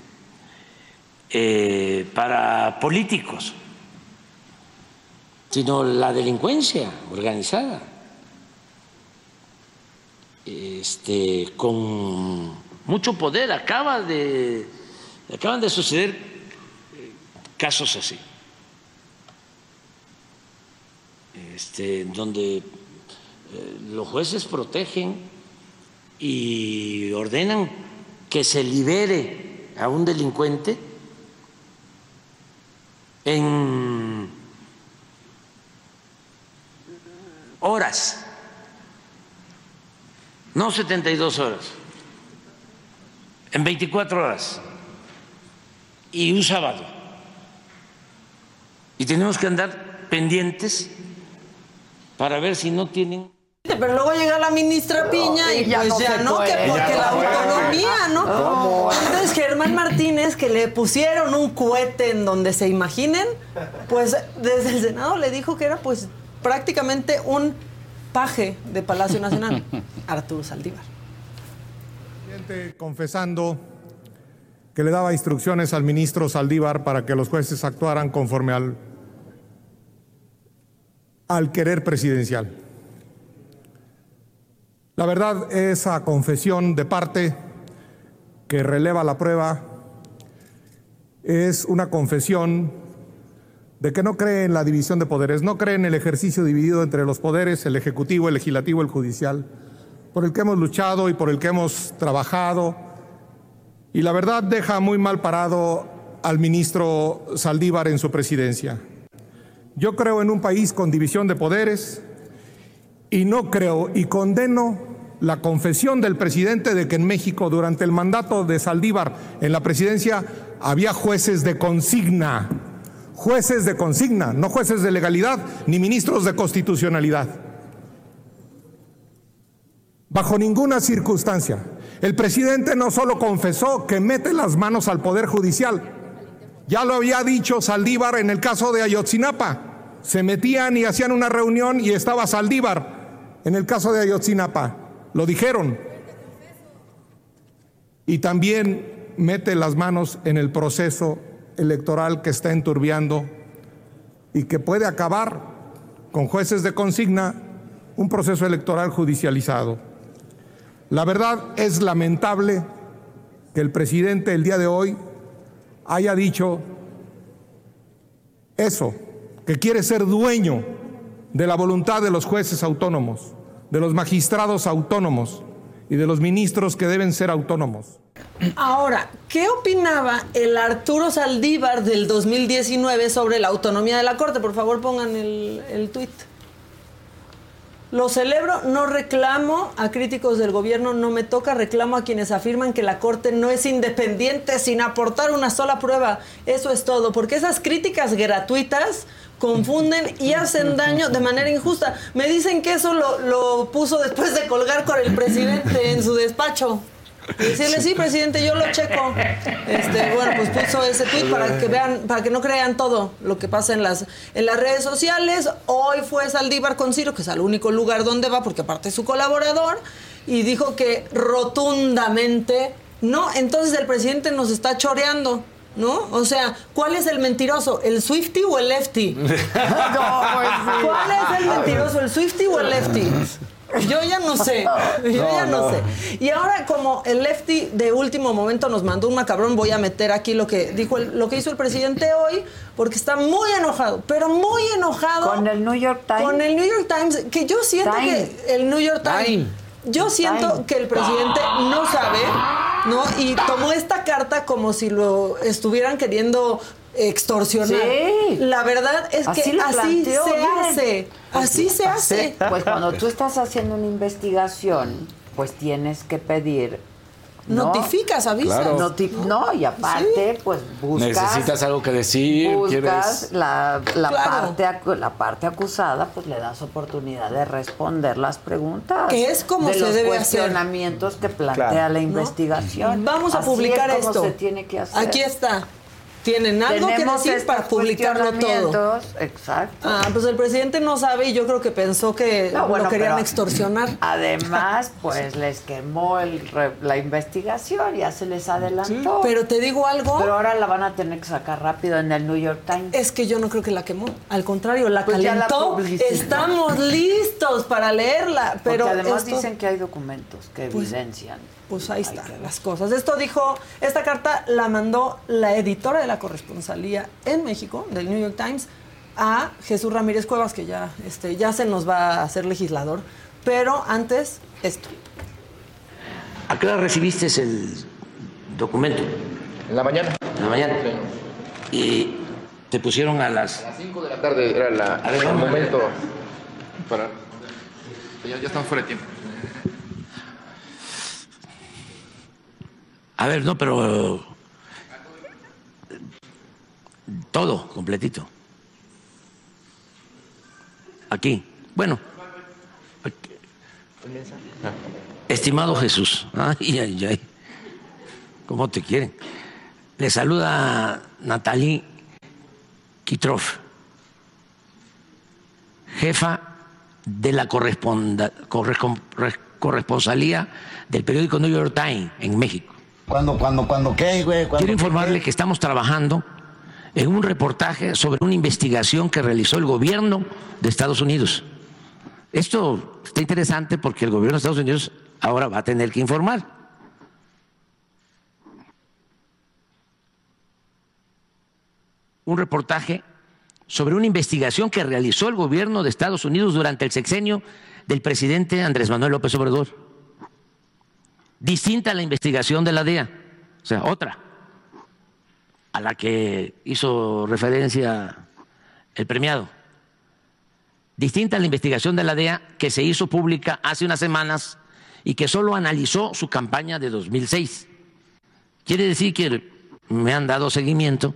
eh, para políticos, sino la delincuencia organizada, este, con mucho poder. Acaba de, acaban de suceder eh, casos así, este, donde eh, los jueces protegen y ordenan que se libere a un delincuente en horas, no 72 horas, en 24 horas y un sábado. Y tenemos que andar pendientes para ver si no tienen Pero luego llega la ministra Piña y, y ya pues no ya se no, que puede. porque Ya la no se puede. autonomía, ¿no? ¿Cómo? Entonces Germán Martínez, que le pusieron un cohete en donde se imaginen, pues desde el Senado le dijo que era pues prácticamente un paje de Palacio Nacional, Arturo Saldívar. Presidente confesando que le daba instrucciones al ministro Saldívar para que los jueces actuaran conforme al, al querer presidencial. La verdad, esa confesión de parte que releva la prueba es una confesión de que no cree en la división de poderes, no cree en el ejercicio dividido entre los poderes, el ejecutivo, el legislativo, el judicial, por el que hemos luchado y por el que hemos trabajado. Y la verdad deja muy mal parado al ministro Saldívar en su presidencia. Yo creo en un país con división de poderes y no creo y condeno la confesión del presidente de que en México durante el mandato de Saldívar en la presidencia había jueces de consigna, jueces de consigna, no jueces de legalidad ni ministros de constitucionalidad. Bajo ninguna circunstancia. El presidente no solo confesó que mete las manos al Poder Judicial, ya lo había dicho Saldívar en el caso de Ayotzinapa. Se metían y hacían una reunión y estaba Saldívar en el caso de Ayotzinapa. Lo dijeron. Y también mete las manos en el proceso electoral que está enturbiando y que puede acabar con jueces de consigna un proceso electoral judicializado. La verdad es lamentable que el presidente el día de hoy haya dicho eso, que quiere ser dueño de la voluntad de los jueces autónomos, de los magistrados autónomos y de los ministros que deben ser autónomos. Ahora, ¿qué opinaba el Arturo Saldívar del 2019 sobre la autonomía de la Corte? Por favor, pongan el, el tuit. Lo celebro, no reclamo a críticos del gobierno, no me toca, reclamo a quienes afirman que la Corte no es independiente sin aportar una sola prueba. Eso es todo, porque esas críticas gratuitas confunden y hacen daño de manera injusta. Me dicen que eso lo, lo puso después de colgar con el presidente en su despacho. Y decirle, sí, presidente, yo lo checo. Este, bueno, pues puso ese tweet para que vean, para que no crean todo lo que pasa en las, en las redes sociales. Hoy fue Saldívar con Ciro, que es al único lugar donde va, porque aparte es su colaborador, y dijo que rotundamente no. Entonces el presidente nos está choreando. ¿No? O sea, ¿cuál es el mentiroso? ¿El Swifty o el Lefty? ¿Cuál es el mentiroso? ¿El Swifty o el Lefty? Yo ya no sé, yo No, ya no, no. sé. Y ahora como el lefty de último momento nos mandó un macabrón, voy a meter aquí lo que dijo el- lo que hizo el presidente hoy, porque está muy enojado, pero muy enojado. Con el New York Times. Con el New York Times, que yo siento Time. que el New York Times, Time. Yo siento que el presidente no sabe, ¿no? Y tomó esta carta como si lo estuvieran queriendo extorsionar. Sí. La verdad es Así que lo así planteó, se hace, así se hace. Pues cuando tú estás haciendo una investigación, pues tienes que pedir. ¿No? Notificas, avisas. Claro. Noti- no, y aparte, pues buscas. Necesitas algo que decir, Buscas quieres... la, la Claro. parte, acu- la parte acusada, pues le das oportunidad de responder las preguntas. Que es como de se los debe hacer. cuestionamientos que plantea Claro. la ¿No? investigación. Vamos a Así publicar es como esto. se tiene que hacer. Aquí está. Tienen algo que decir para publicarlo todo. Exacto. Ah, pues el presidente no sabe y yo creo que pensó que No, bueno, lo querían extorsionar. Además, pues les quemó el la investigación, ya se les adelantó. Pero te digo algo. Pero ahora la van a tener que sacar rápido en el New York Times. Es que yo no creo que la quemó. Al contrario, la Pues la calentó. Estamos listos para leerla. Pero Porque además esto- dicen que hay documentos que Pues- evidencian. Pues ahí están las cosas. Esto dijo, esta carta la mandó la editora de la corresponsalía en México, del New York Times, a Jesús Ramírez Cuevas, que ya, este, ya se nos va a hacer legislador. Pero antes, esto. ¿A qué hora recibiste el documento? En la mañana. En la mañana. Y te pusieron a las... A las 5 de la tarde era la- A ver, el momento para... Ya, ya estamos fuera de tiempo. A ver, no, pero... Todo, completito. Aquí. Bueno. Estimado Jesús. ¿Cómo te quieren? Le saluda Natalie Kitrov, jefa de la corresponsalía del periódico New York Times en México. Cuando, cuando, cuando, ¿qué, güey? ¿Cuándo Quiero informarle que estamos trabajando en un reportaje sobre una investigación que realizó el gobierno de Estados Unidos. Esto está interesante porque el gobierno de Estados Unidos ahora va a tener que informar. Un reportaje sobre una investigación que realizó el gobierno de Estados Unidos durante el sexenio del presidente Andrés Manuel López Obrador. Distinta a la investigación de la DEA, o sea, otra, a la que hizo referencia el premiado. Distinta a la investigación de la DEA que se hizo pública hace unas semanas y que solo analizó su campaña de 2006. Quiere decir que me han dado seguimiento,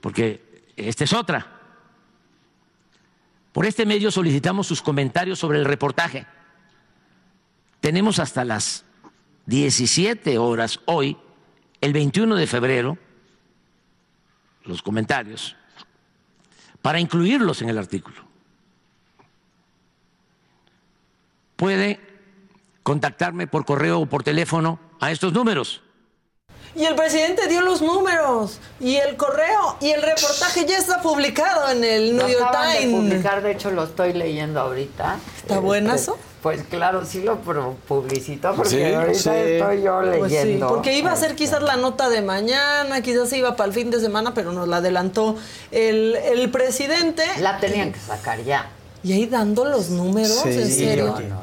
porque esta es otra. Por este medio solicitamos sus comentarios sobre el reportaje. Tenemos hasta las 17 horas hoy, el 21 de febrero, los comentarios, para incluirlos en el artículo. Puede contactarme por correo o por teléfono a estos números. Y el presidente dio los números y el correo y el reportaje ya está publicado en el New Lo York acaban de Times. publicar, de hecho lo estoy leyendo ahorita. ¿Está buenazo? Pues claro, sí lo publicitó porque Sí, ahorita sí. estoy yo Pues sí, leyendo. porque iba a ser quizás la nota de mañana, quizás se iba para el fin de semana, pero nos la adelantó el, el presidente. La tenían que sacar ya. Y ahí dando los números, Sí, ¿en serio? no, no,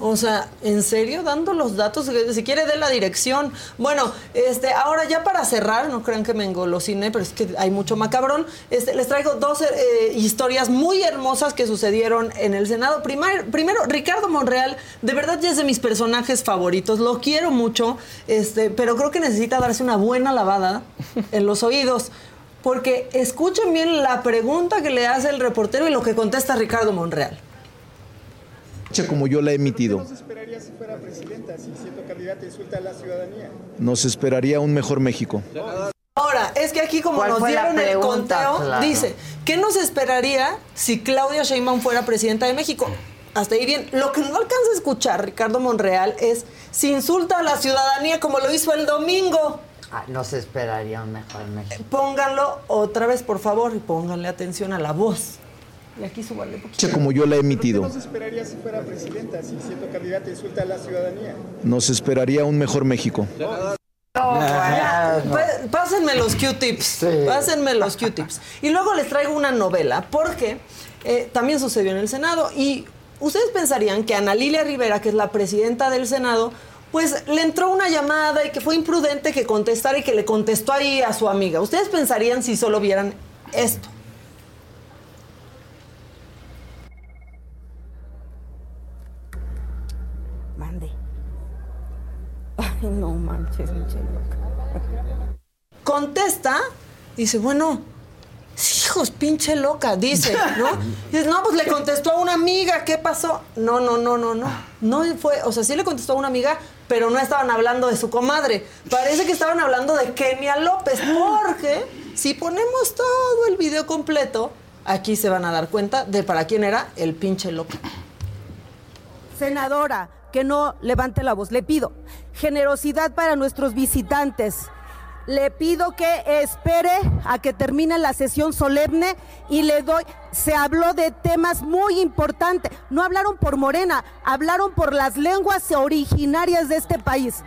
O sea, ¿en serio? Dando los datos, si quiere de la dirección. Bueno, este, ahora ya para cerrar, no crean que me engolosiné, pero es que hay mucho macabrón. Este, les traigo dos eh, historias muy hermosas que sucedieron en el Senado. Primer- primero, Ricardo Monreal, de verdad ya es de mis personajes favoritos, lo quiero mucho, este, pero creo que necesita darse una buena lavada en los oídos. Porque escuchen bien la pregunta que le hace el reportero y lo que contesta Ricardo Monreal. Como yo la he emitido. esperaría si fuera presidenta, si siendo candidata insulta a la ciudadanía? Nos esperaría un mejor México. Ahora, es que aquí como ¿Cuál nos dieron el conteo, Claro. dice, ¿qué nos esperaría si Claudia Sheinbaum fuera presidenta de México? Hasta ahí bien. Lo que no alcanza a escuchar Ricardo Monreal es si insulta a la ciudadanía como lo hizo el domingo. Ah, no se esperaría un mejor México. Pónganlo otra vez, por favor, y pónganle atención a la voz. Y aquí súbale poquito. como yo la he emitido. ¿Qué nos esperaría si fuera presidenta, si siendo candidata insulta a la ciudadanía? Nos esperaría un mejor México. Ya, pa- Pásenme los Q-tips. Pásenme los Q-tips. Y luego les traigo una novela, porque eh, también sucedió en el Senado. Y ustedes pensarían que Ana Lilia Rivera, que es la presidenta del Senado, pues le entró una llamada y que fue imprudente que contestara y que le contestó ahí a su amiga. Ustedes pensarían si solo vieran esto. Mande. Ay, no manches, pinche loca. contesta, dice, bueno, hijos, pinche loca, dice, ¿no? Dice, no, pues le contestó a una amiga, ¿qué pasó? No, no, no, no, no. No fue, o sea, sí le contestó a una amiga, pero no estaban hablando de su comadre. Parece que estaban hablando de Kenia López, porque si ponemos todo el video completo, aquí se van a dar cuenta de para quién era el pinche loca. Senadora, que no levante la voz. Le pido generosidad para nuestros visitantes. Le pido que espere a que termine la sesión solemne y le doy. Se habló de temas muy importantes. No hablaron por Morena, hablaron por las lenguas originarias de este país.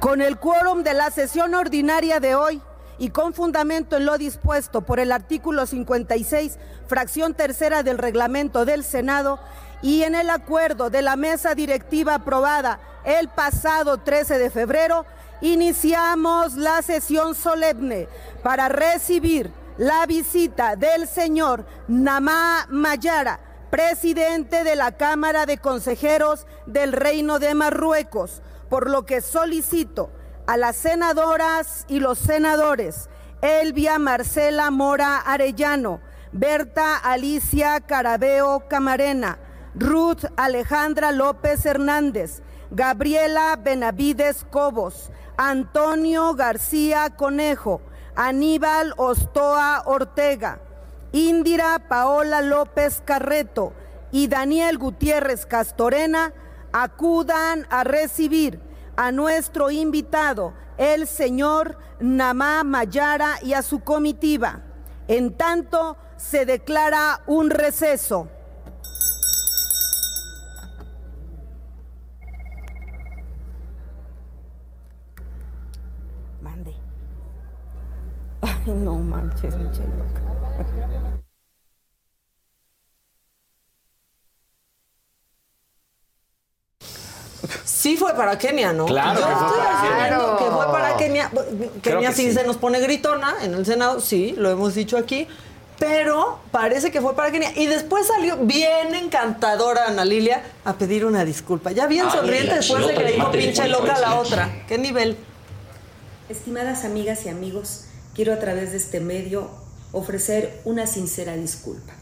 Con el quórum de la sesión ordinaria de hoy y con fundamento en lo dispuesto por el artículo 56, fracción tercera del reglamento del Senado y en el acuerdo de la mesa directiva aprobada el pasado 13 de febrero, iniciamos la sesión solemne para recibir la visita del señor Namá Mayara, presidente de la Cámara de Consejeros del Reino de Marruecos, por lo que solicito a las senadoras y los senadores Elvia Marcela Mora Arellano, Berta Alicia Carabeo Camarena, Ruth Alejandra López Hernández, Gabriela Benavides Cobos, Antonio García Conejo, Aníbal Ostoa Ortega, Indira Paola López Carreto y Daniel Gutiérrez Castorena acudan a recibir a nuestro invitado, el señor Namá Mayara y a su comitiva. En tanto, se declara un receso. Mande. Ay, no manches, pinche loca. Sí fue para Kenia, ¿no? Claro Yo que fue estoy para Kenia. que fue para. Kenia. Kenia que sí, sí. se nos pone gritona en el Senado, sí, lo hemos dicho aquí. Pero parece que fue para Kenia. Y después salió bien encantadora Ana Lilia a pedir una disculpa. Ya bien Ay, sonriente después de que le dijo pinche loca a la otra. ¿Qué nivel? Estimadas amigas y amigos, quiero a través de este medio ofrecer una sincera disculpa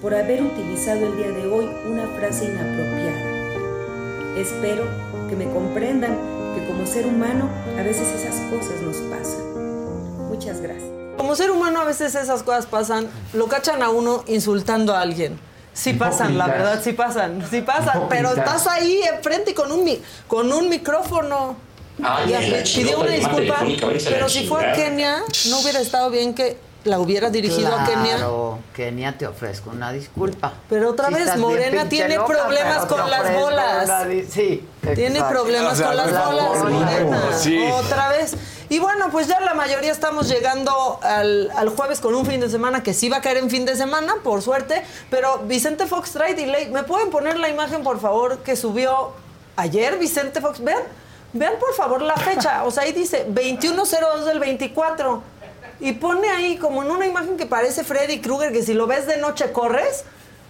por haber utilizado el día de hoy una frase inapropiada. Espero que me comprendan que como ser humano a veces esas cosas nos pasan. Muchas gracias. Como ser humano a veces esas cosas pasan, lo cachan a uno insultando a alguien. Sí pasan, la verdad, sí pasan, sí pasan. Pero estás ahí enfrente y con un, con un micrófono. Ay, la pidió una disculpa, pero si fue a. Kenia, no hubiera estado bien que la hubiera dirigido a Kenia. Claro, Kenia, te ofrezco una disculpa. Pero otra vez, Morena tiene loca, problemas con las bolas. una Sí, Tiene problemas O sea, con las las bolas, bolas. Morena. Sí. Otra vez. Y bueno, pues ya la mayoría estamos llegando al, al jueves con un fin de semana que sí va a caer en fin de semana, por suerte. Pero Vicente Fox trae delay. ¿Me pueden poner la imagen, por favor, que subió ayer Vicente Fox? Vean, vean por favor la fecha. O sea, ahí dice 2102 del 24. Y pone ahí como en una imagen que parece Freddy Krueger, que si lo ves de noche corres.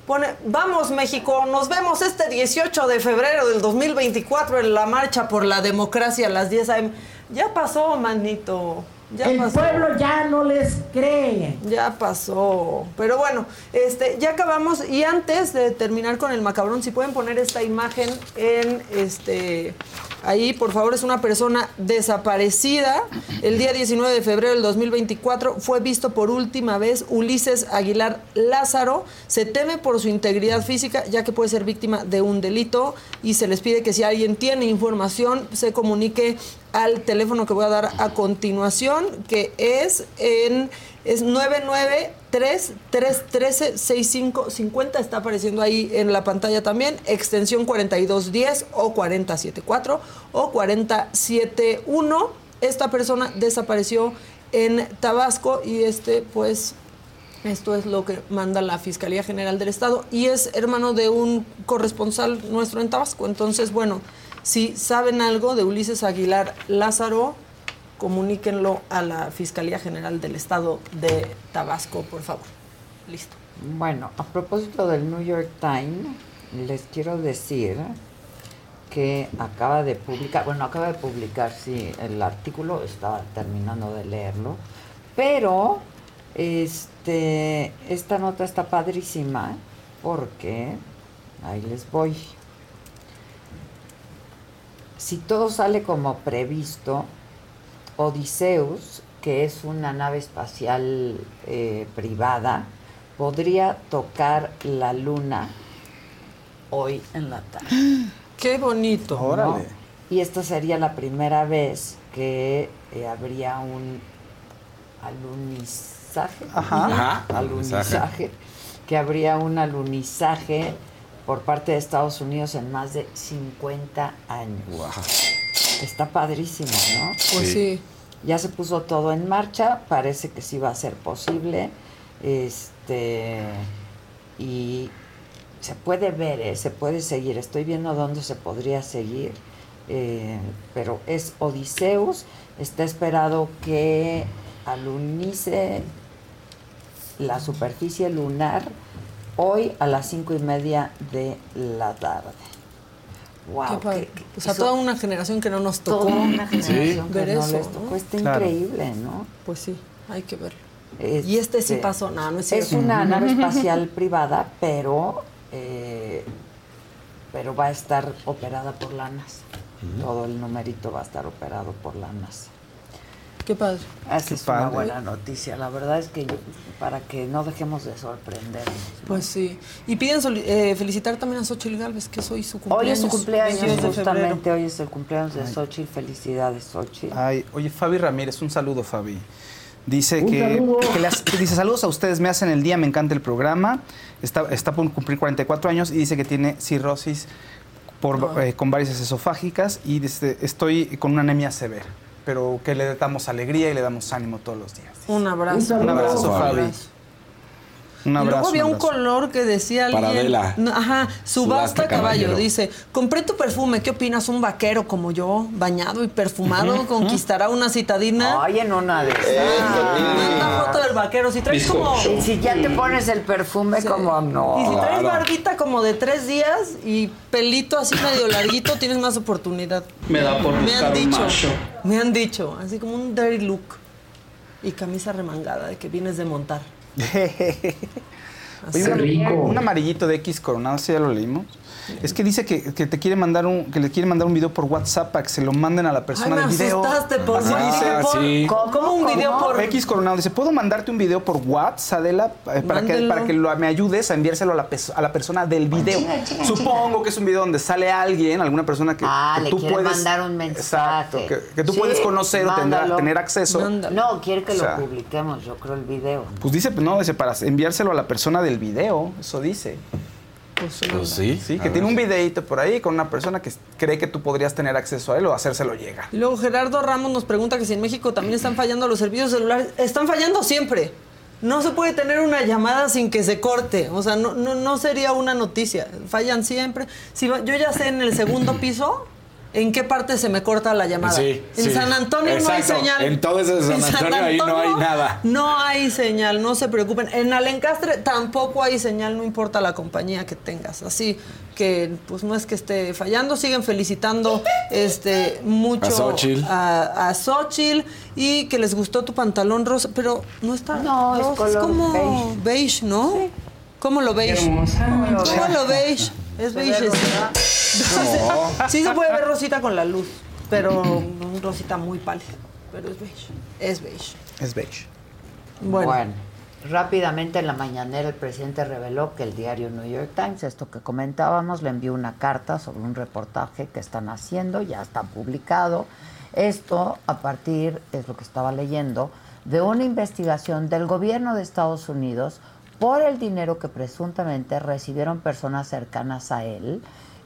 Pone, vamos México, nos vemos este 18 de febrero del 2024 en la marcha por la democracia a las 10 a.m. Ya pasó, manito. Ya El pasó. pueblo ya no les cree. Ya pasó. Pero bueno, este, ya acabamos. Y antes de terminar con el macabrón, si pueden poner esta imagen en este. Ahí, por favor, es una persona desaparecida. El día 19 de febrero del 2024 fue visto por última vez Ulises Aguilar Lázaro. Se teme por su integridad física, ya que puede ser víctima de un delito. Y se les pide que si alguien tiene información, se comunique al teléfono que voy a dar a continuación, que es en es 993-313-6550. Está apareciendo ahí en la pantalla también. Extensión 4210 o 474 o 471. Esta persona desapareció en Tabasco y este, pues, esto es lo que manda la Fiscalía General del Estado y es hermano de un corresponsal nuestro en Tabasco. Entonces, bueno, si saben algo de Ulises Aguilar Lázaro, comuníquenlo a la Fiscalía General del Estado de Tabasco, por favor. Listo. Bueno, a propósito del New York Times, les quiero decir que acaba de publicar, bueno, acaba de publicar, sí, el artículo, estaba terminando de leerlo, pero este, esta nota está padrísima porque, ahí les voy, si todo sale como previsto, Odiseus, que es una nave espacial eh, privada, podría tocar la luna hoy en la tarde. Qué bonito. ¿no? Y esta sería la primera vez que eh, habría un alunizaje. Ajá. Ajá. Alunizaje. Que habría un alunizaje por parte de Estados Unidos en más de 50 años. Está padrísimo, ¿no? Pues sí. Ya se puso todo en marcha, parece que sí va a ser posible. Este y se puede ver, ¿eh? se puede seguir. Estoy viendo dónde se podría seguir. eh, pero es Odiseus. Está esperado que alunice la superficie lunar hoy a las cinco y media de la tarde. Wow, Qué padre. qué- qué- o sea, toda una generación que no nos tocó. toda una generación que ver no eso, les ¿no? tocó. Está increíble, ¿no? Pues sí, hay que verlo. y este sí pasó, no, no es Es cierto. una nave espacial privada, pero, eh, pero va a estar operada por la NASA. Todo el numerito va a estar operado por la NASA. Qué padre. Esa Qué es una buena noticia. La verdad es que yo- para que no dejemos de sorprendernos. Pues sí. Y piden eh, felicitar también a Xochitl Galvez, que es hoy su Hoy cumpleaños. es su cumpleaños, 22 de febrero. justamente hoy es el cumpleaños de Xochitl. Felicidades, Xochitl. Ay, oye, Fabi Ramírez, un saludo, Fabi. Dice que, que las- que dice saludos a ustedes, me hacen el día, me encanta el programa. Está, está por cumplir 44 años y dice que tiene cirrosis por, eh, con varices esofágicas y dice, estoy con una anemia severa, pero que le damos alegría y le damos ánimo todos los días. Un abrazo. Un abrazo, Fabi. Un y luego abrazo. había un un abrazo. color que decía alguien. Ajá, subasta Subasta caballo. caballero. Dice: Compré tu perfume, ¿qué opinas? Un vaquero como yo, bañado y perfumado, conquistará una citadina. Ay, en una de esas. Manda foto del vaquero. Si traes como. Y si ya te pones el perfume, como no. Y si traes barbita como de tres días y pelito así medio larguito, tienes más oportunidad. Me da por Me han un dicho. macho. Me han dicho. Así como un dirty look. Y camisa remangada de que vienes de montar. Oye, un, un amarillito de X coronado, ¿sí ya lo leímos? Es que dice que, que te quiere mandar un, que le quiere mandar un video por WhatsApp para que se lo manden a la persona Ay, me del video. asustaste por dice. por- sí. ¿Cómo, cómo un video por X Coronado dice, ¿puedo mandarte un video por WhatsApp, Adela? Eh, Para que, para que lo- me ayudes a enviárselo a la, a la persona del video. Supongo que es un video donde sale alguien, alguna persona que, Ah, que le tú quiere puedes... mandar un mensaje. Exacto, que, que tú Sí, puedes conocer o tendrá- mándalo. tener acceso. No, quiere que O sea, lo publiquemos, yo creo, el video. Pues dice, no, dice para enviárselo a la persona del video, eso dice. Pues sí. Sí, a que tiene ver. un videito por ahí con una persona que cree que tú podrías tener acceso a él o hacérselo llegar. Y luego Gerardo Ramos nos pregunta que si en México también están fallando los servicios celulares. Están fallando siempre. No se puede tener una llamada sin que se corte. O sea, no, no, no sería una noticia. Fallan siempre. Si va- yo ya sé en el segundo piso en qué parte se me corta la llamada. Sí, en sí. San Antonio no hay señal. En todo ese San En Antonio ahí no hay nada. No hay señal, no se preocupen. En Alencastre tampoco hay señal, no importa la compañía que tengas. Así que pues no es que esté fallando, siguen felicitando este mucho A Xóchitl. a, a Xóchitl y que les gustó tu pantalón rosa, pero no está No, es color como beige. beige, ¿no? ¿Cómo lo beige? Hermosa. ¿Cómo lo ¿Cómo lo beige? Es ¿Se ve beige. No. Sí se puede ver rosita con la luz, pero un rosita muy pálido. Pero es beige. Es beige. Es beige. Bueno. rápidamente en la mañanera el presidente reveló que el diario New York Times, esto que comentábamos, le envió una carta sobre un reportaje que están haciendo, ya está publicado. Esto a partir, es lo que estaba leyendo, de una investigación del gobierno de Estados Unidos por el dinero que presuntamente recibieron personas cercanas a él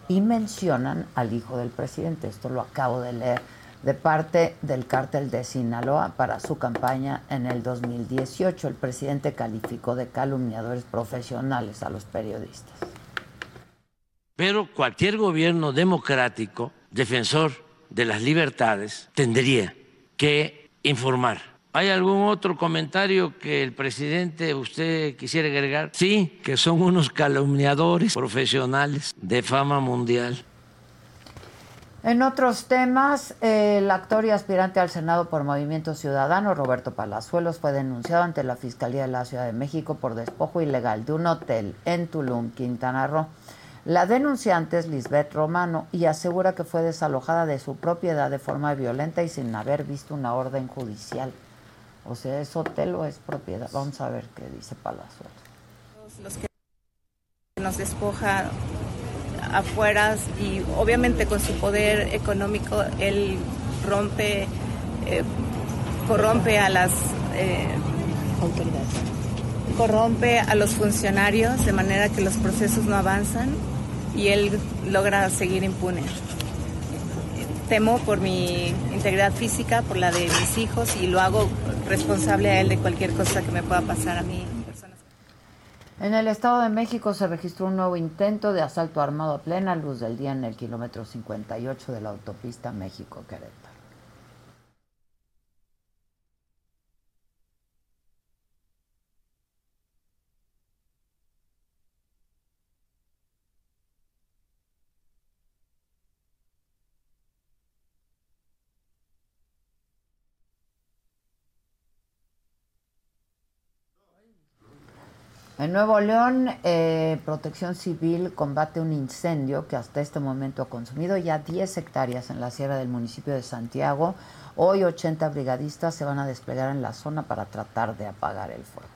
y mencionan al hijo del presidente. Esto lo acabo de leer de parte del cártel de Sinaloa para su campaña en el 2018. El presidente calificó de calumniadores profesionales a los periodistas. Pero cualquier gobierno democrático, defensor de las libertades, tendría que informar. ¿Hay algún otro comentario que el presidente usted quisiera agregar? Sí, que son unos calumniadores profesionales de fama mundial. En otros temas, el actor y aspirante al Senado por Movimiento Ciudadano, Roberto Palazuelos, fue denunciado ante la Fiscalía de la Ciudad de México por despojo ilegal de un hotel en Tulum, Quintana Roo. La denunciante es Lisbeth Romano y asegura que fue desalojada de su propiedad de forma violenta y sin haber visto una orden judicial. O sea, ¿es hotel o es propiedad? Vamos a ver qué dice Palazuelos. los que nos despoja afuera y obviamente con su poder económico él rompe, eh, corrompe a las autoridades, corrompe a los funcionarios de manera que los procesos no avanzan y él logra seguir impune. Temo por mi integridad física, por la de mis hijos y lo hago responsable a él de cualquier cosa que me pueda pasar a mí. En el Estado de México se registró un nuevo intento de asalto armado a plena luz del día en el kilómetro 58 de la autopista México-Querétaro. En Nuevo León, eh, Protección Civil combate un incendio que hasta este momento ha consumido ya 10 hectáreas en la sierra del municipio de Santiago. Hoy 80 brigadistas se van a desplegar en la zona para tratar de apagar el fuego.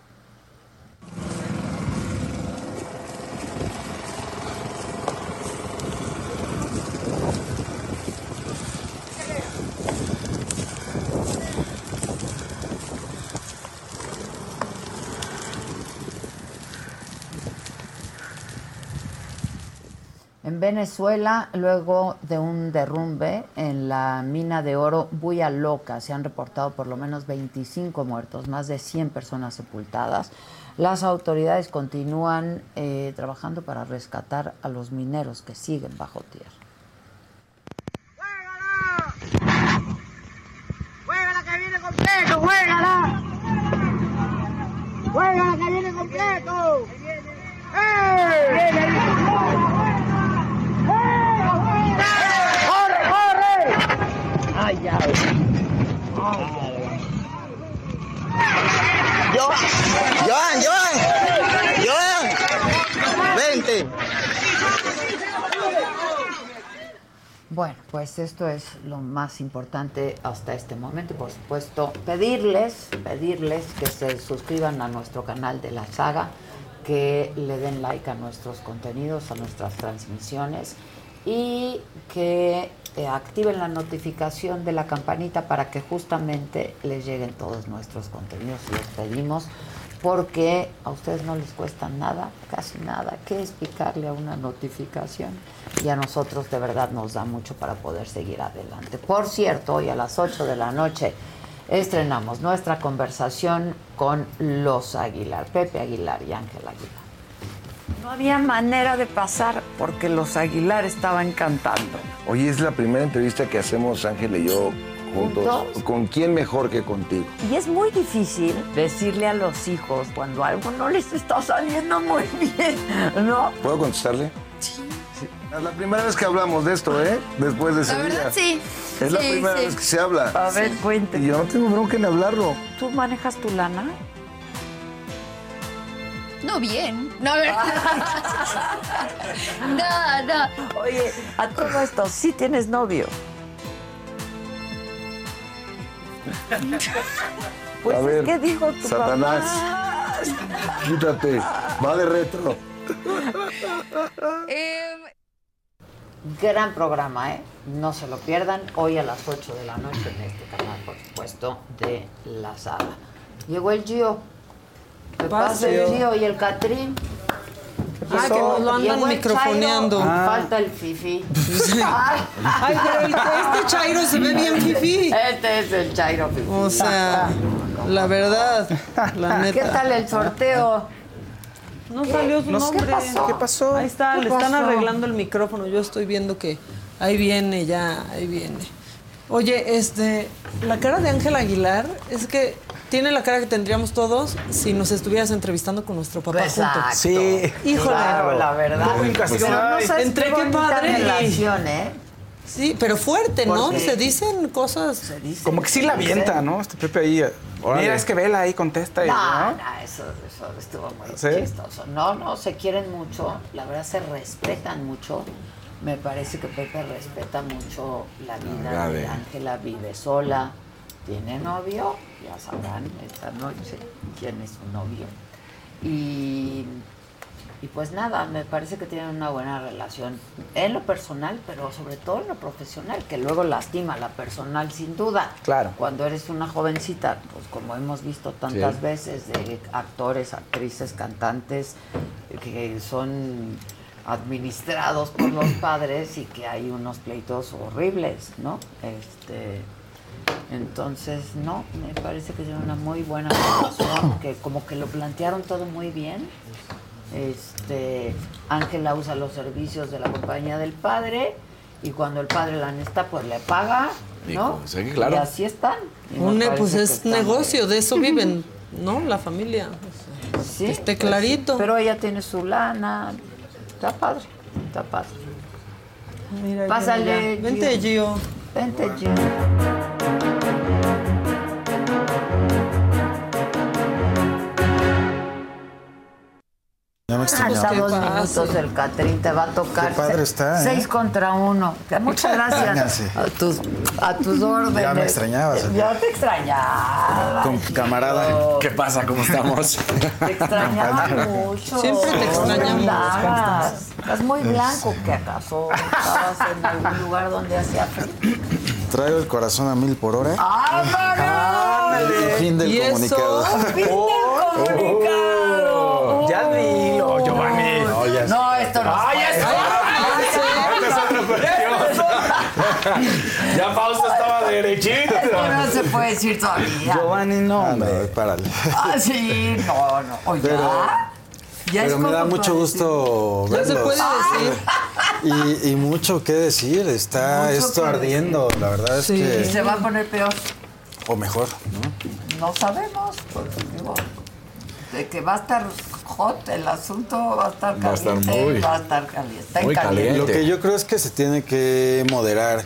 Venezuela, luego de un derrumbe en la mina de oro Buya Loca, se han reportado por lo menos 25 muertos, más de 100 personas sepultadas. Las autoridades continúan eh, trabajando para rescatar a los mineros que siguen bajo tierra. ¡Juégala que viene completo! ¡Juégala! ¡Juégala que viene completo! ¡Eh! ¡Corre, corre! ¡Ay, ya! Joan, Joan, Joan, vente. Bueno, pues esto es lo más importante hasta este momento. Por supuesto, pedirles, pedirles que se suscriban a nuestro canal de la saga, que le den like a nuestros contenidos, a nuestras transmisiones y que eh, activen la notificación de la campanita para que justamente les lleguen todos nuestros contenidos. Los pedimos porque a ustedes no les cuesta nada, casi nada, que es picarle a una notificación y a nosotros de verdad nos da mucho para poder seguir adelante. Por cierto, hoy a las 8 de la noche estrenamos nuestra conversación con los Aguilar, Pepe Aguilar y Ángel Aguilar. No había manera de pasar porque los Aguilar estaban cantando. Hoy es la primera entrevista que hacemos Ángel y yo juntos. ¿Juntos? ¿Con quién mejor que contigo? Y es muy difícil decirle a los hijos cuando algo no les está saliendo muy bien, ¿no? ¿Puedo contestarle? Sí. Es la primera vez que hablamos de esto, ¿eh? Después de La Sevilla. verdad, sí. Es la primera sí. vez que se habla. A ver, cuénteme. Y yo no tengo bronca en hablarlo. ¿Tú manejas tu lana? No, bien. No, a ver. no, no. Oye, a todo esto, sí tienes novio. Pues A es ver, que dijo tu Satanás. papá. Quítate. Va de retro. Gran programa, ¿eh? No se lo pierdan. Hoy a las 8 de la noche en este canal, por supuesto, de La Saga. Llegó el Gio. ¿Qué pasa Pase. el y el Catrín? Ah, que nos lo andan microfoneando. Ah. Falta el Fifi. Ay, pero el- este Chairo se ve bien fifí. Este es el Chairo Fifi. O sea, la verdad, la neta. ¿Qué tal el sorteo? No salió su No nombre. ¿qué pasó? ¿Qué pasó? Ahí está, ¿Qué le están pasó? arreglando el micrófono. Yo estoy viendo que ahí viene ya, ahí viene. Oye, este, la cara de Ángel Aguilar es que tiene la cara que tendríamos todos si nos estuvieras entrevistando con nuestro papá Exacto. juntos. Sí. Híjole. Claro, la verdad. Muy casi- Pero no Ay. sabes Entre qué padre relación, ¿eh? Sí, pero fuerte, ¿no? Porque- Se dicen cosas. Como que sí la avienta, ¿no? Este Pepe ahí. Órale. Mira, es que vela ahí, contesta. y- No, ¿no? no, eso, eso estuvo muy ¿Sí? chistoso. No, no, se quieren mucho, la verdad se respetan mucho. Me parece que Pepe respeta mucho la vida de Ángela, vive sola, tiene novio, ya sabrán esta noche quién es su novio. Y, y pues nada, me parece que tienen una buena relación en lo personal, pero sobre todo en lo profesional, que luego lastima la personal sin duda. Claro. Cuando eres una jovencita, pues como hemos visto tantas Sí. veces de actores, actrices, cantantes que son administrados por los padres y que hay unos pleitos horribles, ¿no? Este entonces, no, me parece que tiene una muy buena relación, que como que lo plantearon todo muy bien. Este, Ángela usa los servicios de la compañía del padre y cuando el padre la necesita, pues le paga, ¿no? Sí, claro. Y así están. Y pues es negocio, de eso viven, ¿no? La familia. Sí, que esté pues, clarito. pero ella tiene su lana. Está padre, está padre. Mira, Pásale, ya. Vente, Gio. Vente, Gio. Ya me extrañaba. Hasta ¿Qué dos minutos el Catrín te va a tocar. Qué padre se- está, ¿eh? Seis contra uno. Muchas gracias. A tus, a tus órdenes. Ya me extrañabas, ¿eh? Ya te extrañaba. Con camarada. ¿Qué pasa? ¿Cómo estamos? Te extrañaba mucho. Siempre te extrañamos. Estás muy blanco, que acaso estabas en algún lugar donde hacía frío. Traigo el corazón a mil por hora. ¡Ah, El fin del ¿Y eso? comunicado. ¡Fin del comunicado! Ya dilo, Giovanni. No, esto no ¡Ay, puede. Esta es otra cuestión. Ya Fausto estaba derechito. Esto no se puede decir todavía. Giovanni, no, Ah, hombre. no, párale. Ah, sí, no, no. Oye, Pero- ¿ya? Pero es me da mucho gusto Ya se verlos. puede decir. Y, y mucho que decir. Está Mucho esto ardiendo. La verdad es Sí. que. Se va a poner peor. O mejor, ¿no? No sabemos, porque digo, de que va a estar hot el asunto, va a estar Va a estar caliente, muy- va a estar caliente. Muy caliente. caliente. Lo que yo creo es que se tiene que moderar.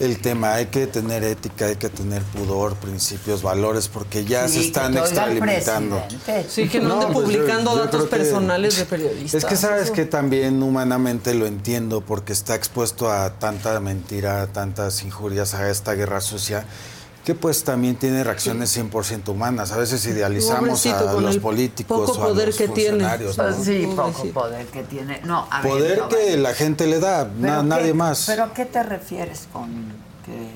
el tema. Hay que tener ética, hay que tener pudor, principios, valores, porque ya Sí, se están extralimitando. Sí, que no, ande pues yo- publicando yo datos creo que- personales de periodistas. Es que sabes Eso. que también humanamente lo entiendo porque está expuesto a tanta mentira, a tantas injurias, a esta guerra sucia, que pues también tiene reacciones 100% humanas. A veces idealizamos Pobrecito, a con los políticos poco o a poder los que tiene. funcionarios. ¿no? Pues sí, poco poder que tiene. No, a ver, Poder no, que la gente le da, na- qué- nadie más. ¿Pero a qué te refieres con que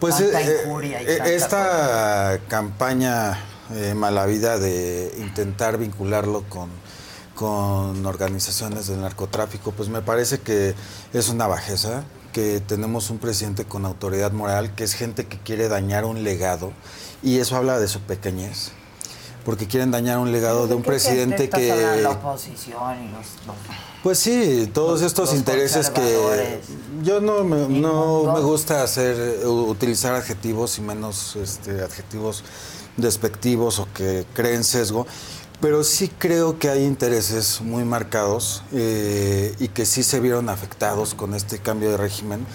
Pues tanta eh, injuria y eh, tanta esta campaña eh, malavida de intentar vincularlo con, con organizaciones del narcotráfico, pues me parece que es una bajeza, que tenemos un presidente con autoridad moral, que es gente que quiere dañar un legado, y eso habla de su pequeñez, porque quieren dañar un legado de un ¿Qué- qué- presidente que... La oposición y los... los- Pues sí, todos estos los intereses que yo no me, no me gusta hacer utilizar adjetivos y menos este, adjetivos despectivos o que creen sesgo, pero sí creo que hay intereses muy marcados eh, y que sí se vieron afectados con este cambio de régimen,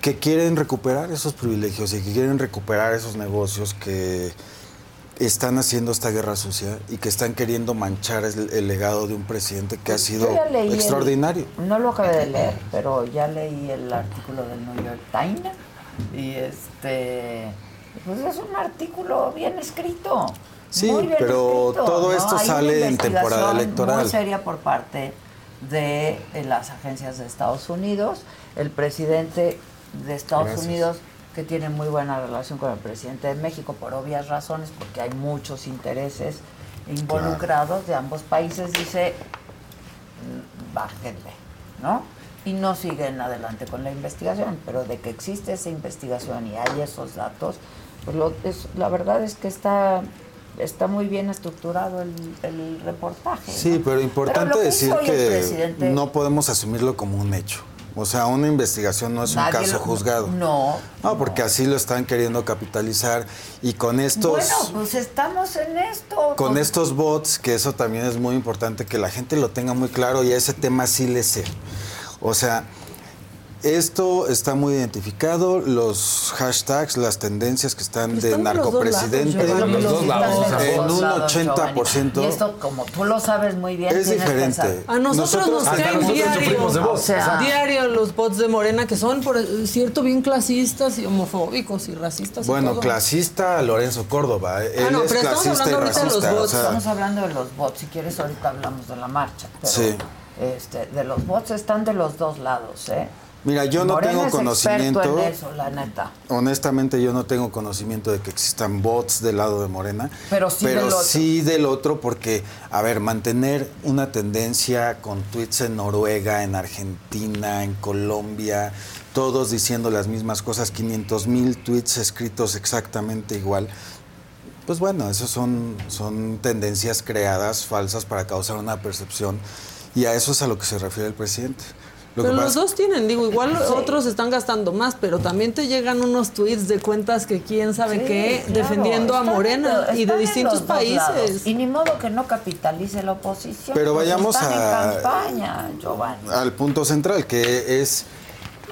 que quieren recuperar esos privilegios y que quieren recuperar esos negocios que están haciendo esta guerra sucia y que están queriendo manchar el, el legado de un presidente que ha sido el- extraordinario. no lo acabé de leer, pero ya leí el artículo del New York Times y este... Pues es un artículo bien escrito. Sí, muy bien pero escrito, todo ¿no? esto Hay sale en temporada investigación electoral. Muy seria por parte de eh, las agencias de Estados Unidos. El presidente de Estados Gracias. Unidos, que tiene muy buena relación con el presidente de México, por obvias razones, porque hay muchos intereses involucrados de ambos países, dice, "Mm, bájenle, ¿no? Y no siguen adelante con la investigación, pero de que existe esa investigación y hay esos datos, pues lo- es- la verdad es que está está muy bien estructurado el, el reportaje. Sí, ¿no? pero importante decir que no podemos asumirlo como un hecho. O sea, una investigación no es un caso lo- juzgado. No. No, porque así lo están queriendo capitalizar y con estos Bueno, pues estamos en esto. con pues, estos bots, que eso también es muy importante que la gente lo tenga muy claro y a ese tema sí le sé. O sea, esto está muy identificado, los hashtags, las tendencias que están de Están de los dos narcopresidente, en Los dos lados, un Giovanni. 80%. Y esto, como tú lo sabes muy bien, Es diferente. A nosotros, Nosotros- nos caen diario, de voz. o sea, Exacto. diario los bots de Morena que son, por cierto, bien clasistas y homofóbicos y racistas. y Bueno, todo. clasista Lorenzo Córdoba. Él Ah, no, es pero clasista y hablando ahorita de los o bots. sea, Estamos hablando de los bots. Si quieres, ahorita hablamos de la marcha. Pero, Sí. este, de los bots están de los dos lados, ¿eh? Mira, yo no tengo es conocimiento. en eso, la neta. Honestamente, yo no tengo conocimiento de que existan bots del lado de Morena. Pero sí del otro. sí del otro, porque, a ver, mantener una tendencia con tweets en Noruega, en Argentina, en Colombia, todos diciendo las mismas cosas, 500 mil tweets escritos exactamente igual. Pues bueno, esas son, son tendencias creadas, falsas, para causar una percepción. Y a eso es a lo que se refiere el presidente. Lo Pero los dos tienen, digo, igual otros están gastando más, pero también te llegan unos tweets de cuentas que quién sabe Sí, qué, claro, defendiendo a Morena en- y de distintos países. lados. Y ni modo que no capitalice la oposición. Pero vayamos están a- en campaña, Giovanni. al punto central, que es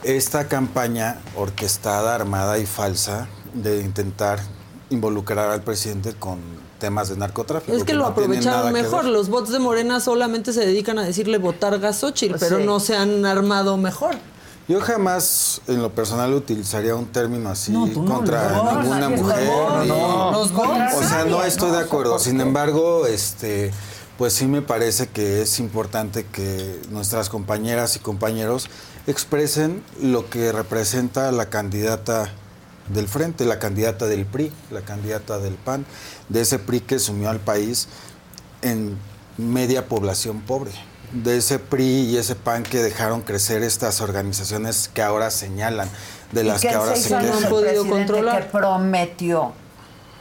esta campaña orquestada, armada y falsa de intentar involucrar al presidente con temas de narcotráfico. Es que lo no aprovecharon mejor. Los bots de Morena solamente se dedican a decirle votar gasochil, Pues pero sí. no se han armado mejor. Yo jamás, en lo personal, utilizaría un término así No, no, contra bots, ninguna mujer. bots, ni- no. Los bots. O sea, no estoy no, de acuerdo. ¿por Sin embargo, este, pues sí me parece que es importante que nuestras compañeras y compañeros expresen lo que representa la candidata del frente, la candidata del PRI, la candidata del PAN, de ese PRI que sumió al país en media población pobre, de ese PRI y ese PAN que dejaron crecer estas organizaciones que ahora señalan, de las ¿Y que ahora se quejan. el presidente Que prometió,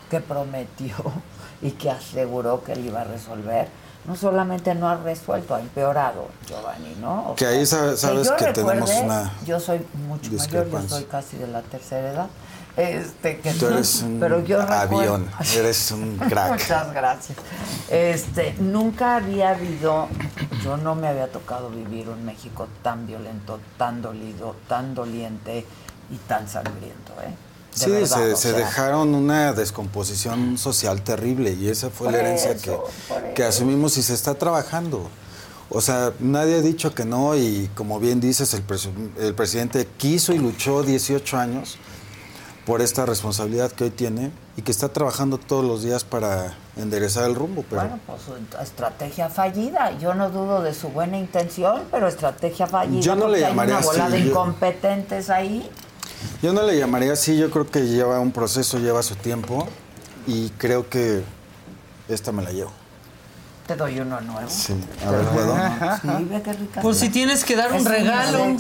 que prometió y que aseguró que él iba a resolver. No solamente no ha resuelto, ha empeorado, Giovanni, ¿no? O Que ahí sa- sabes yo que tenemos una Yo soy mucho mayor, yo soy casi de la tercera edad. Este, que Tú eres un pero yo recuerdo- avión, eres un crack. Muchas gracias. Este, nunca había habido, yo no me había tocado vivir un México tan violento, tan dolido, tan doliente, y tan sangriento, ¿eh? De Sí, verdad, se, o se sea, dejaron una descomposición social terrible y esa fue Por la herencia eso, que, que asumimos y se está trabajando. O sea, nadie ha dicho que no y como bien dices, el, el presidente quiso y luchó 18 años por esta responsabilidad que hoy tiene y que está trabajando todos los días para enderezar el rumbo. Pero Bueno, pues su estrategia fallida. Yo no dudo de su buena intención, pero estrategia fallida. Yo no le llamaría hay una bola así, de yo- ahí. yo no le llamaría así, yo creo que lleva un proceso, lleva su tiempo y creo que esta me la llevo. Te doy uno nuevo. Sí, a ver, ¿puedo? Sí, ve qué rica. Por está. si tienes que dar un Es regalo. ¿eh?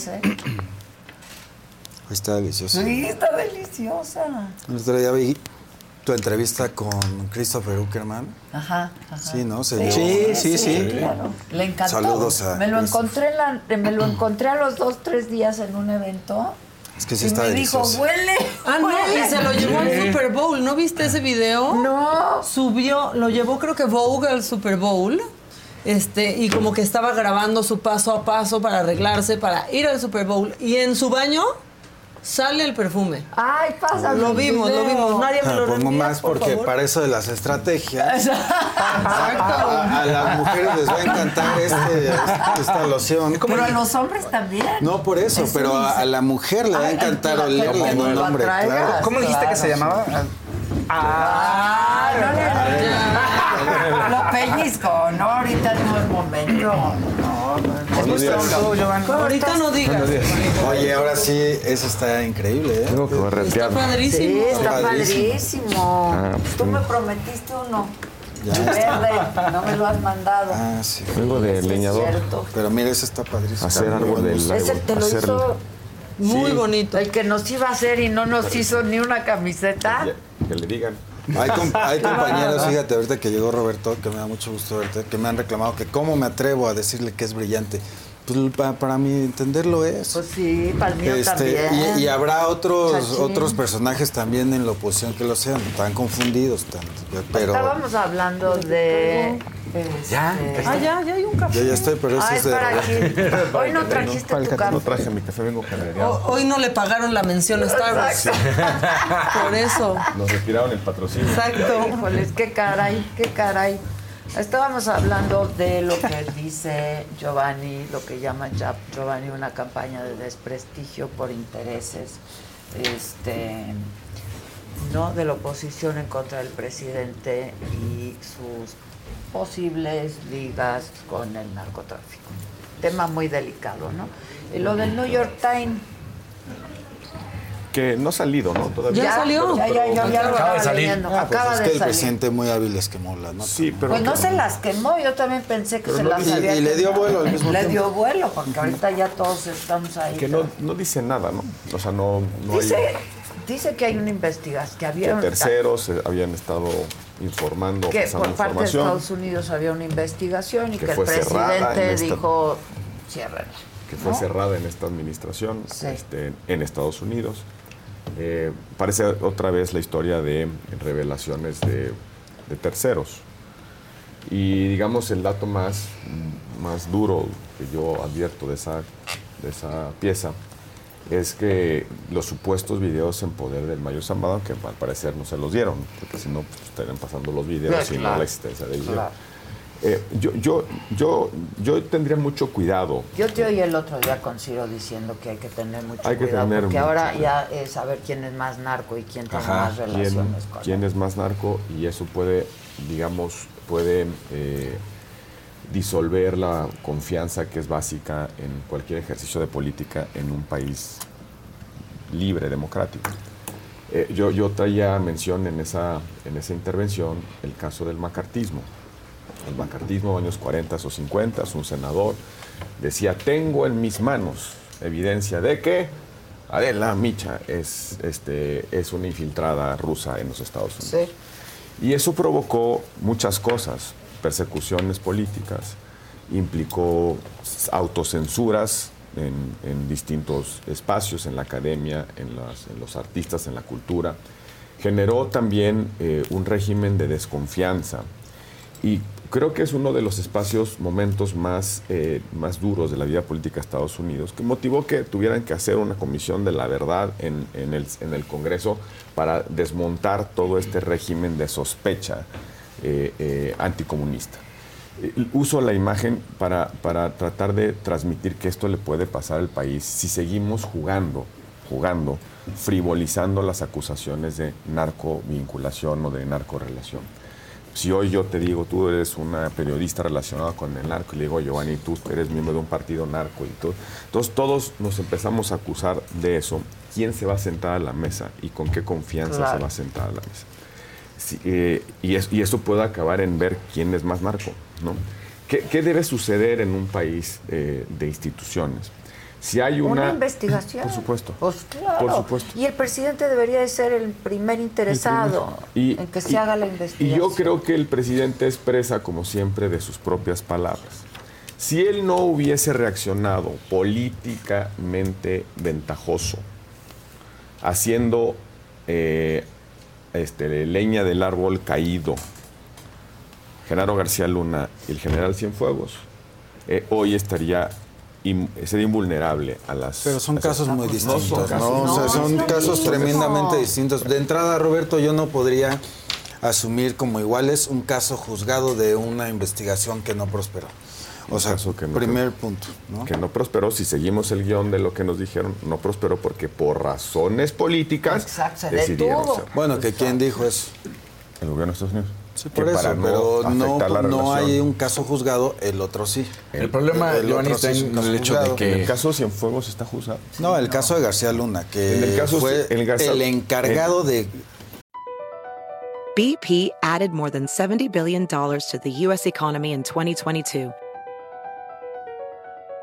Está delicioso. Sí, está deliciosa. El otro día vi tu entrevista con Christopher Uckerman. Ajá, ajá. Sí, ¿no? Se Sí, dio- sí, sí, claro. Le encantó. Saludos a me lo encontré en la- me lo encontré a los dos, tres días en un evento. Es que sí y está me dijo, huele. Ah, no, huele". y se lo llevó al Sí. Super Bowl. ¿No viste ese video? No. Subió, lo llevó creo que Vogue al Super Bowl. Este, y como que estaba grabando su paso a paso para arreglarse, para ir al Super Bowl. Y en su baño sale el perfume. Ay, pasa. Lo vimos, lo vimos. Nadie me Ah, lo pongo reenvía, más por porque favor. para eso de las estrategias. Exacto. A, a las mujeres les va a encantar este, esta loción. Pero a los hombres también. No por eso, Es pero a, a la mujer le va a encantar olerla un lo hombre, claro. ¿Cómo dijiste que se llamaba? Ah, no le Lo pellizco, no, ahorita no es momento. No, no, Buenos días. Ahorita no digas. Oye, ahora sí, eso está increíble, ¿eh? Tengo que. Está padrísimo. Sí, está Padrísimo. Ah, pues Tú me prometiste uno. Ya. Verde, no me lo has mandado. Ah, sí. Vengo de leñador. Pero mira, ese está padrísimo. Hacer del Ese te lo hizo Muy Sí. bonito. el que nos iba a hacer y no nos hizo ni una camiseta. Que le digan. Hay, com- hay compañeros, fíjate, ahorita que llegó Roberto, que me da mucho gusto verte, que me han reclamado que cómo me atrevo a decirle que es brillante. Pues pa- para mi entender lo es. Pues sí, para el mío Este, también. y, y habrá otros Chachín. otros personajes también en la oposición que lo sean, tan confundidos, tan- pero Estábamos hablando de. Ya, este, Ah, ya, ya hay un café. ya estoy, pero ese Ah, es de para Roberto. aquí. Hoy no trajiste tu No café. traje mi café, vengo cargado. O- Hoy no le pagaron la mención a Starbucks. Por eso. Nos retiraron el patrocinio. Exacto. Híjoles, qué caray, qué caray. Estábamos hablando de lo que dice Giovanni, lo que llama Giovanni una campaña de desprestigio por intereses, este, no de la oposición en contra del presidente y sus posibles ligas con el narcotráfico. Tema muy delicado, ¿no? Y lo del New York Times. Que no ha salido, ¿no? Todavía. ¿Ya salió? Ya, ya, ya, ya lo Acaba de estaba salir. Ah, pues Acaba es de que el salir. presidente muy hábil les quemó las notas. Sí, pero. Pues no se las quemó, yo también pensé que se las y- había y le dio vuelo al mismo Le tiempo. dio vuelo, porque ahorita ya todos estamos ahí. Que no, no dice nada, ¿no? O sea, no, no dice, hay. dice que hay una investigación, que Que terceros eh, habían estado informando, que por parte de. Estados Unidos había una investigación y Que que, el presidente esta- dijo, ciérrenla. que fue ¿no? cerrada en esta administración Sí. este, en Estados Unidos. Eh, parece otra vez la historia de revelaciones de, de terceros. Y digamos el dato más, más duro que yo advierto de esa, de esa pieza es que los supuestos videos en poder del Mayo Zambada, que al parecer no se los dieron, porque si no pues, estarían pasando los videos Sí, y no claro. la existencia video. Claro. Eh, yo, yo, yo, yo tendría mucho cuidado Yo te oí el otro día con Ciro diciendo que hay que tener mucho Hay que cuidado, tener porque mucho ahora cuidado. ya es saber quién es más narco y quién tiene Ajá, más quién, relaciones con quién él. es más narco y eso puede, digamos, puede eh, disolver la confianza que es básica en cualquier ejercicio de política en un país libre, democrático. Eh, yo, yo traía mención en esa, en esa intervención el caso del macartismo. El macartismo, años 40 o 50, un senador decía, tengo en mis manos evidencia de que Adela Micha es, este, es una infiltrada rusa en los Estados Unidos. Y eso provocó muchas cosas, persecuciones políticas, implicó autocensuras en, distintos espacios, en la academia, en, los artistas, en la cultura. Generó también eh, un régimen de desconfianza. Y creo que es uno de los espacios, momentos más, eh, más duros de la vida política de Estados Unidos, que motivó que tuvieran que hacer una comisión de la verdad en el Congreso para desmontar todo este régimen de sospecha eh, eh, anticomunista. Eh, Uso la imagen para, para tratar de transmitir que esto le puede pasar al país si seguimos jugando, jugando, frivolizando las acusaciones de narcovinculación o de narcorrelación. Si hoy yo te digo, tú eres una periodista relacionada con el narco, y le digo, Giovanni, tú eres miembro de un partido narco y todo. Entonces todos nos empezamos a acusar de eso. ¿Quién se va a sentar a la mesa y con qué confianza Claro. se va a sentar a la mesa? Eh, y, es- y eso puede acabar en ver quién es más narco, ¿no? ¿Qué, qué debe suceder en un país eh, de instituciones? Si hay una... Una investigación. Por supuesto. Pues claro. Por supuesto. Y el presidente debería de ser el primer interesado Y- en que y- se haga la Y investigación. yo creo que el presidente expresa, como siempre, de sus propias palabras. Si él no hubiese reaccionado políticamente ventajoso, haciendo eh, este, leña del árbol caído, Genaro García Luna y el general Cienfuegos, eh, hoy estaría sería invulnerable a las... Pero son casos muy No distintos, son ¿no? casos- O sea, son casos tremendamente distintos. De entrada, Roberto, yo no podría asumir como iguales un caso juzgado de una investigación que no prosperó. O sea, primer punto, ¿no? que no prosperó, si seguimos el guion de lo que nos dijeron, no prosperó porque por razones políticas Exacto, se decidieron. Bueno, que quién dijo eso. El gobierno de Estados Unidos. Sí, Que por eso, no pero no, no hay un caso juzgado, el otro sí. El problema, El Giovanni, otro está sí en el hecho de que- En el caso Cienfuegos está juzgado. No, el caso de García Luna, que En el caso- fue el Garza- el encargado de BP added more than $70 billion to the U.S. economy in 2022.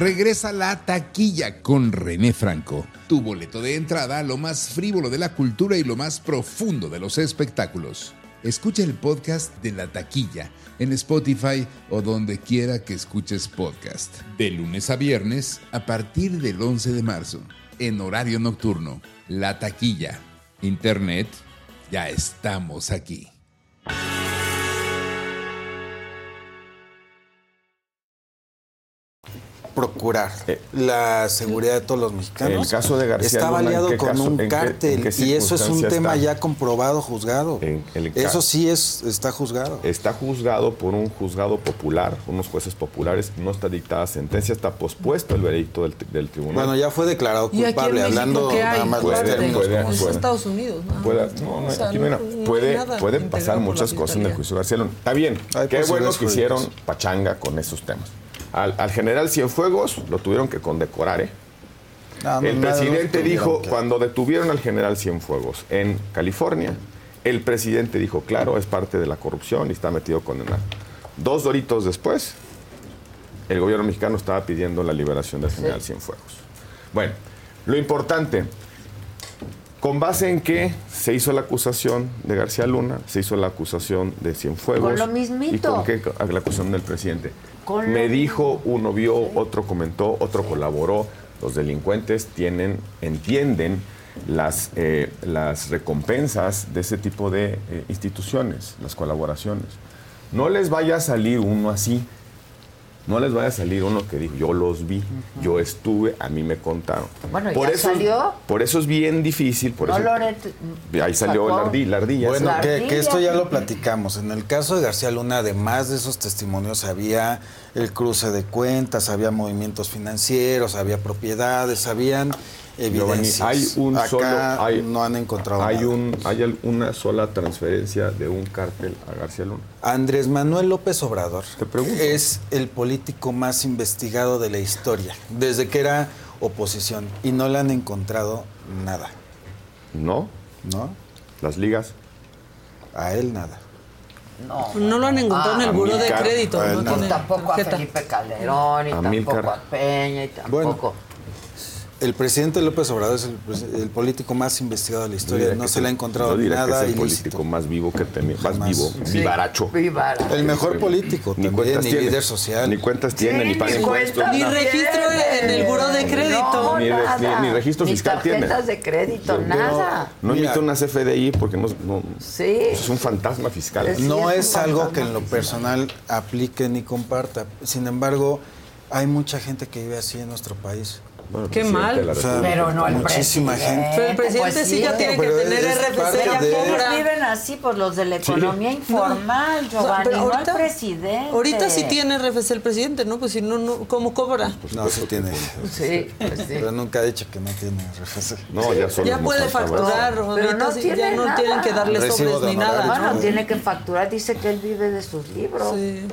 Regresa la taquilla con René Franco, tu boleto de entrada a lo más frívolo de la cultura y lo más profundo de los espectáculos. Escucha el podcast de la taquilla en Spotify o donde quiera que escuches podcast. De lunes a viernes a partir del 11 de marzo, en horario nocturno. La taquilla. Internet, ya estamos aquí. Procurar la seguridad de todos los mexicanos. el caso de García Estaba ¿en aliado con caso- un en cártel en qué y eso es un tema está? ya comprobado, juzgado. el ca- eso sí es está juzgado. Está juzgado por un juzgado popular, unos jueces populares, no está dictada sentencia, está pospuesto el veredicto del, del tribunal. Bueno, ya fue declarado ¿Y aquí en culpable, hablando nada más Puede- términos. puede- como puede. Estados Unidos. ¿no? Puede, no, no, O sea, aquí no hay puede, nada pueden pasar muchas cosas en el juicio de García Luna. Está bien, Hay qué bueno posibilidades que hicieron pachanga con esos temas. Al, al general Cienfuegos lo tuvieron que condecorar, ¿eh? No, no, el presidente dijo, que- cuando detuvieron al general Cienfuegos en California, el presidente dijo, claro, es parte de la corrupción y está metido condenado. Dos doritos después, el gobierno mexicano estaba pidiendo la liberación del general Cienfuegos. Bueno, lo importante, con base en que se hizo la acusación de García Luna, se hizo la acusación de Cienfuegos. Con lo mismito. ¿Y con qué la acusación del presidente? Con Me dijo, uno vio, otro comentó, otro colaboró. Los delincuentes tienen, entienden las, eh, las recompensas de ese tipo de eh, instituciones, las colaboraciones. No les vaya a salir uno así. No les vaya a salir uno que diga, yo los vi, yo estuve, a mí me contaron. Bueno, ¿ya salió? Por eso es bien difícil. Por No, eso, Loret, ahí salió la ardilla. La ardilla Bueno, La que, que esto ya lo platicamos. En el caso de García Luna, además de esos testimonios, había el cruce de cuentas, había movimientos financieros, había propiedades, habían Giovanni, hay un Acá solo, hay, no han encontrado hay nada. un, hay una sola transferencia de un cártel a García Luna. Andrés Manuel López Obrador Te pregunto. es el político más investigado de la historia, desde que era oposición, y no le han encontrado nada, ¿No? ¿no? Las ligas. A él nada. No. No lo han encontrado en el buró de Amílcar. crédito. Ah, No, no. tiene Tampoco a. Felipe Calderón, y tampoco a Peña, y tampoco. El presidente López Obrador es el, pres- el político más investigado de la historia. No se le ha encontrado que nada es el ilícito. político más vivo que tenía, más vivo, Sí. vivaracho. Vivara. El mejor político Ni también, cuentas ni tiene. líder social. Ni cuentas tiene, ni paga ni impuestos. Ni registro en el buró de crédito. No, Ni ni- ni registro Ni fiscal tiene. tarjetas de crédito, yo nada. No emite una CFDI porque no, no- Sí. es un fantasma fiscal. Es- No es algo que en lo fiscal. personal aplique ni comparta. Sin embargo, hay mucha gente que vive así en nuestro país. Bueno, Qué mal. O sea. Pero no el muchísima presidente. gente. Pero el presidente Pues sí ya sí, tiene que pero tener RFC, ya. Ellos viven así, pues los de la Sí. economía informal, Giovanni, pero no ahorita- el presidente. Ahorita sí tiene RFC el presidente, ¿no? Pues si no, no ¿cómo cobra? No, sí tiene. Sí, pues sí. Pero nunca ha dicho que no tiene RFC. No, ya solo Ya puede facturar, Pero ahorita no sí, tiene ya no nada. tienen que darle sobres ni nada. Bueno, ¿no? tiene que facturar, dice que él vive de sus libros. Sí.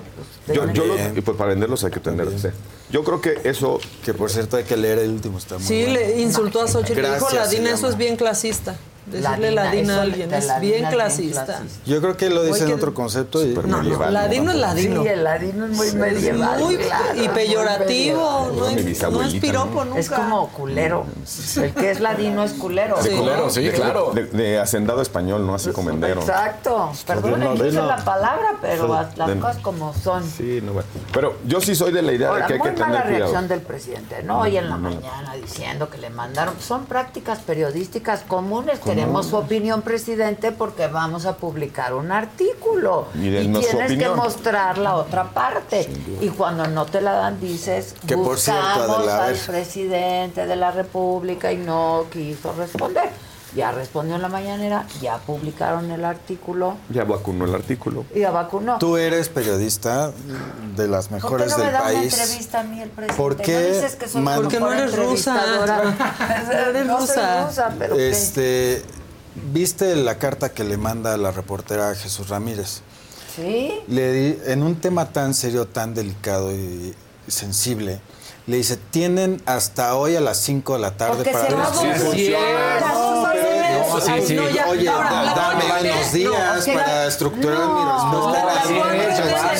Pues, Yo, yo lo- Bien. y pues para venderlos hay que tener. sí. Yo creo que eso Que por cierto hay que leer el último, está muy Sí, bueno. le insultó a Xochitl, dijo Ladina, eso es bien clasista. Decirle Ladina, Ladina eso a alguien, es Ladina bien clasista. clasista. Yo creo que lo dice en otro concepto y No, no, medieval, Ladino es ¿no? Ladino. Sí, el ladino es muy medieval. Muy claro, y muy peyorativo, medieval. no, es- no es nunca. Es como culero. El que es ladino es culero. Sí. Culero, sí, de, claro. de- de hacendado español, no así comendero. Exacto. Perdonen no, que no. la palabra, pero Sí, las de- cosas como son. Sí, no, bueno. Pero yo sí soy de la idea Ahora, de que hay muy que mala tener cuidado. reacción del presidente, ¿no? Hoy en la mañana diciendo que le mandaron. Son prácticas periodísticas comunes. Queremos su opinión, presidente, porque vamos a publicar un artículo. Y tienes opinión. que mostrar la otra parte. Y cuando no te la dan, dices, Que por cierto, buscamos Adela, al presidente de la República y no quiso responder. Ya respondió en la mañanera, ya publicaron el artículo Ya vacunó el artículo. ya vacunó. Tú eres periodista de las ¿Por qué mejores no me del da una país. entrevista a mí el presidente? ¿Por qué ¿No dices que soy man- Porque no eres rusa. Eres no soy rusa. rusa, pero ¿qué? Este, ¿viste la carta que le manda la reportera a Jesús Ramírez? ¿Sí? Le di- en un tema tan serio, tan delicado y, y sensible, le dice, tienen hasta hoy a las 5 de la tarde Porque para se va a discutir". volver. Sí, No, pero- No, sí, sí. No, ya, Oye, dame unos días para estructurar no, mi respuesta.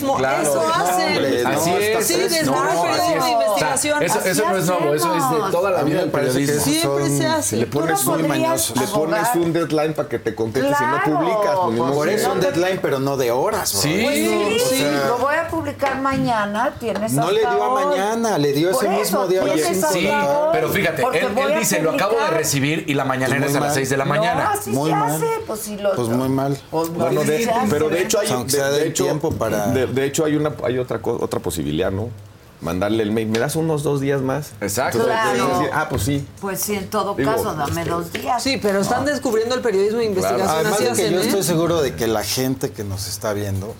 Periodismo. Claro. Eso No, hacen. hombre, no, Así es. Sí, descubre No, periodismo de investigación. Eso, eso no es nuevo, eso es de toda la vida del periodismo. Siempre son- se hace. Le no pones, mañosos. le pones un deadline para que te contestes Claro. y no publicas. pues, Por eso un deadline, pero no de horas. bro. Sí. Sí, O sea, lo voy a publicar mañana, tienes No le dio a mañana, le dio ese mismo día a las Sí, pero fíjate, él, él dice, lo acabo de recibir y la mañanera es a las mal. 6 de la No, mañana. Muy se mal. hace, pues si. Pues muy mal. Pues no, Bueno, de- pero de hecho hay, Aunque de, sea de del hecho, tiempo para- de, de hecho hay una hay otra otra posibilidad, ¿no? Mandarle el mail. ¿Me das unos dos días más? Exacto. Entonces, Claro. decir, ah, pues sí. Pues sí, en todo Digo, caso, dame este, dos días. Sí, pero están descubriendo el periodismo de investigación. Además así de que hacen, yo ¿eh? estoy seguro de que la gente que nos está viendo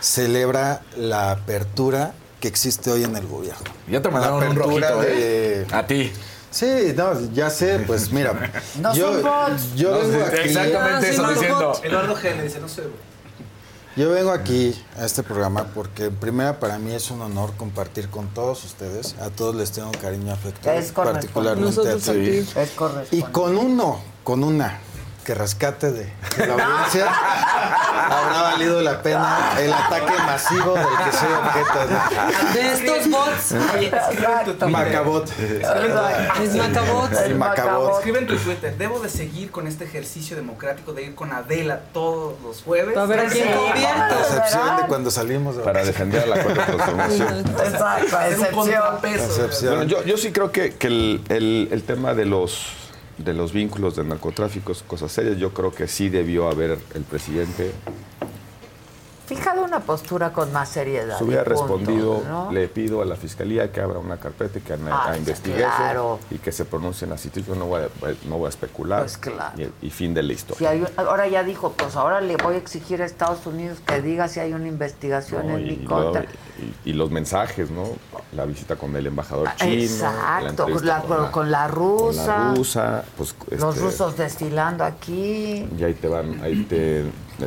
celebra la apertura que existe hoy en el gobierno. Ya te mandaron La un apertura rojito, de- ¿eh? A ti. Sí, no, ya sé, pues mira, No yo, son bots. yo No, vengo sí, aquí, exactamente Ah, sí, eso no, diciendo. Eduardo G le dice, no sé, güey. Yo vengo aquí a este programa porque en primera para mí es un honor compartir con todos ustedes, a todos les tengo cariño afecto, Es correcto. particularmente a ti. Es correcto. Y con uno, con una que rescate de, de la audiencia, habrá valido la pena el ataque masivo del que soy objeto. De estos bots. Oye, escribe en tu Twitter. Macabot. Es Macabot. El Macabot. Escribe en tu Twitter, debo de seguir con este ejercicio democrático de ir con Adela todos los jueves. A ver a quién excepción de cuando salimos de Para defender a la cuarta transformación. Exacto, excepción. Bueno, yo, yo sí creo que, que el, el- el tema de los, de los vínculos de narcotráfico es cosa seria. Yo creo que sí debió haber el presidente. Fijado una postura con más seriedad. Se hubiera punto, respondido, ¿no? le pido a la fiscalía que abra una carpeta y que Ah, investigue claro. y que se pronuncien así. Yo no voy a, no voy a especular. Pues claro. y, y fin de la historia. un- ahora ya dijo, pues ahora le voy a exigir a Estados Unidos que diga si hay una investigación ¿no? en Y, mi contra. y- y los mensajes, ¿no? La visita con el embajador chino. Exacto, entrevista la- con, con la rusa, con la rusa, pues, los este, rusos desfilando aquí. y ahí te van, ahí te,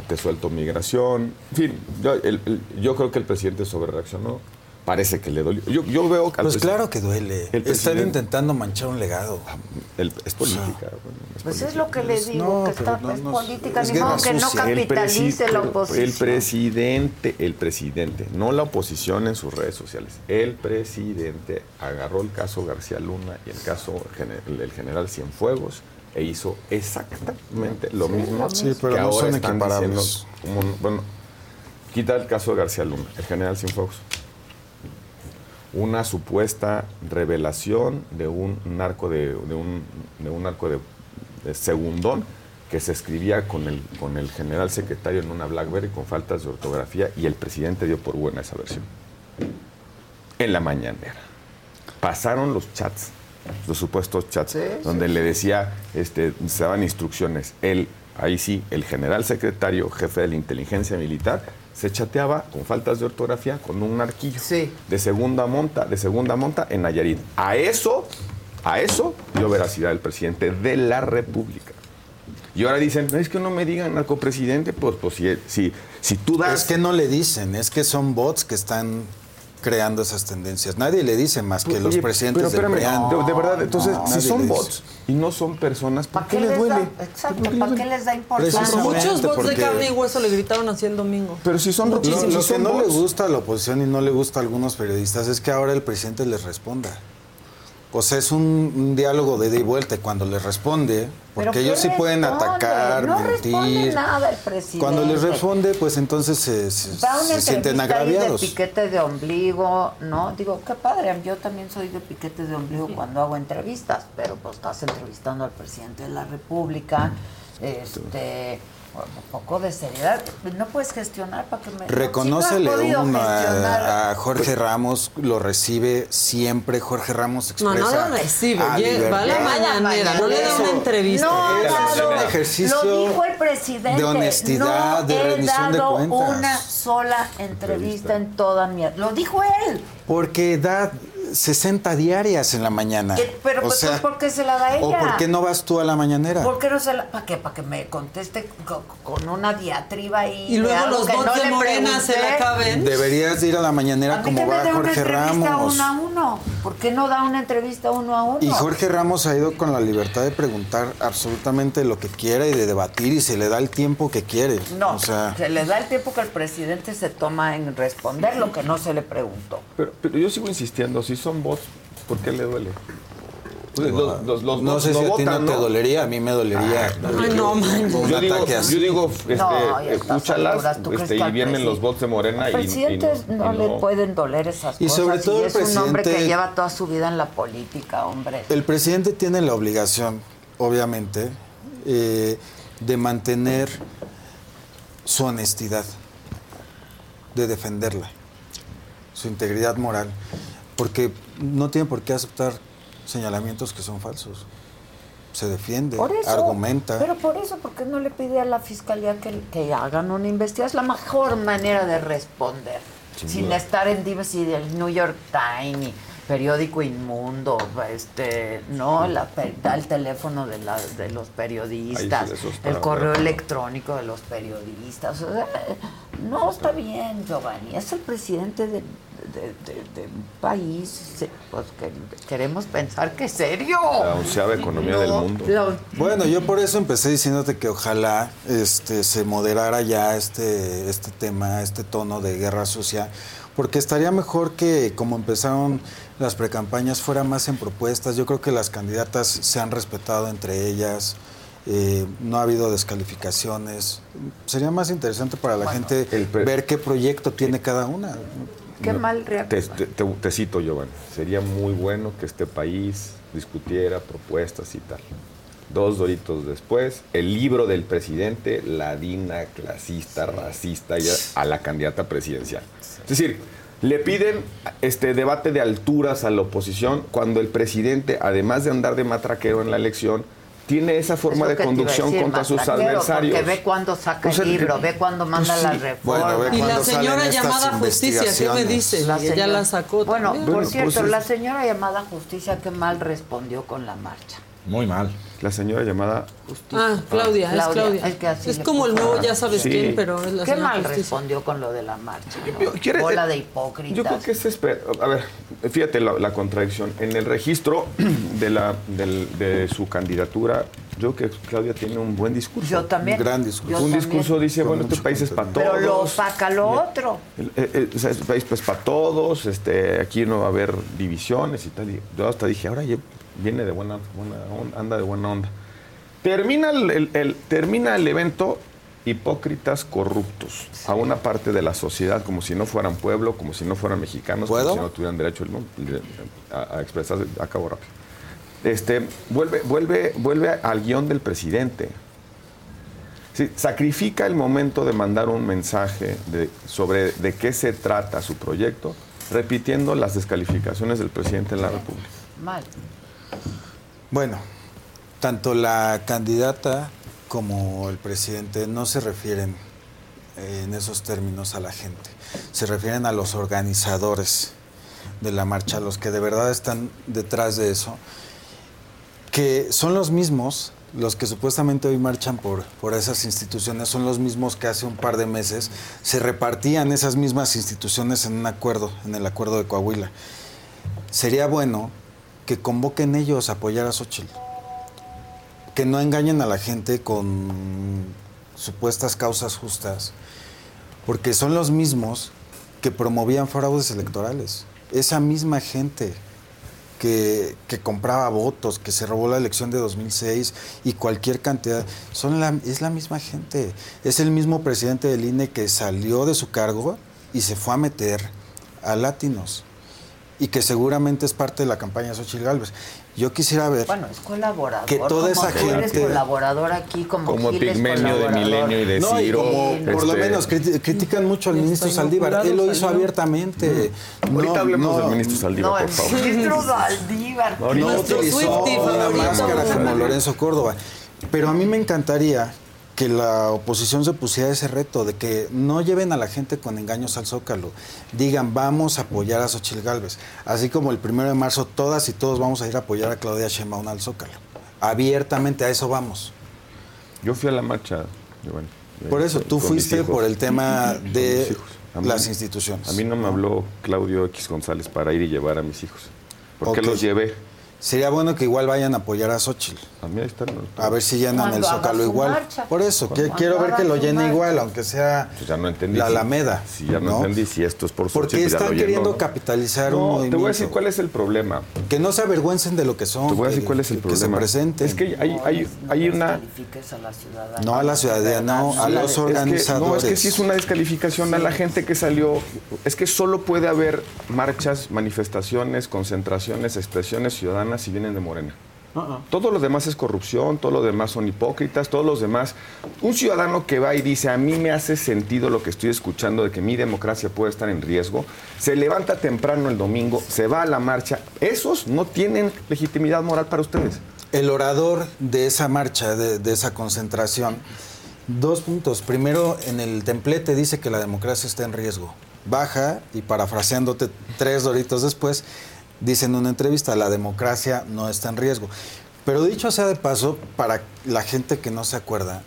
te suelto migración. En fin, yo, el- el- yo creo que el presidente sobre reaccionó. parece que le dolió. Yo, yo veo que Pues claro que duele. El Están intentando manchar un legado. el- es política. bueno, es Pues política. es lo que le digo, no, que está, no es política, es ni modo que no capitalice presi- la oposición. El presidente, el presidente, no la oposición en sus redes sociales. El presidente agarró el caso García Luna y el caso el general Cienfuegos e hizo exactamente lo mismo. Sí, pero que no ahora son están diciendo. como- bueno, quita el caso de García Luna, el general Cienfuegos. Una supuesta revelación de un narco de, de un, de un narco de, de segundón que se escribía con el, con el general secretario en una Blackberry con faltas de ortografía y el presidente dio por buena esa versión. En la mañanera. Pasaron los chats, los supuestos chats, donde le decía, este, se daban instrucciones. Él, ahí sí, el general secretario, jefe de la inteligencia militar, se chateaba con faltas de ortografía con un arquillo de segunda monta, de segunda monta en Nayarit. A eso, a eso dio veracidad el presidente de la República. Y ahora dicen, es que no me digan narcopresidente, pues, pues si, si, si tú das... Es que no le dicen, es que son bots que están creando esas tendencias. Nadie le dice más que los Oye, presidentes pero del espérame, PRIAN. de, de verdad, entonces, No, si son bots y no son personas, ¿por ¿Para qué qué les duele? da? Exacto, ¿para qué les da importancia? Muchos bots porque- de carne y hueso le gritaron así el domingo. Pero si son Lo, muchísimos, lo si que son no le bots. gusta a la oposición y no le gusta a algunos periodistas es que ahora el presidente les responda. O sea, es un, un diálogo de ida y vuelta y cuando les responde, porque ¿Pero ellos sí pueden responde? atacar, no responde mentir. nada el presidente. Cuando les responde, pues entonces se, se- sienten ahí de agraviados. piquete de ombligo, ¿no? Digo, qué padre, yo también soy de piquete de ombligo cuando hago entrevistas, pero pues estás entrevistando al presidente de la República, este, un poco de seriedad. No puedes gestionar para que me... Reconócele no podido uno a, a Jorge Ramos, lo recibe siempre. Jorge Ramos No, expresa. no lo recibe. a lle- Va a la libertad. mañanera, no le da una entrevista. No, dado- un ejercicio lo dijo el presidente. de honestidad, no de rendición he de dado cuentas. una sola entrevista en toda mi... Lo dijo él. Porque da 60 diarias en la mañana. Eh, Pero O pues, sea, ¿por qué se la da ella? ¿O por qué no vas tú a la mañanera? ¿Por qué no se la.? ¿Para qué? ¿Para que me conteste co- con una diatriba ahí? Y luego algo los bots no de Morena se la pregunté? caben. Deberías de ir a la A mañanera mí como va Jorge Ramos. uno a uno. ¿Por qué no da una entrevista uno a uno? Y Jorge Ramos ha ido con la libertad de preguntar absolutamente lo que quiera y de debatir y se le da el tiempo que quiere. No, O sea, se le da el tiempo que el presidente se toma en responder lo que no se le preguntó. Pero, pero yo sigo insistiendo, si son bots, ¿por qué le duele? Pues los- los- los no sé si a ti votan, no te dolería, a mí me dolería. Ay, no, Yo digo, así. yo digo este, No, escúchalas alturas, ¿tú crees este, y vienen los bots de Morena Al y, y presidente no, y le pueden doler esas Y cosas. sobre todo el es un hombre que presidente- lleva toda su vida en la política, hombre. El presidente tiene la obligación, obviamente, eh, de mantener su honestidad, de defenderla, su integridad moral, porque no tiene por qué aceptar señalamientos que son falsos. Se defiende, Por eso, argumenta. Pero por eso, ¿por qué no le pide a la fiscalía que, que hagan una investigación? Es la mejor manera de responder. Sin estar en divas y del New York Times, periódico inmundo, este, no, la, el teléfono de, la, de los periodistas, el correo electrónico de los periodistas. o sea, no está bien, Giovanni. Es el presidente de, de- de- de un país se- pues, que queremos pensar que es serio. La onceava economía del mundo. Lo- Bueno, yo por eso empecé diciéndote que ojalá este, se moderara ya este, este tema, este tono de guerra sucia, porque estaría mejor que como empezaron las precampañas fuera más en propuestas. Yo creo que las candidatas se han respetado entre ellas. eh, no ha habido descalificaciones. Sería más interesante para la Bueno, gente ver qué proyecto tiene cada una. Qué No, mal Te, te- te- te cito, Giovanni. Sería muy bueno que este país discutiera propuestas y tal. Dos doritos después, el libro del presidente, ladina, clasista, racista, ya, a la candidata presidencial. Es decir, le piden este debate de alturas a la oposición cuando el presidente, además de andar de matraquero en la elección, tiene esa forma de conducción decir, contra sus adversarios. Porque ve cuando saca O sea, el libro, ve cuando manda pues la sí. reforma. Bueno, Y la señora llamada justicia, ¿qué me dice? La Que ya señora- la sacó. Bueno, también. por Bueno, cierto, pues es- la señora llamada justicia que mal respondió con la marcha. Muy mal. La señora llamada Ah, Claudia, es Claudia, Claudia. es que así Es como el nuevo, ya sabes Sí. quién, pero es la Qué señora mal Justicia. respondió con lo de la marcha. ¿no? Yo- Bola de hipócritas. Yo creo que se espera. A ver, fíjate la, la contradicción. En el registro de, la, del- de su candidatura, yo creo que Claudia tiene un buen discurso. Yo también. Un gran discurso. Yo un también. discurso dice, Con bueno, este país es para todos. Pero lo opaca lo otro. Este país pues para todos, este, aquí no va a haber divisiones y tal. Y yo hasta dije, ahora ya viene de buena, buena onda, anda de buena onda. Termina el, el- el- termina el evento hipócritas corruptos a una parte de la sociedad como si no fueran pueblo, como si no fueran mexicanos, ¿Puedo? como si no tuvieran derecho a, a expresarse. Acabo rápido. Este, vuelve, vuelve, vuelve al guion del presidente. Sí, sacrifica el momento de mandar un mensaje de- sobre de qué se trata su proyecto, repitiendo las descalificaciones del presidente de la República. Mal. Bueno, tanto la candidata como el presidente no se refieren eh, en esos términos a la gente, se refieren a los organizadores de la marcha, los que de verdad están detrás de eso, que son los mismos, los que supuestamente hoy marchan por, por esas instituciones, son los mismos que hace un par de meses se repartían esas mismas instituciones en un acuerdo, en el acuerdo de Coahuila. Sería bueno que convoquen ellos a apoyar a Xochitl. Que no engañen a la gente con supuestas causas justas, porque son los mismos que promovían fraudes electorales. Esa misma gente que, que compraba votos, que se robó la elección de 2006 y cualquier cantidad, son la, es la misma gente. Es el mismo presidente del INE que salió de su cargo y se fue a meter a Latinos y que seguramente es parte de la campaña de Xochitl Gálvez. Yo quisiera ver Bueno, es colaborador. Que toda esa tú eres gente- colaborador aquí, como, Como Gil es Pigmenio de. Milenio y de no, y Ciro. por lo este, menos criti- critican mucho al ministro Saldívar. Él lo hizo abiertamente. Ahorita No, hablemos no, del ministro Saldívar, No, por el favor. ministro Saldívar. No, No utilizó Swiftie una favorito. máscara como Saldívar. Lorenzo Córdoba. Pero a mí me encantaría que la oposición se pusiera ese reto de que no lleven a la gente con engaños al Zócalo. Digan, vamos a apoyar a Xochitl Gálvez. Así como el primero de marzo todas y todos vamos a ir a apoyar a Claudia Sheinbaum al Zócalo. Abiertamente a eso vamos. Yo fui a la marcha. Giovanni, Por eso, tú fuiste por el tema de mí- las instituciones. A mí no me habló Claudio X González para ir y llevar a mis hijos. ¿Por qué los llevé? Sería bueno que igual vayan a apoyar a Xochitl. A mí ahí están. A ver si llenan el Cuando Zócalo igual. marcha. Por eso, que, quiero ver que lo su llene marcha. igual, aunque sea Pues ya no entendí. la Alameda. Si ya no, entendí si esto es por Porque Xochitl, ya están llenó, queriendo ¿no? capitalizar un No, movimiento. te voy a decir cuál es el problema. Que no se avergüencen de lo que son. Te voy a decir que- cuál es el que- problema. Que se presenten. Es que hay, hay, hay una... Descalifiques a la ciudadanía. No a la ciudadanía, no, a los Es que- organizadores. no, es que sí es una descalificación a la gente que salió. Es que solo puede haber marchas, manifestaciones, concentraciones, expresiones ciudadanas si vienen de Morena. Todo lo demás es corrupción, todo lo demás son hipócritas, todos los demás. Un ciudadano que va y dice, a mí me hace sentido lo que estoy escuchando de que mi democracia puede estar en riesgo, se levanta temprano el domingo, se va a la marcha, esos no tienen legitimidad moral para ustedes. El orador de esa marcha, de, de esa concentración, dos puntos. Primero, en el templete dice que la democracia está en riesgo. Baja y parafraseándote tres doritos después, dice en una entrevista, la democracia no está en riesgo. Pero dicho sea de paso, para la gente que no se acuerda,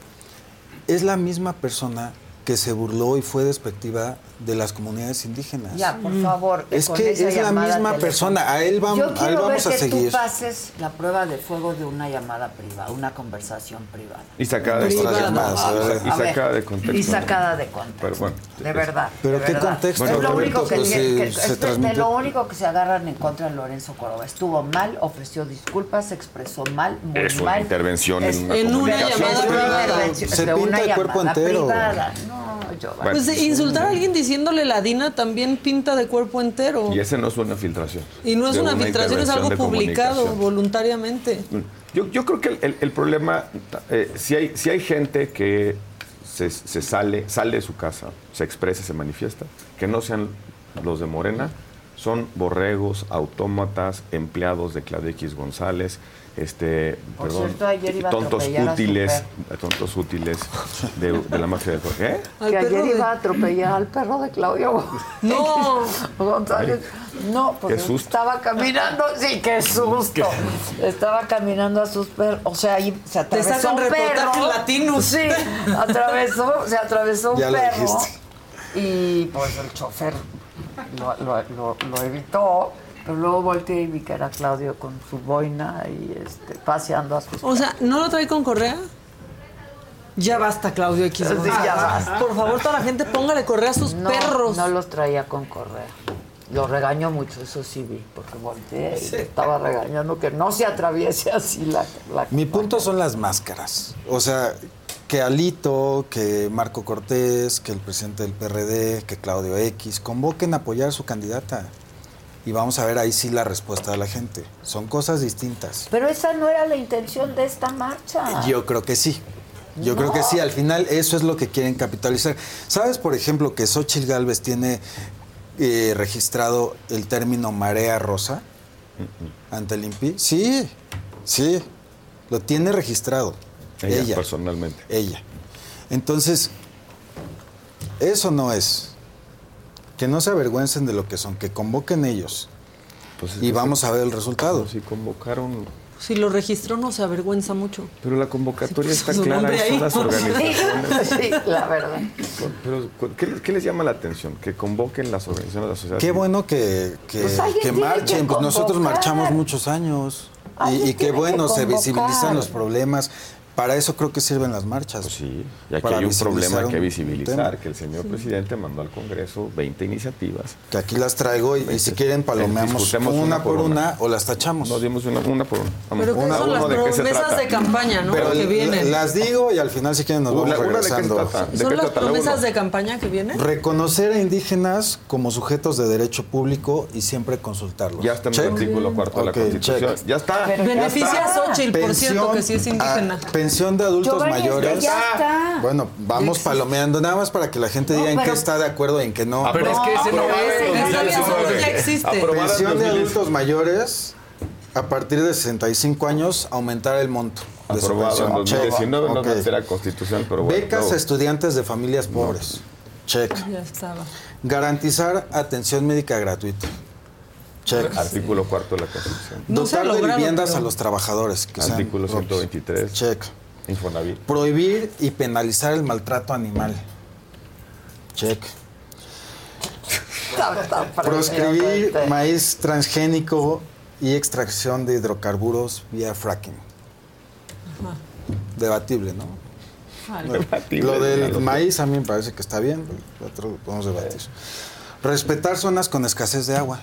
es la misma persona que se burló y fue despectiva de las comunidades indígenas. Ya, por favor. Es que es la misma persona. A él, vam- Yo a él vamos ver a que seguir. tú pases la prueba de fuego de una llamada privada, una conversación privada. Y sacada de contexto. Y sacada de contexto. Y sacada de contexto. Pero bueno. De verdad. ¿Pero de qué verdad. contexto, es lo Roberto? único que, Pues que- se es de- lo único que se agarran en contra de Lorenzo Córdoba. Estuvo mal, ofreció disculpas, se expresó mal, muy Es una mal. intervención Es- en una en una comunicación llamada privada. intervención Se pinta el cuerpo entero. No, yo. Bueno. Pues eh, insultar a alguien diciéndole ladina también pinta de cuerpo entero. Y ese no es una filtración. Y no es una filtración, es algo publicado voluntariamente. Yo, yo creo que el, el- el problema, eh, si, hay, si hay gente que se, se sale, sale de su casa, se expresa, se manifiesta, que no sean los de Morena, son borregos, autómatas, empleados de Claudia X González, este, Por perdón, cierto, ayer iba a tontos a útiles, tontos útiles de, de la mafia del ¿Eh? Que ayer iba a atropellar al perro de Claudio No. González. No, porque estaba caminando. Sí, qué susto. Estaba caminando a sus perros. O sea, ahí se atravesó sacan un perro. Latinos. Sí, atravesó, se atravesó un Ya perro. dijiste. Y pues el chofer lo, lo- lo- lo evitó. Pero luego volteé y vi que era Claudio con su boina y este, paseando a sus O sea, ¿no lo trae con correa? Ya basta, Claudio X. Sí, ya basta. Por favor, toda la gente póngale correa a sus No, perros. No los traía con correa. Lo regañó mucho, eso sí vi, porque volteé y le estaba regañando que no se atraviese así la, la Mi punto son las máscaras. O sea, que Alito, que Marco Cortés, que el presidente del PRD, que Claudio X, convoquen a apoyar a su candidata. Y vamos a ver ahí sí la respuesta de la gente. Son cosas distintas. Pero esa no era la intención de esta marcha. Yo creo que sí. Yo creo que sí, al final eso es lo que quieren capitalizar. ¿Sabes, por ejemplo, que Xochitl Galvez tiene eh, registrado el término marea rosa ante el INPI? Sí, sí, lo tiene registrado. Ella, Ella, personalmente. ella. Entonces, eso no es. Que no se avergüencen de lo que son, que convoquen ellos. Pues y vamos a ver el resultado. Si convocaron Si lo registró, no se avergüenza mucho. Pero la convocatoria Sí, está su clara, son las organizaciones. Sí, la verdad. Pero, ¿qué, qué les llama la atención? Que convoquen las organizaciones de la sociedad. Qué bueno que, que, Pues que marchen, que pues nosotros marchamos muchos años. Y, Alguien y qué bueno, que se visibilizan los problemas. Para eso creo que sirven las marchas. Pues sí, y aquí hay un problema que visibilizar, tema. que el señor presidente mandó al Congreso 20 iniciativas. Que aquí las traigo y, y si quieren palomeamos Discutemos una, por una, o las tachamos. Nos dimos una, una por una. Vamos, Pero ¿qué una, son las ¿de se promesas trata? de campaña, no? Pero que vienen. las digo y al final si quieren nos vamos Una- una, ¿de qué se regresando. trata? ¿De ¿Son qué las trata promesas uno? de campaña que vienen? Reconocer a indígenas como sujetos de derecho público y siempre consultarlos. Ya está en el artículo cuarto de la Constitución. check. Ya está. Beneficia a. Xochitl, por cierto, que sí es indígena. Ah, pensión de adultos Giovanni, es que mayores. ya está. Bueno, vamos palomeando nada más para que la gente No, diga en qué está de acuerdo y en qué no. Pero es que ese no es. existe. En Pensión de 2000. adultos mayores a partir de 65 años aumentar el monto de su Aprobado en pensión. Check. 2019, no Ok. era constitucional, pero bueno. Becas luego- a estudiantes de familias pobres. Check. Ya estaba. Garantizar atención médica gratuita. Check. Artículo cuarto de la Constitución. No Dotar de viviendas pero- a los trabajadores. Que Artículo propios. 123. Check. Infonavit. Prohibir y penalizar el maltrato animal. Check. Proscribir maíz transgénico y extracción de hidrocarburos vía fracking. Debatible, ¿no? Debatible, Lo del maíz a mí me parece que está bien, lo otro lo podemos debatir. Respetar zonas con escasez de agua.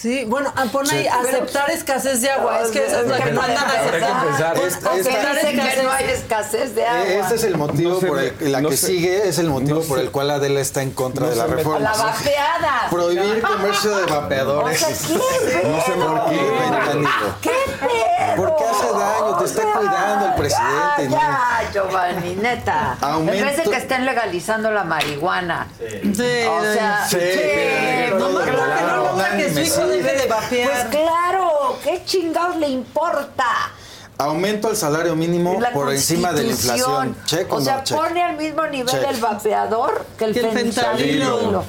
Sí, bueno, ah, pon ahí Sí. aceptar escasez de agua. Es que esa es la que no andan Habrá que aceptando. empezar. Pues, esta- dicen que no hay escasez de agua. Eh, Este es el motivo No por el la no que se- sigue es el motivo no por se- el cual Adela está en contra no de la reforma. La vapeada. Prohibir comercio de vapeadores. O sea, ¿qué no sé por qué. ¿Qué pedo? Porque hace daño, te está cuidando el presidente, Ya, ¿no? ya, Giovanni, neta. Aumento- En vez de que estén legalizando la marihuana. Sí, O sea, Sí, que No, no, no ponga que su hijo sí. debe de Pues vapear. claro, ¿qué chingados le importa? Aumento al salario mínimo La por encima de la inflación. Check o, O sea, no check. pone al mismo nivel Check. el vapeador que el, Que el fentanilo. fentanilo.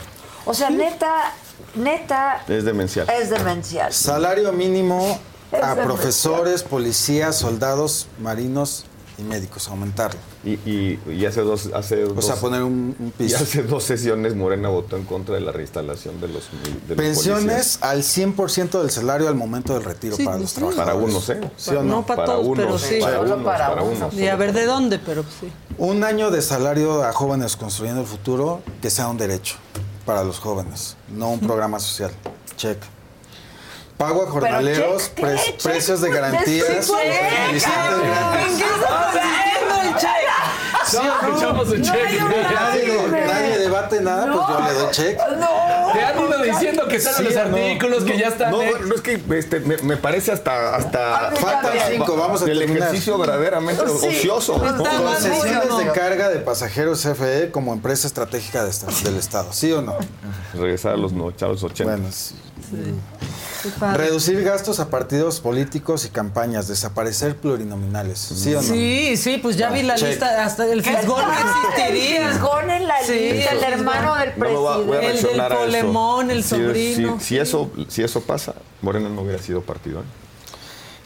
O sea, neta, neta, Es demencial. es demencial. Salario mínimo a profesores, policías, soldados, marinos y médicos. Aumentarlo. Y, y, y hace dos, hace O dos, sea, poner un, un y piso. hace dos sesiones Morena votó en contra de la reinstalación de los, de los Pensiones al 100% del salario al momento del retiro Sí, para los sí. trabajadores. Para unos, ¿eh? ¿Sí o No no? para todos, pero sí. para Solo unos, para para unos. unos. Y a ver de dónde, pero sí. Un año de salario a jóvenes construyendo el futuro que sea un derecho para los jóvenes, no un programa social. Check. Pago a jornaleros, check, ¿qué? pre- Check, precios de pues, garantías, check, check, visitas check. gratis. ¿En qué está consistiendo el check? ¿Sí o no? escuchamos un No cheque. Nadie, nadie debate nada, pues yo le doy check. No. Te han ido diciendo que salen Sí, los no, artículos, que ya están. No, eh. no, es que este, me, me parece hasta. hasta Faltan cinco, vamos a el terminar. ejercicio verdaderamente Sí. ocioso. ¿no? mal. Concesiones de no. carga de pasajeros CFE como empresa estratégica de esta- del Estado, ¿sí o no? Regresar a los, no, a los 80. Bueno, sí. Reducir gastos a partidos políticos y campañas, desaparecer plurinominales. ¿Sí o no? Sí, sí, pues ya vi la Check. lista, hasta el fisgón no existiría. El fisgón en la Sí, lista, el hermano del No me voy a- voy a presidente. reaccionar a eso. polemón, el Si- sobrino. Si, si eso, si eso pasa, Morena no hubiera sido partido. ¿eh?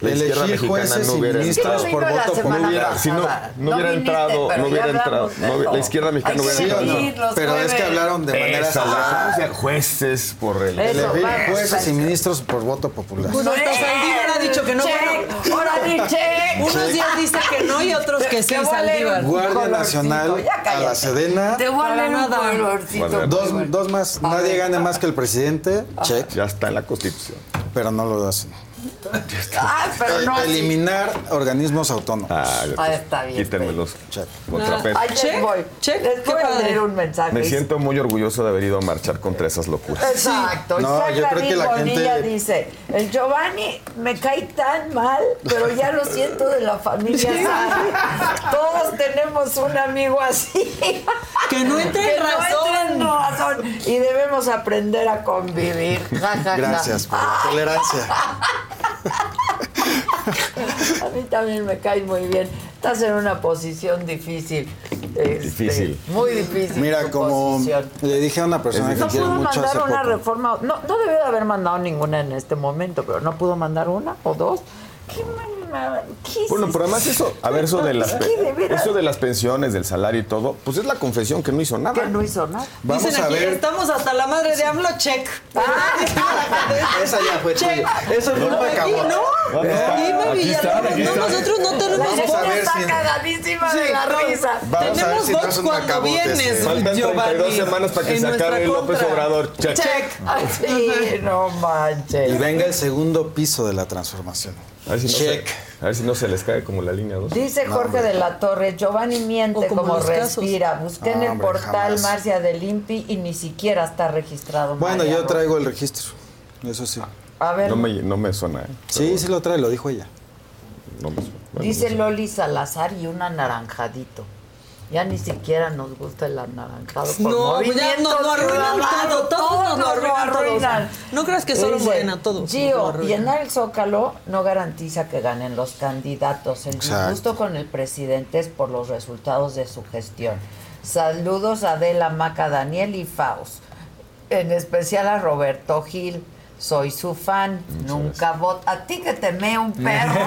La izquierda mexicana jueces no y hubiera ministros entrado. por voto no popular. hubiera, si no, no No hubiera entrado, pero no hubiera entrado, no la izquierda mexicana no hubiera entrado. Pero es que hablaron de manera sea, jueces por el Eso, Elegir vamos, jueces y ministros por voto popular. Pues hasta Saldívar ha dicho que no. Bueno, check. unos días dice que no y otros que sí, Saldívar. Guardia Nacional, a la Sedena. Te voy a leer un colorcito. Dos, dos más. Nadie gane más que el presidente. Check. Ya está en la Constitución. Pero no lo hacen. Ah, pero no. así. Eliminar organismos autónomos. Ah, Ah, está bien. Quítenmelos. Check. Contrapeso. Ahí les voy. check, Les qué voy a padre. leer un mensaje. Me siento muy orgulloso de haber ido a marchar contra esas locuras. Exacto. No, Isaac yo creo que la Bonilla gente- dice, el Giovanni me cae tan mal, pero ya lo siento de la familia Sari. Todos tenemos un amigo así. Que no entre en Que no razón. entre en razón. Y debemos aprender a convivir. Ja, ja, ja. Gracias por la tolerancia. A mí también me cae muy bien. Estás en una posición difícil. Este, Difícil. Muy difícil. Mira, como posición. le dije a una persona que No quiero pudo mucho hace mandar una poco. reforma. No, no debió de haber mandado ninguna en este momento, pero no pudo mandar una o dos. ¿Qué, ma- qué es Bueno, pero además eso, a ver, eso de las eso de las pensiones, del salario y todo, pues es la confesión que no hizo nada. Que no hizo nada. Vamos Dicen a aquí, ver. estamos hasta la madre de AMLO, check. Esa ya fue Check. tuya. Eso fue un Aquí acabó. no. ¿Dónde está? Dime, Aquí Villalobos, está, aquí no, nosotros no tenemos La Vamos a voz. está si- cagadísima Sí, de la no. risa. Tenemos si no voz cuando vienes. ese. Faltan 32 Giovanni, semanas para que se acabe López. Obrador. Check. Check. Sí, no manches. Y venga el segundo piso de la transformación. A ver si no, Check. Se, a ver si no se les cae como la línea 2. Dice Jorge de la Torre, Giovanni miente como como, los casos. respira. Busqué en el hombre, portal jamás. Marcia del INPI y ni siquiera está registrado. Bueno, yo traigo el registro. Eso sí. A ver, No me, no me suena, ¿eh? Sí, sí lo trae, lo dijo ella. No me suena. Bueno, dice. Loli Salazar y un anaranjadito. Ya ni siquiera nos gusta el anaranjado. Por No, ya nos lo arruinan todo, todos nos lo arruinan. No creas que solo Dice, Morena, todos Gio, arruinan. llenar el Zócalo no garantiza que ganen los candidatos. El disgusto con el presidente es por los resultados de su gestión. Saludos a Adela Maca, Daniel y Faust. En especial a Roberto Gil. Soy su fan. Nunca voto. A ti que te mee un perro.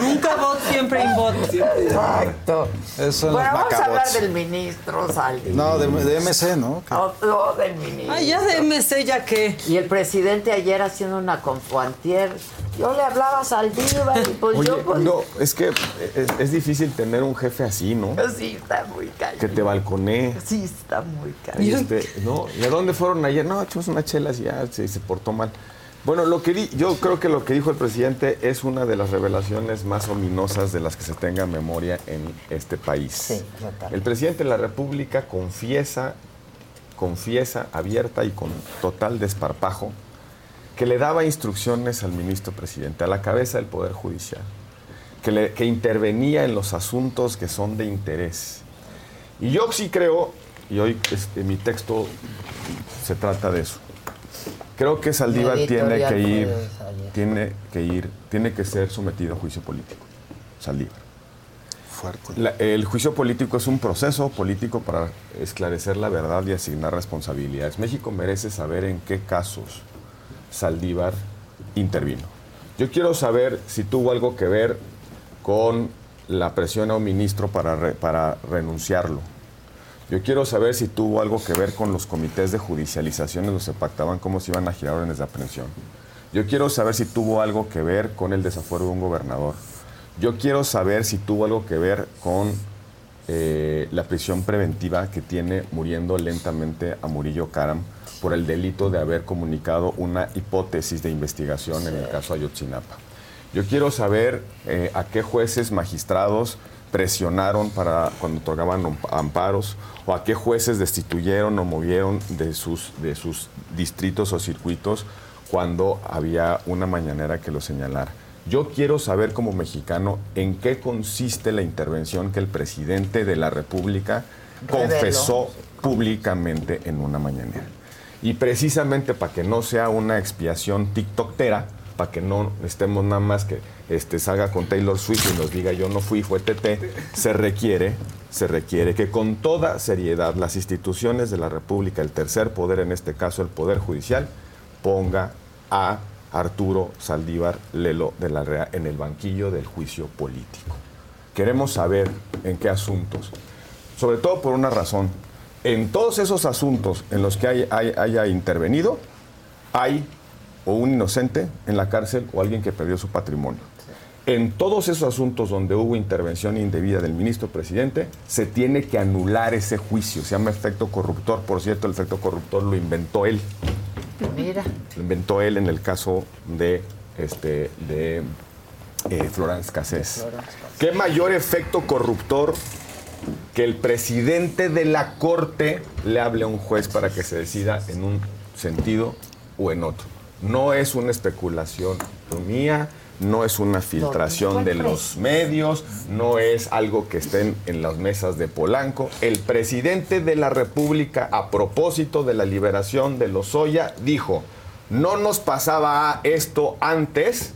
Nunca bot, siempre in bot. Exacto. Son Bueno, vamos a hablar del ministro Saldívar. No, de, de MC, ¿no? No, no, del ministro. Ay, ya de MC, ya que. Y el presidente ayer haciendo una confuantier, yo le hablaba a Saldívar y pues Oye, yo pues, no, es que es, es difícil tener un jefe así, ¿no? sí está muy cañón. Que te balconee. Sí está muy Y cañón. este, no, ¿y a dónde fueron ayer? No, echamos unas chelas y ya se, se portó mal. Bueno, lo que di- yo creo que lo que dijo el presidente es una de las revelaciones más ominosas de las que se tenga memoria en este país. Sí, el presidente de la República confiesa, confiesa abierta y con total desparpajo que le daba instrucciones al ministro presidente, a la cabeza del Poder Judicial, que, le- que intervenía en los asuntos que son de interés. Y yo sí creo, y hoy este, mi texto se trata de eso. Creo que Saldívar tiene que ir, tiene que ir, tiene que ser sometido a juicio político. Saldívar. Fuerte. La- el juicio político es un proceso político para esclarecer la verdad y asignar responsabilidades. México merece saber en qué casos Saldívar intervino. Yo quiero saber si tuvo algo que ver con la presión a un ministro para, re- para renunciarlo. Yo quiero saber si tuvo algo que ver con los comités de judicialización que se pactaban cómo se iban a girar órdenes de aprehensión. Yo quiero saber si tuvo algo que ver con el desafuero de un gobernador. Yo quiero saber si tuvo algo que ver con eh, la prisión preventiva que tiene muriendo lentamente a Murillo Karam por el delito de haber comunicado una hipótesis de investigación en el caso Ayotzinapa. Yo quiero saber eh, a qué jueces magistrados presionaron para cuando otorgaban am- amparos o a qué jueces destituyeron o movieron de sus, de sus distritos o circuitos cuando había una mañanera que lo señalara. Yo quiero saber como mexicano en qué consiste la intervención que el presidente de la República confesó públicamente en una mañanera. Y precisamente para que no sea una expiación tiktokera, para que no estemos nada más que este, salga con Taylor Swift y nos diga yo no fui, fue TT, se requiere, se requiere que con toda seriedad las instituciones de la República, el tercer poder, en este caso el Poder Judicial, ponga a Arturo Saldívar Lelo de la Rea en el banquillo del juicio político. Queremos saber en qué asuntos, sobre todo por una razón, en todos esos asuntos en los que hay- hay- haya intervenido, hay o un inocente en la cárcel o alguien que perdió su patrimonio. En todos esos asuntos donde hubo intervención indebida del ministro presidente, se tiene que anular ese juicio. Se llama efecto corruptor. Por cierto, el efecto corruptor lo inventó él. Mira. Lo inventó él en el caso de, este, de eh, Florence Cassés. ¿Qué mayor efecto corruptor que el presidente de la corte le hable a un juez para que se decida en un sentido o en otro? No es una especulación mía, no es una filtración de los medios, no es algo que estén en las mesas de Polanco. El presidente de la República, a propósito de la liberación de Lozoya, dijo, no nos pasaba esto antes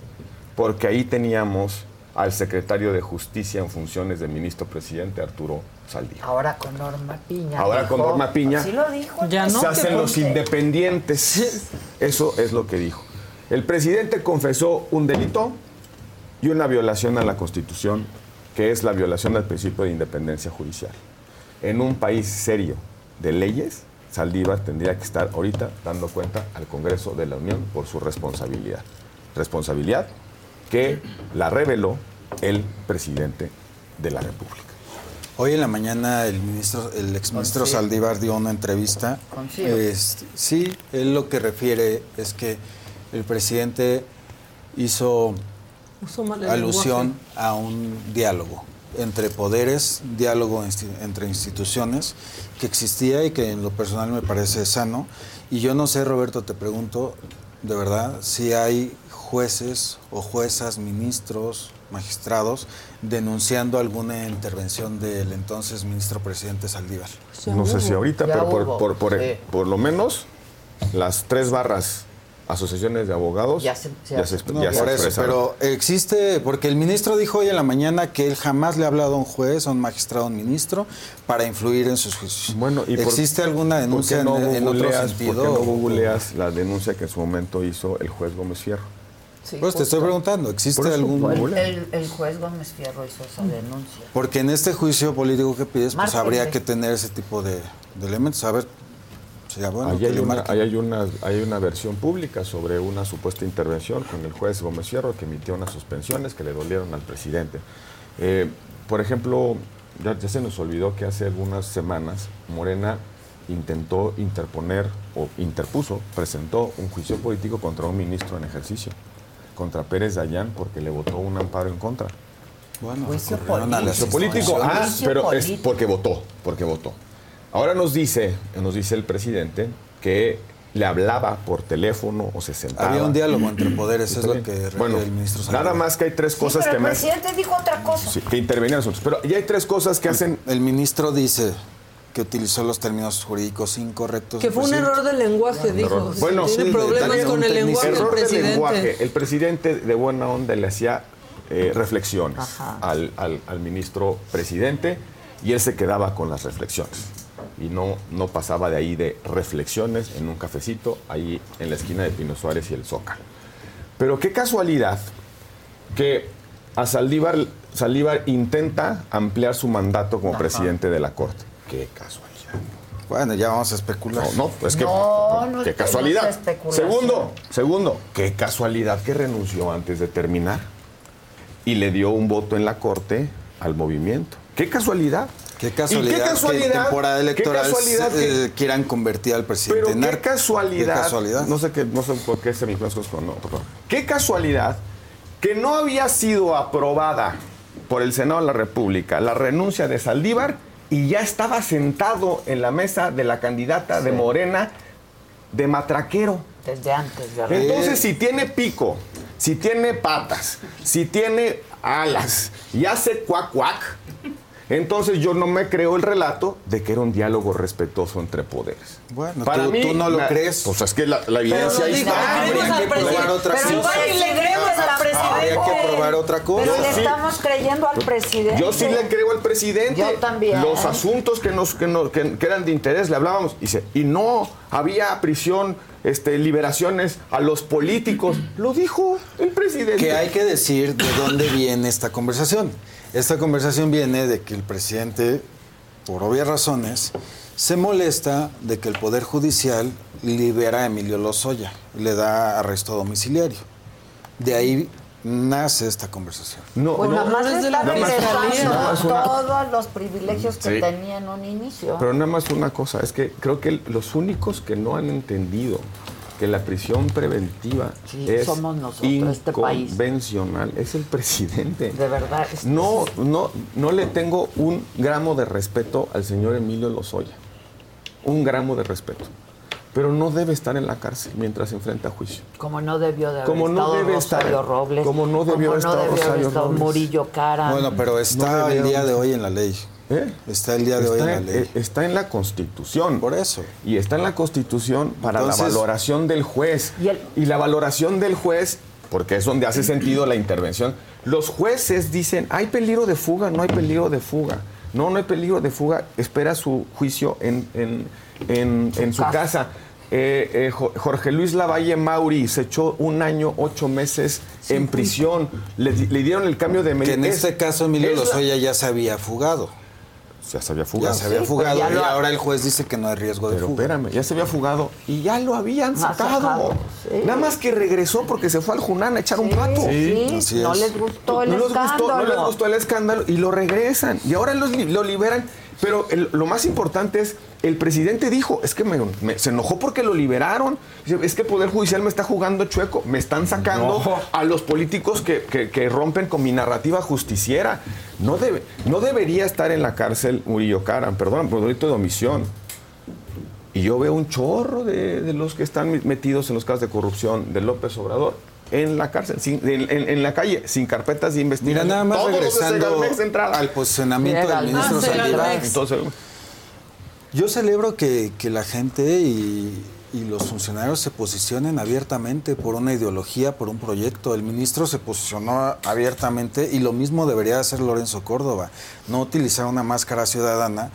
porque ahí teníamos al secretario de Justicia en funciones de ministro presidente Arturo Saldívar. Ahora con Norma Piña. Ahora con Norma Piña Así lo dijo. se hacen los independientes. Eso es lo que dijo. El presidente confesó un delito y una violación a la Constitución, que es la violación al principio de independencia judicial. En un país serio de leyes, Saldívar tendría que estar ahorita dando cuenta al Congreso de la Unión por su responsabilidad. Responsabilidad que la reveló el presidente de la República. Hoy en la mañana el ministro, el exministro. Saldívar dio una entrevista. Este, sí, él lo que refiere es que el presidente hizo alusión lenguaje. a un diálogo entre poderes, diálogo insti- entre instituciones que existía y que en lo personal me parece sano. Y yo no sé, Roberto, te pregunto, de verdad, si hay jueces o juezas, ministros, magistrados, denunciando alguna intervención del entonces ministro presidente Saldívar. No sé si ahorita, pero por, por, por, por lo menos las tres barras asociaciones de abogados ya se, ya se, No, ya se por eso, pero existe, porque el ministro dijo hoy en la mañana que él jamás le ha hablado a un juez, a un magistrado, a un ministro, para influir en sus juicios. Bueno, ¿y por- ¿Existe alguna ¿por denuncia qué no en, en otro sentido? ¿Por qué no googleas la denuncia que en su momento hizo el juez Gómez Fierro? Pues te estoy preguntando, ¿existe eso, algún...? El, el- el juez Gómez Fierro hizo esa denuncia. Porque en este juicio político que pides, pues habría que tener ese tipo de, de elementos. A ver, sería bueno Ahí que hay, una, marquen. ahí hay, una, hay una versión pública sobre una supuesta intervención con el juez Gómez Fierro que emitió unas suspensiones que le dolieron al presidente. Eh, por ejemplo, ya, ya se nos olvidó que hace algunas semanas Morena intentó interponer o interpuso, presentó un juicio político contra un ministro en ejercicio, contra Pérez Dayán, porque le votó un amparo en contra. Bueno, Juicio Juicio político, ah, pero es político. porque votó, porque votó. Ahora nos dice, nos dice el presidente que le hablaba por teléfono o se sentaba. Había un diálogo entre poderes, es lo que Bueno, el ministro Saldívar. nada más que hay tres Sí, cosas pero que el me presidente dijo otra cosa. sí, que intervenían nosotros. Pero ya hay tres cosas que hacen. El ministro dice que utilizó los términos jurídicos incorrectos. Que del fue un presidente. error del lenguaje, dijo. Error. Sí, Bueno, tiene sí, problemas con el lenguaje del Error de presidente. lenguaje. El presidente de buena onda le hacía eh, reflexiones al- al ministro presidente y él se quedaba con las reflexiones. Y no, no pasaba de ahí de reflexiones en un cafecito ahí en la esquina de Pino Suárez y el Zócalo. Pero qué casualidad que a Saldívar, Saldívar intenta ampliar su mandato como presidente de la Corte. Qué casualidad. Bueno, ya vamos a especular. No, no, es que No, no qué casualidad. segundo, segundo, qué casualidad que renunció antes de terminar y le dio un voto en la corte al movimiento. Qué casualidad. Qué casualidad, ¿Y qué que en temporada qué electoral que- eh, quieran convertir al presidente pero en qué casualidad, Qué casualidad. no sé qué, no sé por qué se me con perdón. Qué casualidad que no había sido aprobada por el Senado de la República la renuncia de Saldívar y ya estaba sentado en la mesa de la candidata de. Morena de matraquero. Desde antes de Entonces, si tiene pico, si tiene patas, si tiene alas y hace cuac cuac, Entonces yo no me creo el relato de que era un diálogo respetuoso entre poderes. Bueno, tú- tú no lo la- crees. Pues es que la, la evidencia ahí está. habría que probar otra Pero cosa. igual y le creemos al presidente. Habría que probar otra cosa. Pero le sí. estamos creyendo al presidente. Yo sí le creo al presidente. Yo también. Los asuntos que, nos, que, nos- que- que eran de interés le hablábamos. Y, dice, y no había prisión, este, liberaciones a los políticos. Lo dijo el presidente. Que hay que decir de dónde viene esta conversación. Esta conversación viene de que el presidente, por obvias razones, se molesta de que el Poder Judicial libera a Emilio Lozoya, le da arresto domiciliario. De ahí nace esta conversación. No, Pues nada más es de está la regresando Nada más una- todos los privilegios que Sí. tenía en un inicio. Pero nada más una cosa, es que creo que los únicos que no han entendido que la prisión preventiva Sí, es somos nosotros, este país. inconvencional es el presidente. De verdad. es- No, no, no le tengo un gramo de respeto al señor Emilio Lozoya. Un gramo de respeto. Pero no debe estar en la cárcel mientras se enfrenta a juicio. Como no debió de haber Como no debe Rosario estar- Robles. como no debió haber estado Rosario estado Robles. Murillo Cara. Bueno, pero está No el día de hoy en la ley. ¿Eh? Está el día de hoy en la ley. eh, está en la Constitución. Por eso. Y está en la Constitución para Entonces- la valoración del juez. Y el- la valoración del juez, porque es donde hace sentido la intervención, los jueces dicen, hay peligro de fuga, no hay peligro de fuga. No, no hay peligro de fuga, espera su juicio en, en- en- en su casa. Eh, eh, Jo- Jorge Luis Lavalle Mauri se echó un año, ocho meses en prisión. Le, di- le dieron el cambio de Que medida. en Es- este caso Emilio es la- Lozoya ya se había fugado. Ya se había Ya fugado. se había Sí, fugado ya y lo- ahora el juez dice que no hay riesgo de Pero fuga. espérame, ya se había fugado y ya lo habían Ha sacado. sí. Nada más que regresó porque se fue al Junán a echar un rato. Sí, así no es. les gustó el no, les escándalo. gustó, no les gustó el escándalo y lo regresan. Y ahora los lo liberan. Pero el- lo más importante es, el presidente dijo, es que me- me- se enojó porque lo liberaron. Es que el Poder Judicial me está jugando chueco. Me están sacando No. a los políticos que, que- que rompen con mi narrativa justiciera. No, debe, no debería estar en la cárcel Murillo Karam, perdón, por delito de omisión. Y yo veo un chorro de, de los que están metidos en los casos de corrupción de López Obrador en la cárcel, sin- en, en- en la calle, sin carpetas de Mira, investigación. nada más Todos los de regresando al posicionamiento del ministro Saldívar. Entonces, Yo celebro que, que la gente y, y los funcionarios se posicionen abiertamente por una ideología, por un proyecto. El ministro se posicionó abiertamente y lo mismo debería hacer Lorenzo Córdoba. No utilizar una máscara ciudadana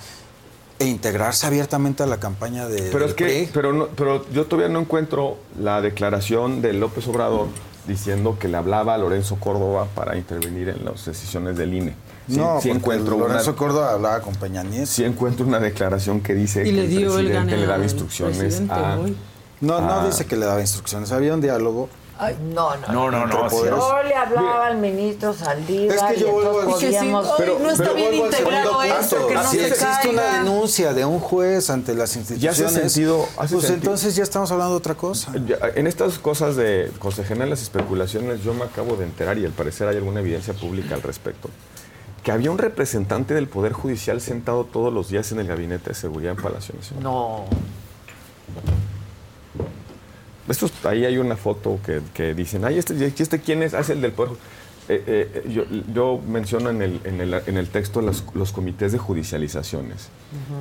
e integrarse abiertamente a la campaña de pero del es que, PRI. pero, no- pero yo todavía no encuentro la declaración de López Obrador diciendo que le hablaba a Lorenzo Córdoba para intervenir en las decisiones del INE. Sí, no, sí encuentro Lorenzo una, Córdoba hablaba con Peña Nieto. sí encuentro una declaración que dice Y que le el dio el presidente gane le daba instrucciones a, hoy. No, no dice que le daba instrucciones. Había un diálogo. No, no, No, no, no. sí. Yo le hablaba al ministro Saldívar Es que yo vuelvo Pero- no está pero bien integrado punto. que no si se existe una denuncia de un juez ante las instituciones, sentido- hace pues sentido. entonces ya estamos hablando de otra cosa. Ya, En estas cosas de consejerar las especulaciones, yo me acabo de enterar y al parecer hay alguna evidencia pública al respecto, que había un representante del Poder Judicial sentado todos los días en el Gabinete de Seguridad en Palacio Nacional. No. Estos, ahí hay una foto que, que dicen, ay, este, este quién es, Ah, el del Poder Eh, eh, yo, yo menciono en el, en el, en el texto los, los comités de judicializaciones.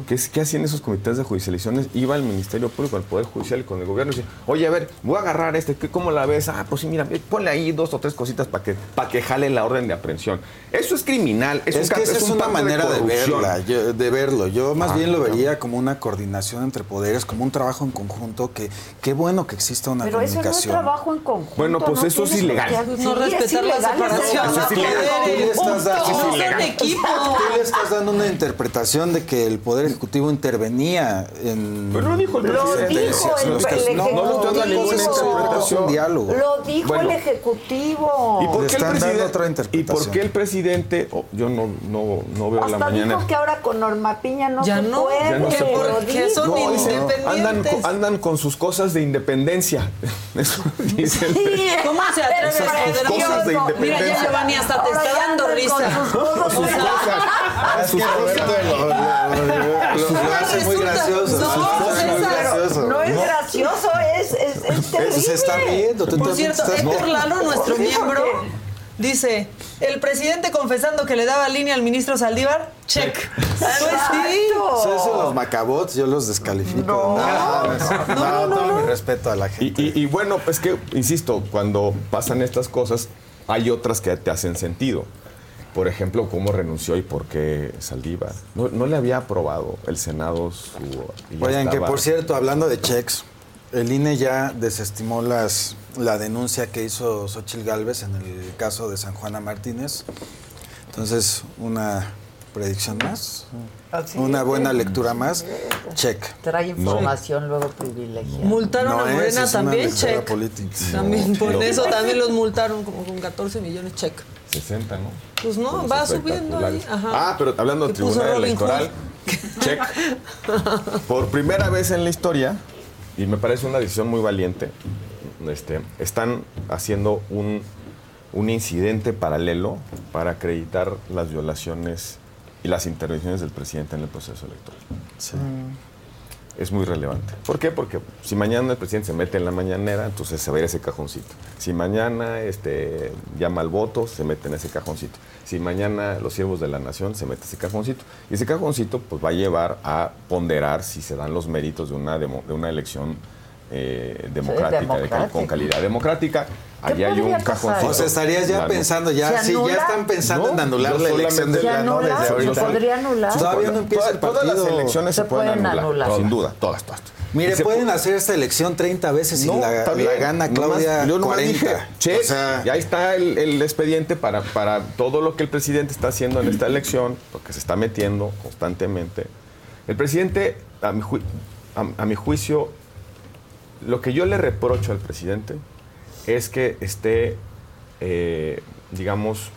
¿Qué, es- ¿Qué hacían esos comités de judicializaciones? Iba el Ministerio Público, el Poder Judicial y con el gobierno y decía, oye, a ver, voy a agarrar este, ¿qué- ¿cómo la ves? Ah, pues sí, mira, ponle ahí dos o tres cositas para que, para que jale la orden de aprehensión. Eso es criminal. Es, Es, un que esa es, un una manera de, corrupción. verla, yo- de verlo. Yo más Ah, bien lo vería como una coordinación entre poderes, como un trabajo en conjunto, que qué bueno que exista una Pero eso no es comunicación. trabajo en conjunto. Bueno, pues no eso es ilegal. qué- No Sí, respetar es es Eso ilegal. equipo. Tú le estás dando una interpretación de que el Poder Ejecutivo intervenía en... Pero no dijo el Lo presidente. dijo el, no, Ejecutivo. no lo estoy dando ninguna Entonces, eso interpretación. es un diálogo. Lo dijo Bueno. el Ejecutivo. ¿Y por, qué el presidente, otra ¿Y interpretación. por qué el presidente, oh, yo no, no, no veo la Hasta mañana. dijo que ahora con Norma Piña no Ya se no, puede. ya no se puede. lo Porque dijo. son No, dice, independientes. andan, con- andan con sus cosas de independencia. Eso dice el Sí, presidente. ¿Cómo se atreve Esas a cosas de independencia. Ya Giovanni hasta te está dando andan con risa. sus cosas. Sus cosas. Es que Roberto lo, hace muy gracioso. no. No es gracioso, es, es, es terrible. Se está riendo. Por cierto, estás- Héctor Lalo, nuestro miembro, Dice, el presidente confesando que le daba línea al ministro Saldívar, check. Pues sí. Eso, eso, los macabots, yo los descalifico. No, no, no, todo mi respeto a la gente. Y, y- y bueno, pues que, insisto, cuando pasan estas cosas, hay otras que te hacen sentido. Por ejemplo, cómo renunció y por qué Saldívar. No, no le había aprobado el Senado su... Oigan, que por cierto, hablando de checks, el INE ya desestimó las, la denuncia que hizo Xochitl Gálvez en el caso de San Juana Martínez. Entonces, una predicción más, Así una es. buena lectura más, check. Trae información luego privilegiada. Multaron No a Morena es también, check. política. También, por No. eso también los multaron como con 14 millones, check. 60, ¿no? Pues no, va subiendo ahí. Ajá. Ah, pero hablando del ¿Qué puso Tribunal Electoral, check. Por primera vez en la historia, y me parece una decisión muy valiente, este, están haciendo un, un incidente paralelo para acreditar las violaciones y las intervenciones del presidente en el proceso electoral. Es muy relevante. ¿Por qué? Porque si mañana el presidente se mete en la mañanera, entonces se va a ir ese cajoncito. Si mañana este, llama al voto, se mete en ese cajoncito. Si mañana los siervos de la nación, se mete ese cajoncito. Y ese cajoncito pues, va a llevar a ponderar si se dan los méritos de una, demo- de una elección eh, democrática, de con calidad democrática. ¿Qué Allí hay un cajoncito. O sea, estarías ya Claro. pensando, ya, ¿Se sí, ya están pensando en anular la elección de ¿Se la no desde ¿Se ahorita. podría anular? Todavía no empieza el Todas- Todas las partido. elecciones se, Se pueden, pueden anular, anular. sin duda, todas, todas. Mire, pueden pu- hacer esta elección 30 veces y No, la, la gana Nomás- Claudia yo nomás 40. dije, O sea, ya está el, el expediente para, para todo lo que el presidente está haciendo en esta elección, porque se está metiendo constantemente. El presidente, a mi, ju- a- a mi juicio, lo que yo le reprocho al presidente es que esté, eh, digamos,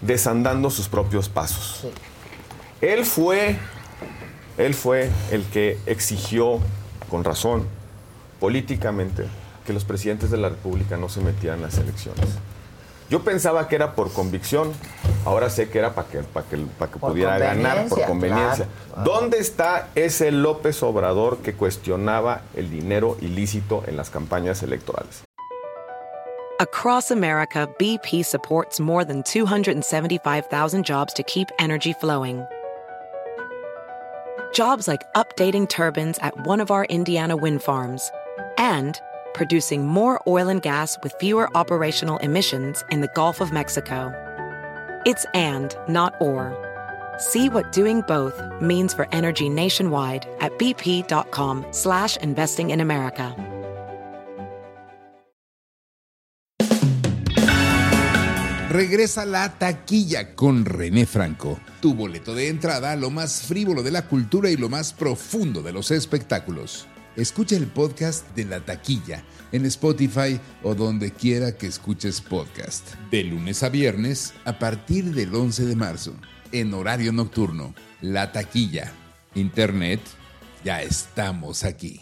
desandando sus propios pasos. Él fue, él fue el que exigió, con razón, políticamente, que los presidentes de la República no se metieran en las elecciones. Yo pensaba que era por convicción, ahora sé que era para que, para que, para que Por pudiera ganar por conveniencia, claro. ¿Dónde está ese López Obrador que cuestionaba el dinero ilícito en las campañas electorales? Across America, BP supports more than 275,000 jobs to keep energy flowing. Jobs like updating turbines at one of our Indiana wind farms and producing more oil and gas with fewer operational emissions in the Gulf of Mexico. It's and, not or. See what doing both means for energy nationwide at bp.com slash investing in America. Regresa la taquilla con René Franco, tu boleto de entrada lo más frívolo de la cultura y lo más profundo de los espectáculos. Escucha el podcast de la taquilla en Spotify o donde quiera que escuches podcast. De lunes a viernes a partir del 11 de marzo, en horario nocturno. La taquilla. Internet, ya estamos aquí.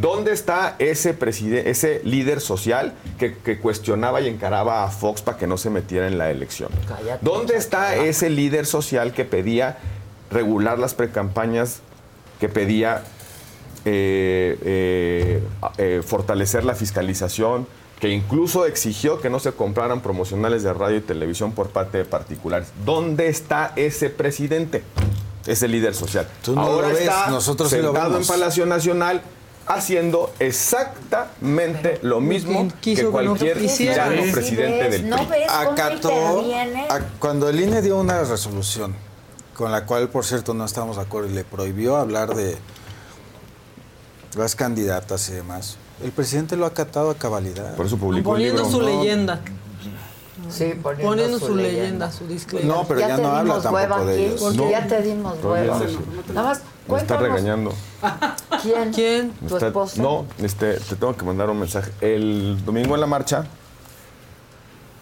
¿Dónde está ese, preside- ese líder social que, que cuestionaba y encaraba a Fox para que no se metiera en la elección? Cállate, ¿Dónde está ese líder social que pedía regular las precampañas, que pedía eh, eh, eh, fortalecer la fiscalización, que incluso exigió que no se compraran promocionales de radio y televisión por parte de particulares? ¿Dónde está ese presidente? Ese líder social. Tú no Ahora lo ves, está nosotros sí lo sentado en. Palacio Nacional haciendo exactamente lo mismo que quiso que no cualquier tirano presidente del ¿No PRI. acató, a- cuando el INE dio una resolución, con la cual, por cierto, no estamos de acuerdo y le prohibió hablar de las candidatas y demás, el presidente lo ha acatado a cabalidad. Por eso publicó el Poniendo libro. su No. leyenda. Sí, poniendo, Poniendo su, su leyenda. leyenda, su disclaimer. No, pero ya, te no habla dimos hueva tampoco de ellos. Porque No. ya te dimos hueva. Nada más, Me está regañando. ¿Quién? ¿Quién? ¿Tu esposa? No, este, te tengo que mandar un mensaje. El domingo en la marcha,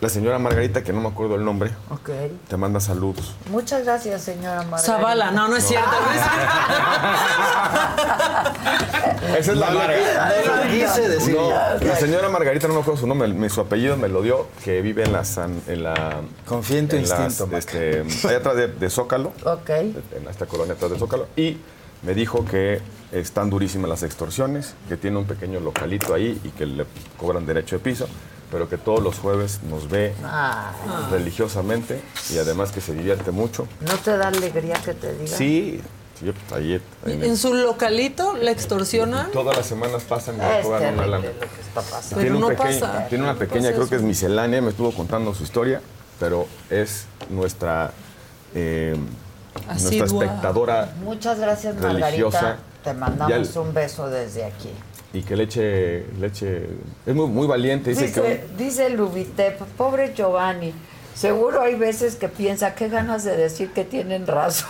la señora Margarita, que no me acuerdo el nombre, Ok. te manda saludos. Muchas gracias, señora Margarita. Zavala, no, no es cierto. no es Esa es la Margarita. no quise decir. No, la señora Margarita, no me acuerdo su nombre, su apellido me lo dio, que vive en la... San- en la Confía en tu en las, instinto, Maca. este, allá atrás de, de Zócalo, Ok. en esta colonia atrás de Zócalo, y me dijo que están durísimas las extorsiones, que tiene un pequeño localito ahí y que le cobran derecho de piso, pero que todos los jueves nos ve religiosamente y además que se divierte mucho. ¿No te da alegría que te digan? Sí, sí, pues, ahí en el- En su localito la extorsionan. todas las semanas pasan y cobran una lana. Tiene, un no pequeño- pasa. tiene una No pequeña, creo que es miscelánea, me estuvo contando su historia, pero es nuestra, eh, nuestra espectadora Muchas gracias, religiosa. Margarita. Te mandamos el- un beso desde aquí. Y que le eche, le eche- es muy, muy valiente. Dice, Dice, que dice Lubitep, pobre Giovanni. Seguro hay veces que piensa, qué ganas de decir que tienen razón.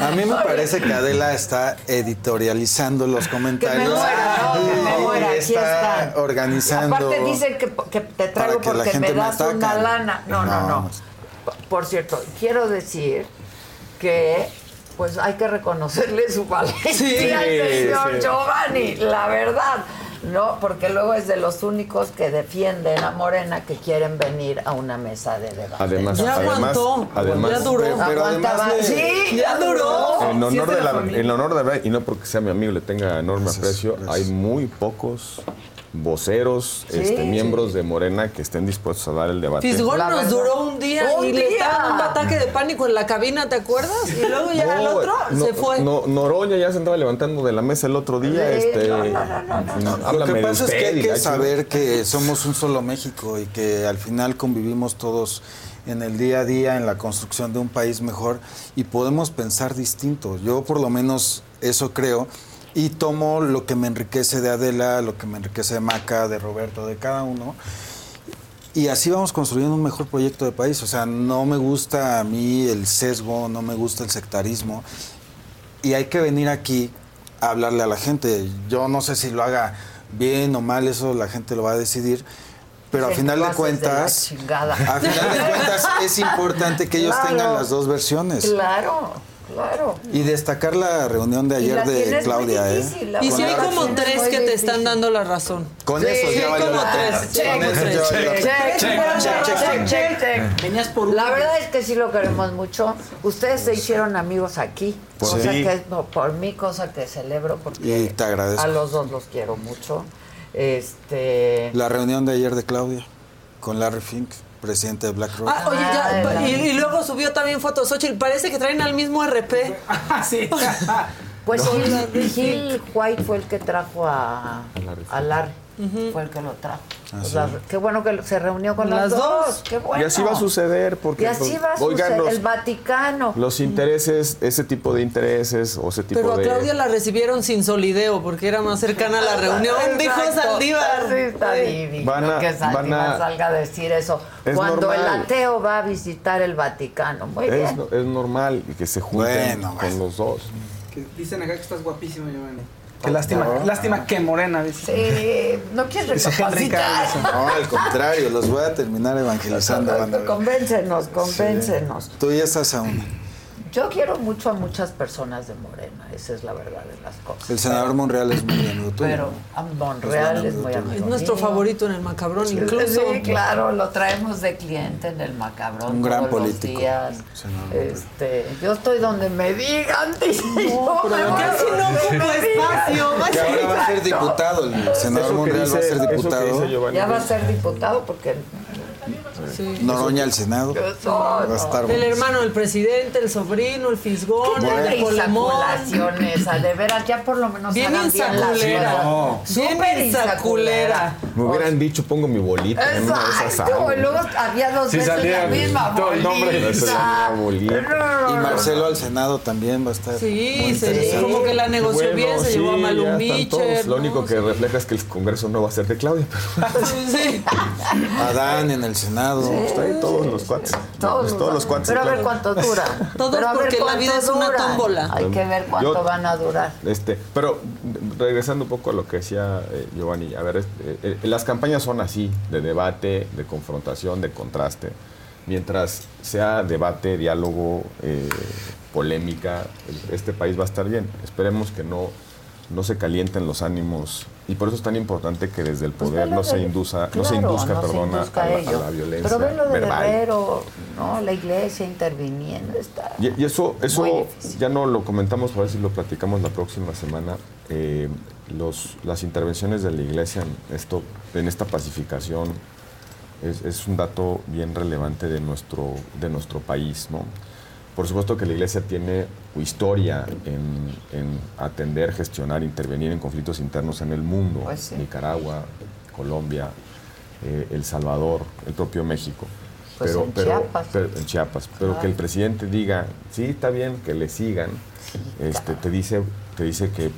A mí me parece que Adela está editorializando los comentarios. muera, no, que me muera, aquí está organizando. Aparte dicen que, que te traigo que porque me me das ataca. una lana. No, no, no. Por cierto, quiero decir que pues hay que reconocerle su valentía Sí. al señor Sí. Giovanni, la verdad. No, porque luego es de los únicos que defienden a Morena que quieren venir a una mesa de debate. además, Ya además, aguantó, además, ya duró. Pero- pero Aguantaba- además le- sí, ya duró. en honor, Sí, de la la, familia. en honor de ver, y no porque sea mi amigo le tenga enorme Gracias, aprecio, gracias. hay muy pocos voceros, Sí. este, miembros de Morena que estén dispuestos a dar el debate. Fisgón La nos verdad. duró un día ¡Un y le día! estaban un ataque de pánico en la cabina, ¿te acuerdas? Y luego ya el otro no, se fue. no, Noroña ya se andaba levantando de la mesa el otro día. Sí, este, no, no, no, no, no, no. Lo que pasa es que hay que saber que somos un solo México y que al final convivimos todos en el día a día en la construcción de un país mejor y podemos pensar distinto. Yo por lo menos eso creo y tomo lo que me enriquece de Adela, lo que me enriquece de Maca, de Roberto, de cada uno. Y así vamos construyendo un mejor proyecto de país. O sea, no me gusta a mí el sesgo, no me gusta el sectarismo. Y hay que venir aquí a hablarle a la gente. Yo no sé si lo haga bien o mal, eso la gente lo va a decidir. Pero a final de cuentas, a final de cuentas es importante que ellos Claro. tengan las dos versiones. Claro, claro. Y destacar la reunión de ayer de muy Claudia, difícil, ¿eh? Y si hay como tres que te están dando la razón. Con Sí, eso sí, ya como tres. Con eso Check, check, check, check, check, check. Venías por La verdad es que sí lo queremos mucho. Ustedes se hicieron amigos aquí, Pues cosa sí. que es no, por mí cosa que celebro porque Y te agradezco. a los dos los quiero mucho. Este La reunión de ayer de Claudia con Larry Fink, presidente de BlackRock. Ah, oye, ya, la- y, y luego subió también fotos Xochitl. Parece que traen al mismo RP. Ah, sí. pues Gil, Gil White fue el que trajo a, a Larry. Fue el que lo trajo. Sí. la- qué bueno que se reunió con las, Las dos. dos. Qué bueno. Y así va a suceder porque Y así pues, va a oigan, suceder. los, El Vaticano. los intereses, ese tipo de intereses o ese tipo Pero a de Claudia la recibieron sin solideo porque era más cercana a la reunión, dijo. Saldívar. Sí, está divino Van a- que Saldívar van a- salga a decir eso. Es Cuando el ateo va a visitar el Vaticano. Muy es, bien. es normal que se junten Bueno, con los dos. Que dicen acá que estás guapísimo, Giovanni. Qué lástima, lástima que morena, dice. Sí, no quieres recapacitar. No, al contrario, los voy a terminar evangelizando. van a ver. Convéncenos, convéncenos. Tú ya estás a una. Yo quiero mucho a muchas personas de Morena, esa es la verdad de las cosas. El senador Monreal es muy amigo tuyo. Pero a Monreal es muy amigo Es nuestro favorito en el macabrón, incluso. Sí, claro, lo traemos de cliente en el macabrón. Un gran todos los político, días. Este, yo estoy donde me digan, dice, yo pero casi no digan. espacio, Que ahora va a ser diputado. El senador Monreal va a dice- ser diputado. dice Ya va a ser diputado porque Sí. Noroña al Senado. Va a estar El bueno. hermano del presidente, el sobrino, el fisgón, el de Polemón. insaculación esa, de veras, ya por lo menos Bien insaculera. No. Súper insaculera. Me hubieran dicho, pongo mi bolita en una de esas Exacto, aguas. y luego había dos Sí, veces la misma todo el nombre bolita. bolita. No, no, Y no. Marcelo al Senado también va a estar. Sí, muy se- interesante. como que la negoció Bueno, bien, se sí, llevó a Malum. Lo ¿no? único que refleja es que el Congreso no va a ser de Claudia, pero Sí. Adán en el Senado. está ahí todos los cuates. Todos, Pues todos los cuates. Pero a ver cuánto dura. Todos Pero a ver porque la vida es una tómbola. Hay que ver cuánto Yo- van a durar. Este, pero regresando un poco a lo que decía eh, Giovanni, a ver, eh, eh, las campañas son así, de debate, de confrontación, de contraste. Mientras sea debate, diálogo, eh, polémica, el- este país va a estar bien. Esperemos que no, no se calienten los ánimos y por eso es tan importante que desde el Pues poder ve no se indusa, no se induzca, no se perdona, induzca a, la, a ello. la violencia Pero ven lo de verbal. Guerrero, ¿no? La iglesia interviniendo, está... Y, y eso, eso ya no lo comentamos, a ver si lo platicamos la próxima semana. Eh, los, las intervenciones de la iglesia en, esto, en esta pacificación es, es un dato bien relevante de nuestro, de nuestro país. ¿no? Por supuesto que la iglesia tiene historia en, en atender, gestionar, intervenir en conflictos internos en el mundo. Pues sí. Nicaragua, Colombia, eh, El Salvador, el propio México. Pues pero, en pero- Chiapas. pero- en Chiapas. Pero que el presidente diga, sí, está bien, que le sigan, este, te dice, te dice que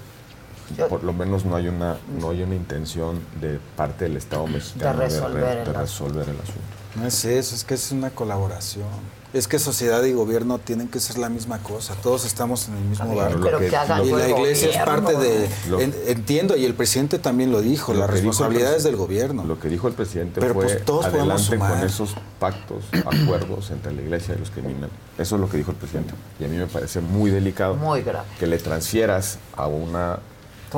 por lo menos no hay una, no hay una intención de parte del Estado mexicano re- resolver de resolver el asunto. No es eso, es que es una colaboración. Es que sociedad y gobierno tienen que ser la misma cosa. Todos estamos en el mismo barco. pero que hagan y la iglesia es parte de. Lo- en- entiendo, y el presidente también lo dijo, Lo la responsabilidad es del gobierno. Lo que dijo el presidente Pero, fue pues, todos podemos adelante con esos pactos, acuerdos entre la iglesia y los criminales. Eso es lo que dijo el presidente. Y a mí me parece muy delicado Muy grave. que le transfieras a una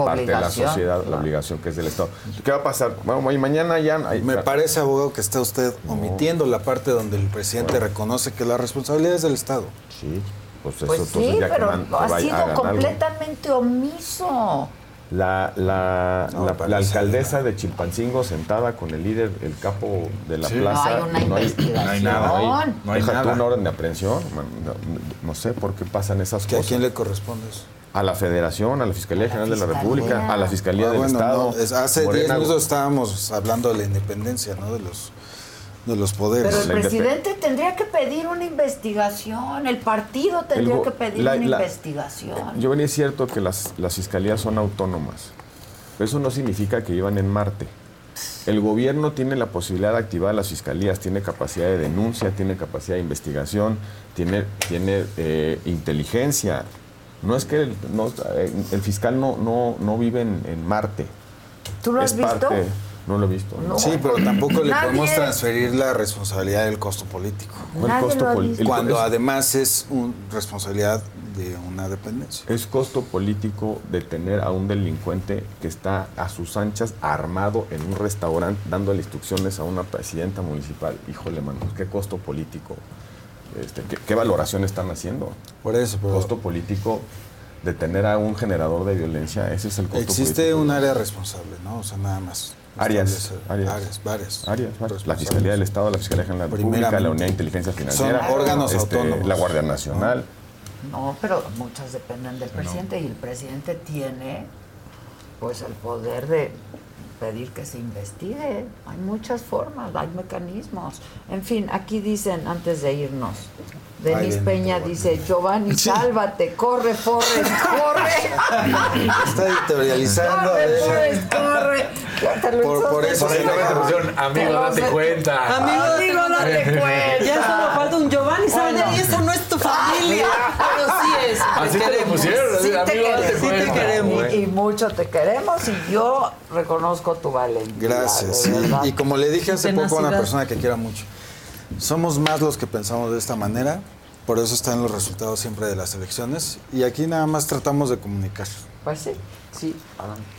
parte de la sociedad la obligación que es del Estado. ¿Qué va a pasar? Bueno, y mañana ya... hay- Me parece, abogado, que está usted omitiendo la parte donde el presidente reconoce que la responsabilidad es del Estado. Sí, pues eso Pues entonces sí, ya pero ha vaya- sido algo. completamente omiso. La, la, No, la- alcaldesa de Chilpancingo sentada con el líder, el capo de la Sí. plaza. No hay una investigación. No hay nada. No hay- No hay Deja tú una orden de aprehensión. No, no- no sé por qué pasan esas ¿Que ¿A cosas. quién le corresponde eso? A la Federación, a la Fiscalía General de la. República, a la Fiscalía Ah, del bueno, Estado. no, es- hace 10 Morena- minutos estábamos hablando de la independencia, ¿no? De los, de los poderes. Pero el La presidente tendría que pedir una investigación, el partido tendría El que pedir la- una la- investigación. Yo venía es cierto que las, las fiscalías son autónomas. Pero eso no significa que iban en Marte. El gobierno tiene la posibilidad de activar las fiscalías, tiene capacidad de denuncia, tiene capacidad de investigación, tiene, tiene eh, inteligencia. No es que el, no- eh, el fiscal no, no, no vive en, en Marte. ¿Tú lo has Es visto? parte- no lo he visto. No. Sí, pero tampoco le Nadie- podemos transferir la responsabilidad del costo político. ¿Cuál Nadie costo lo ha pol- visto. el- Cuando además es una responsabilidad de una dependencia. Es costo político detener a un delincuente que está a sus anchas armado en un restaurante dándole instrucciones a una presidenta municipal. Híjole, mano, qué costo político. Este, ¿qué, qué valoración están haciendo? Por eso, pero Costo político detener a un generador de violencia, ese es el costo existe político. un área responsable, ¿no? O sea, nada más. Áreas, áreas. áreas, varias. Áreas, varias. La. Fiscalía del Estado, la Fiscalía General de la República, la Primeramente. Unidad de Inteligencia Financiera, Son órganos este, autónomos. la Guardia Nacional. No, pero muchas dependen del presidente y el presidente tiene pues el poder de pedir que se investigue. Hay muchas formas, hay mecanismos. En fin, aquí dicen antes de irnos. Denis Peña dice, Giovanni, sálvate, corre, Forrest, corre. Está editorializando. corre, ¿eh? Forrest, corre. Por- por eso te se interrupción. Amigo, date cuenta. Amigo, Amigo, date cuenta. Ya solo falta un Giovanni, de ahí, esa no es tu familia. Pero sí es. Así te lo pusieron, Sí te amigo, date queremos, sí te cuenta. queremos. Y, y mucho te queremos y yo reconozco tu valentía. Gracias. Y como le dije hace poco a una persona que quiera mucho, somos más los que pensamos de esta manera, por eso están los resultados siempre de las elecciones y aquí nada más tratamos de comunicar. Pues sí, sí,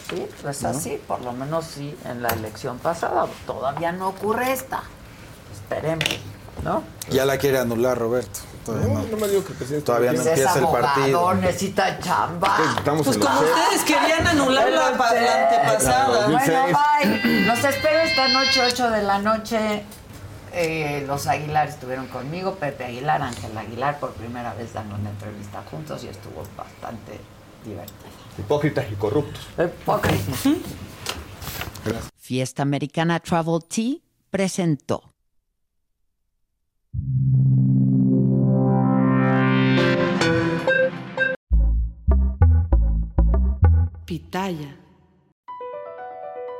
sí, pues así, por lo menos sí, en la elección pasada. Todavía no ocurre esta. Esperemos, ¿no? Ya la quiere anular Roberto. Todavía no. No me digo que el presidente Todavía no Pues es empieza el abogado, partido. necesita chamba. Estamos Pues como ustedes querían anular la, la antepasada. Bueno, 2006. bye. Los espero esta noche, 8 de la noche. Eh, los Aguilar estuvieron conmigo, Pepe Aguilar, Ángel Aguilar, por primera vez dando una entrevista juntos y estuvo bastante divertido. Hipócritas y corruptos. Hipócritas. Fiesta Americana Travel Tea presentó. Pitaya.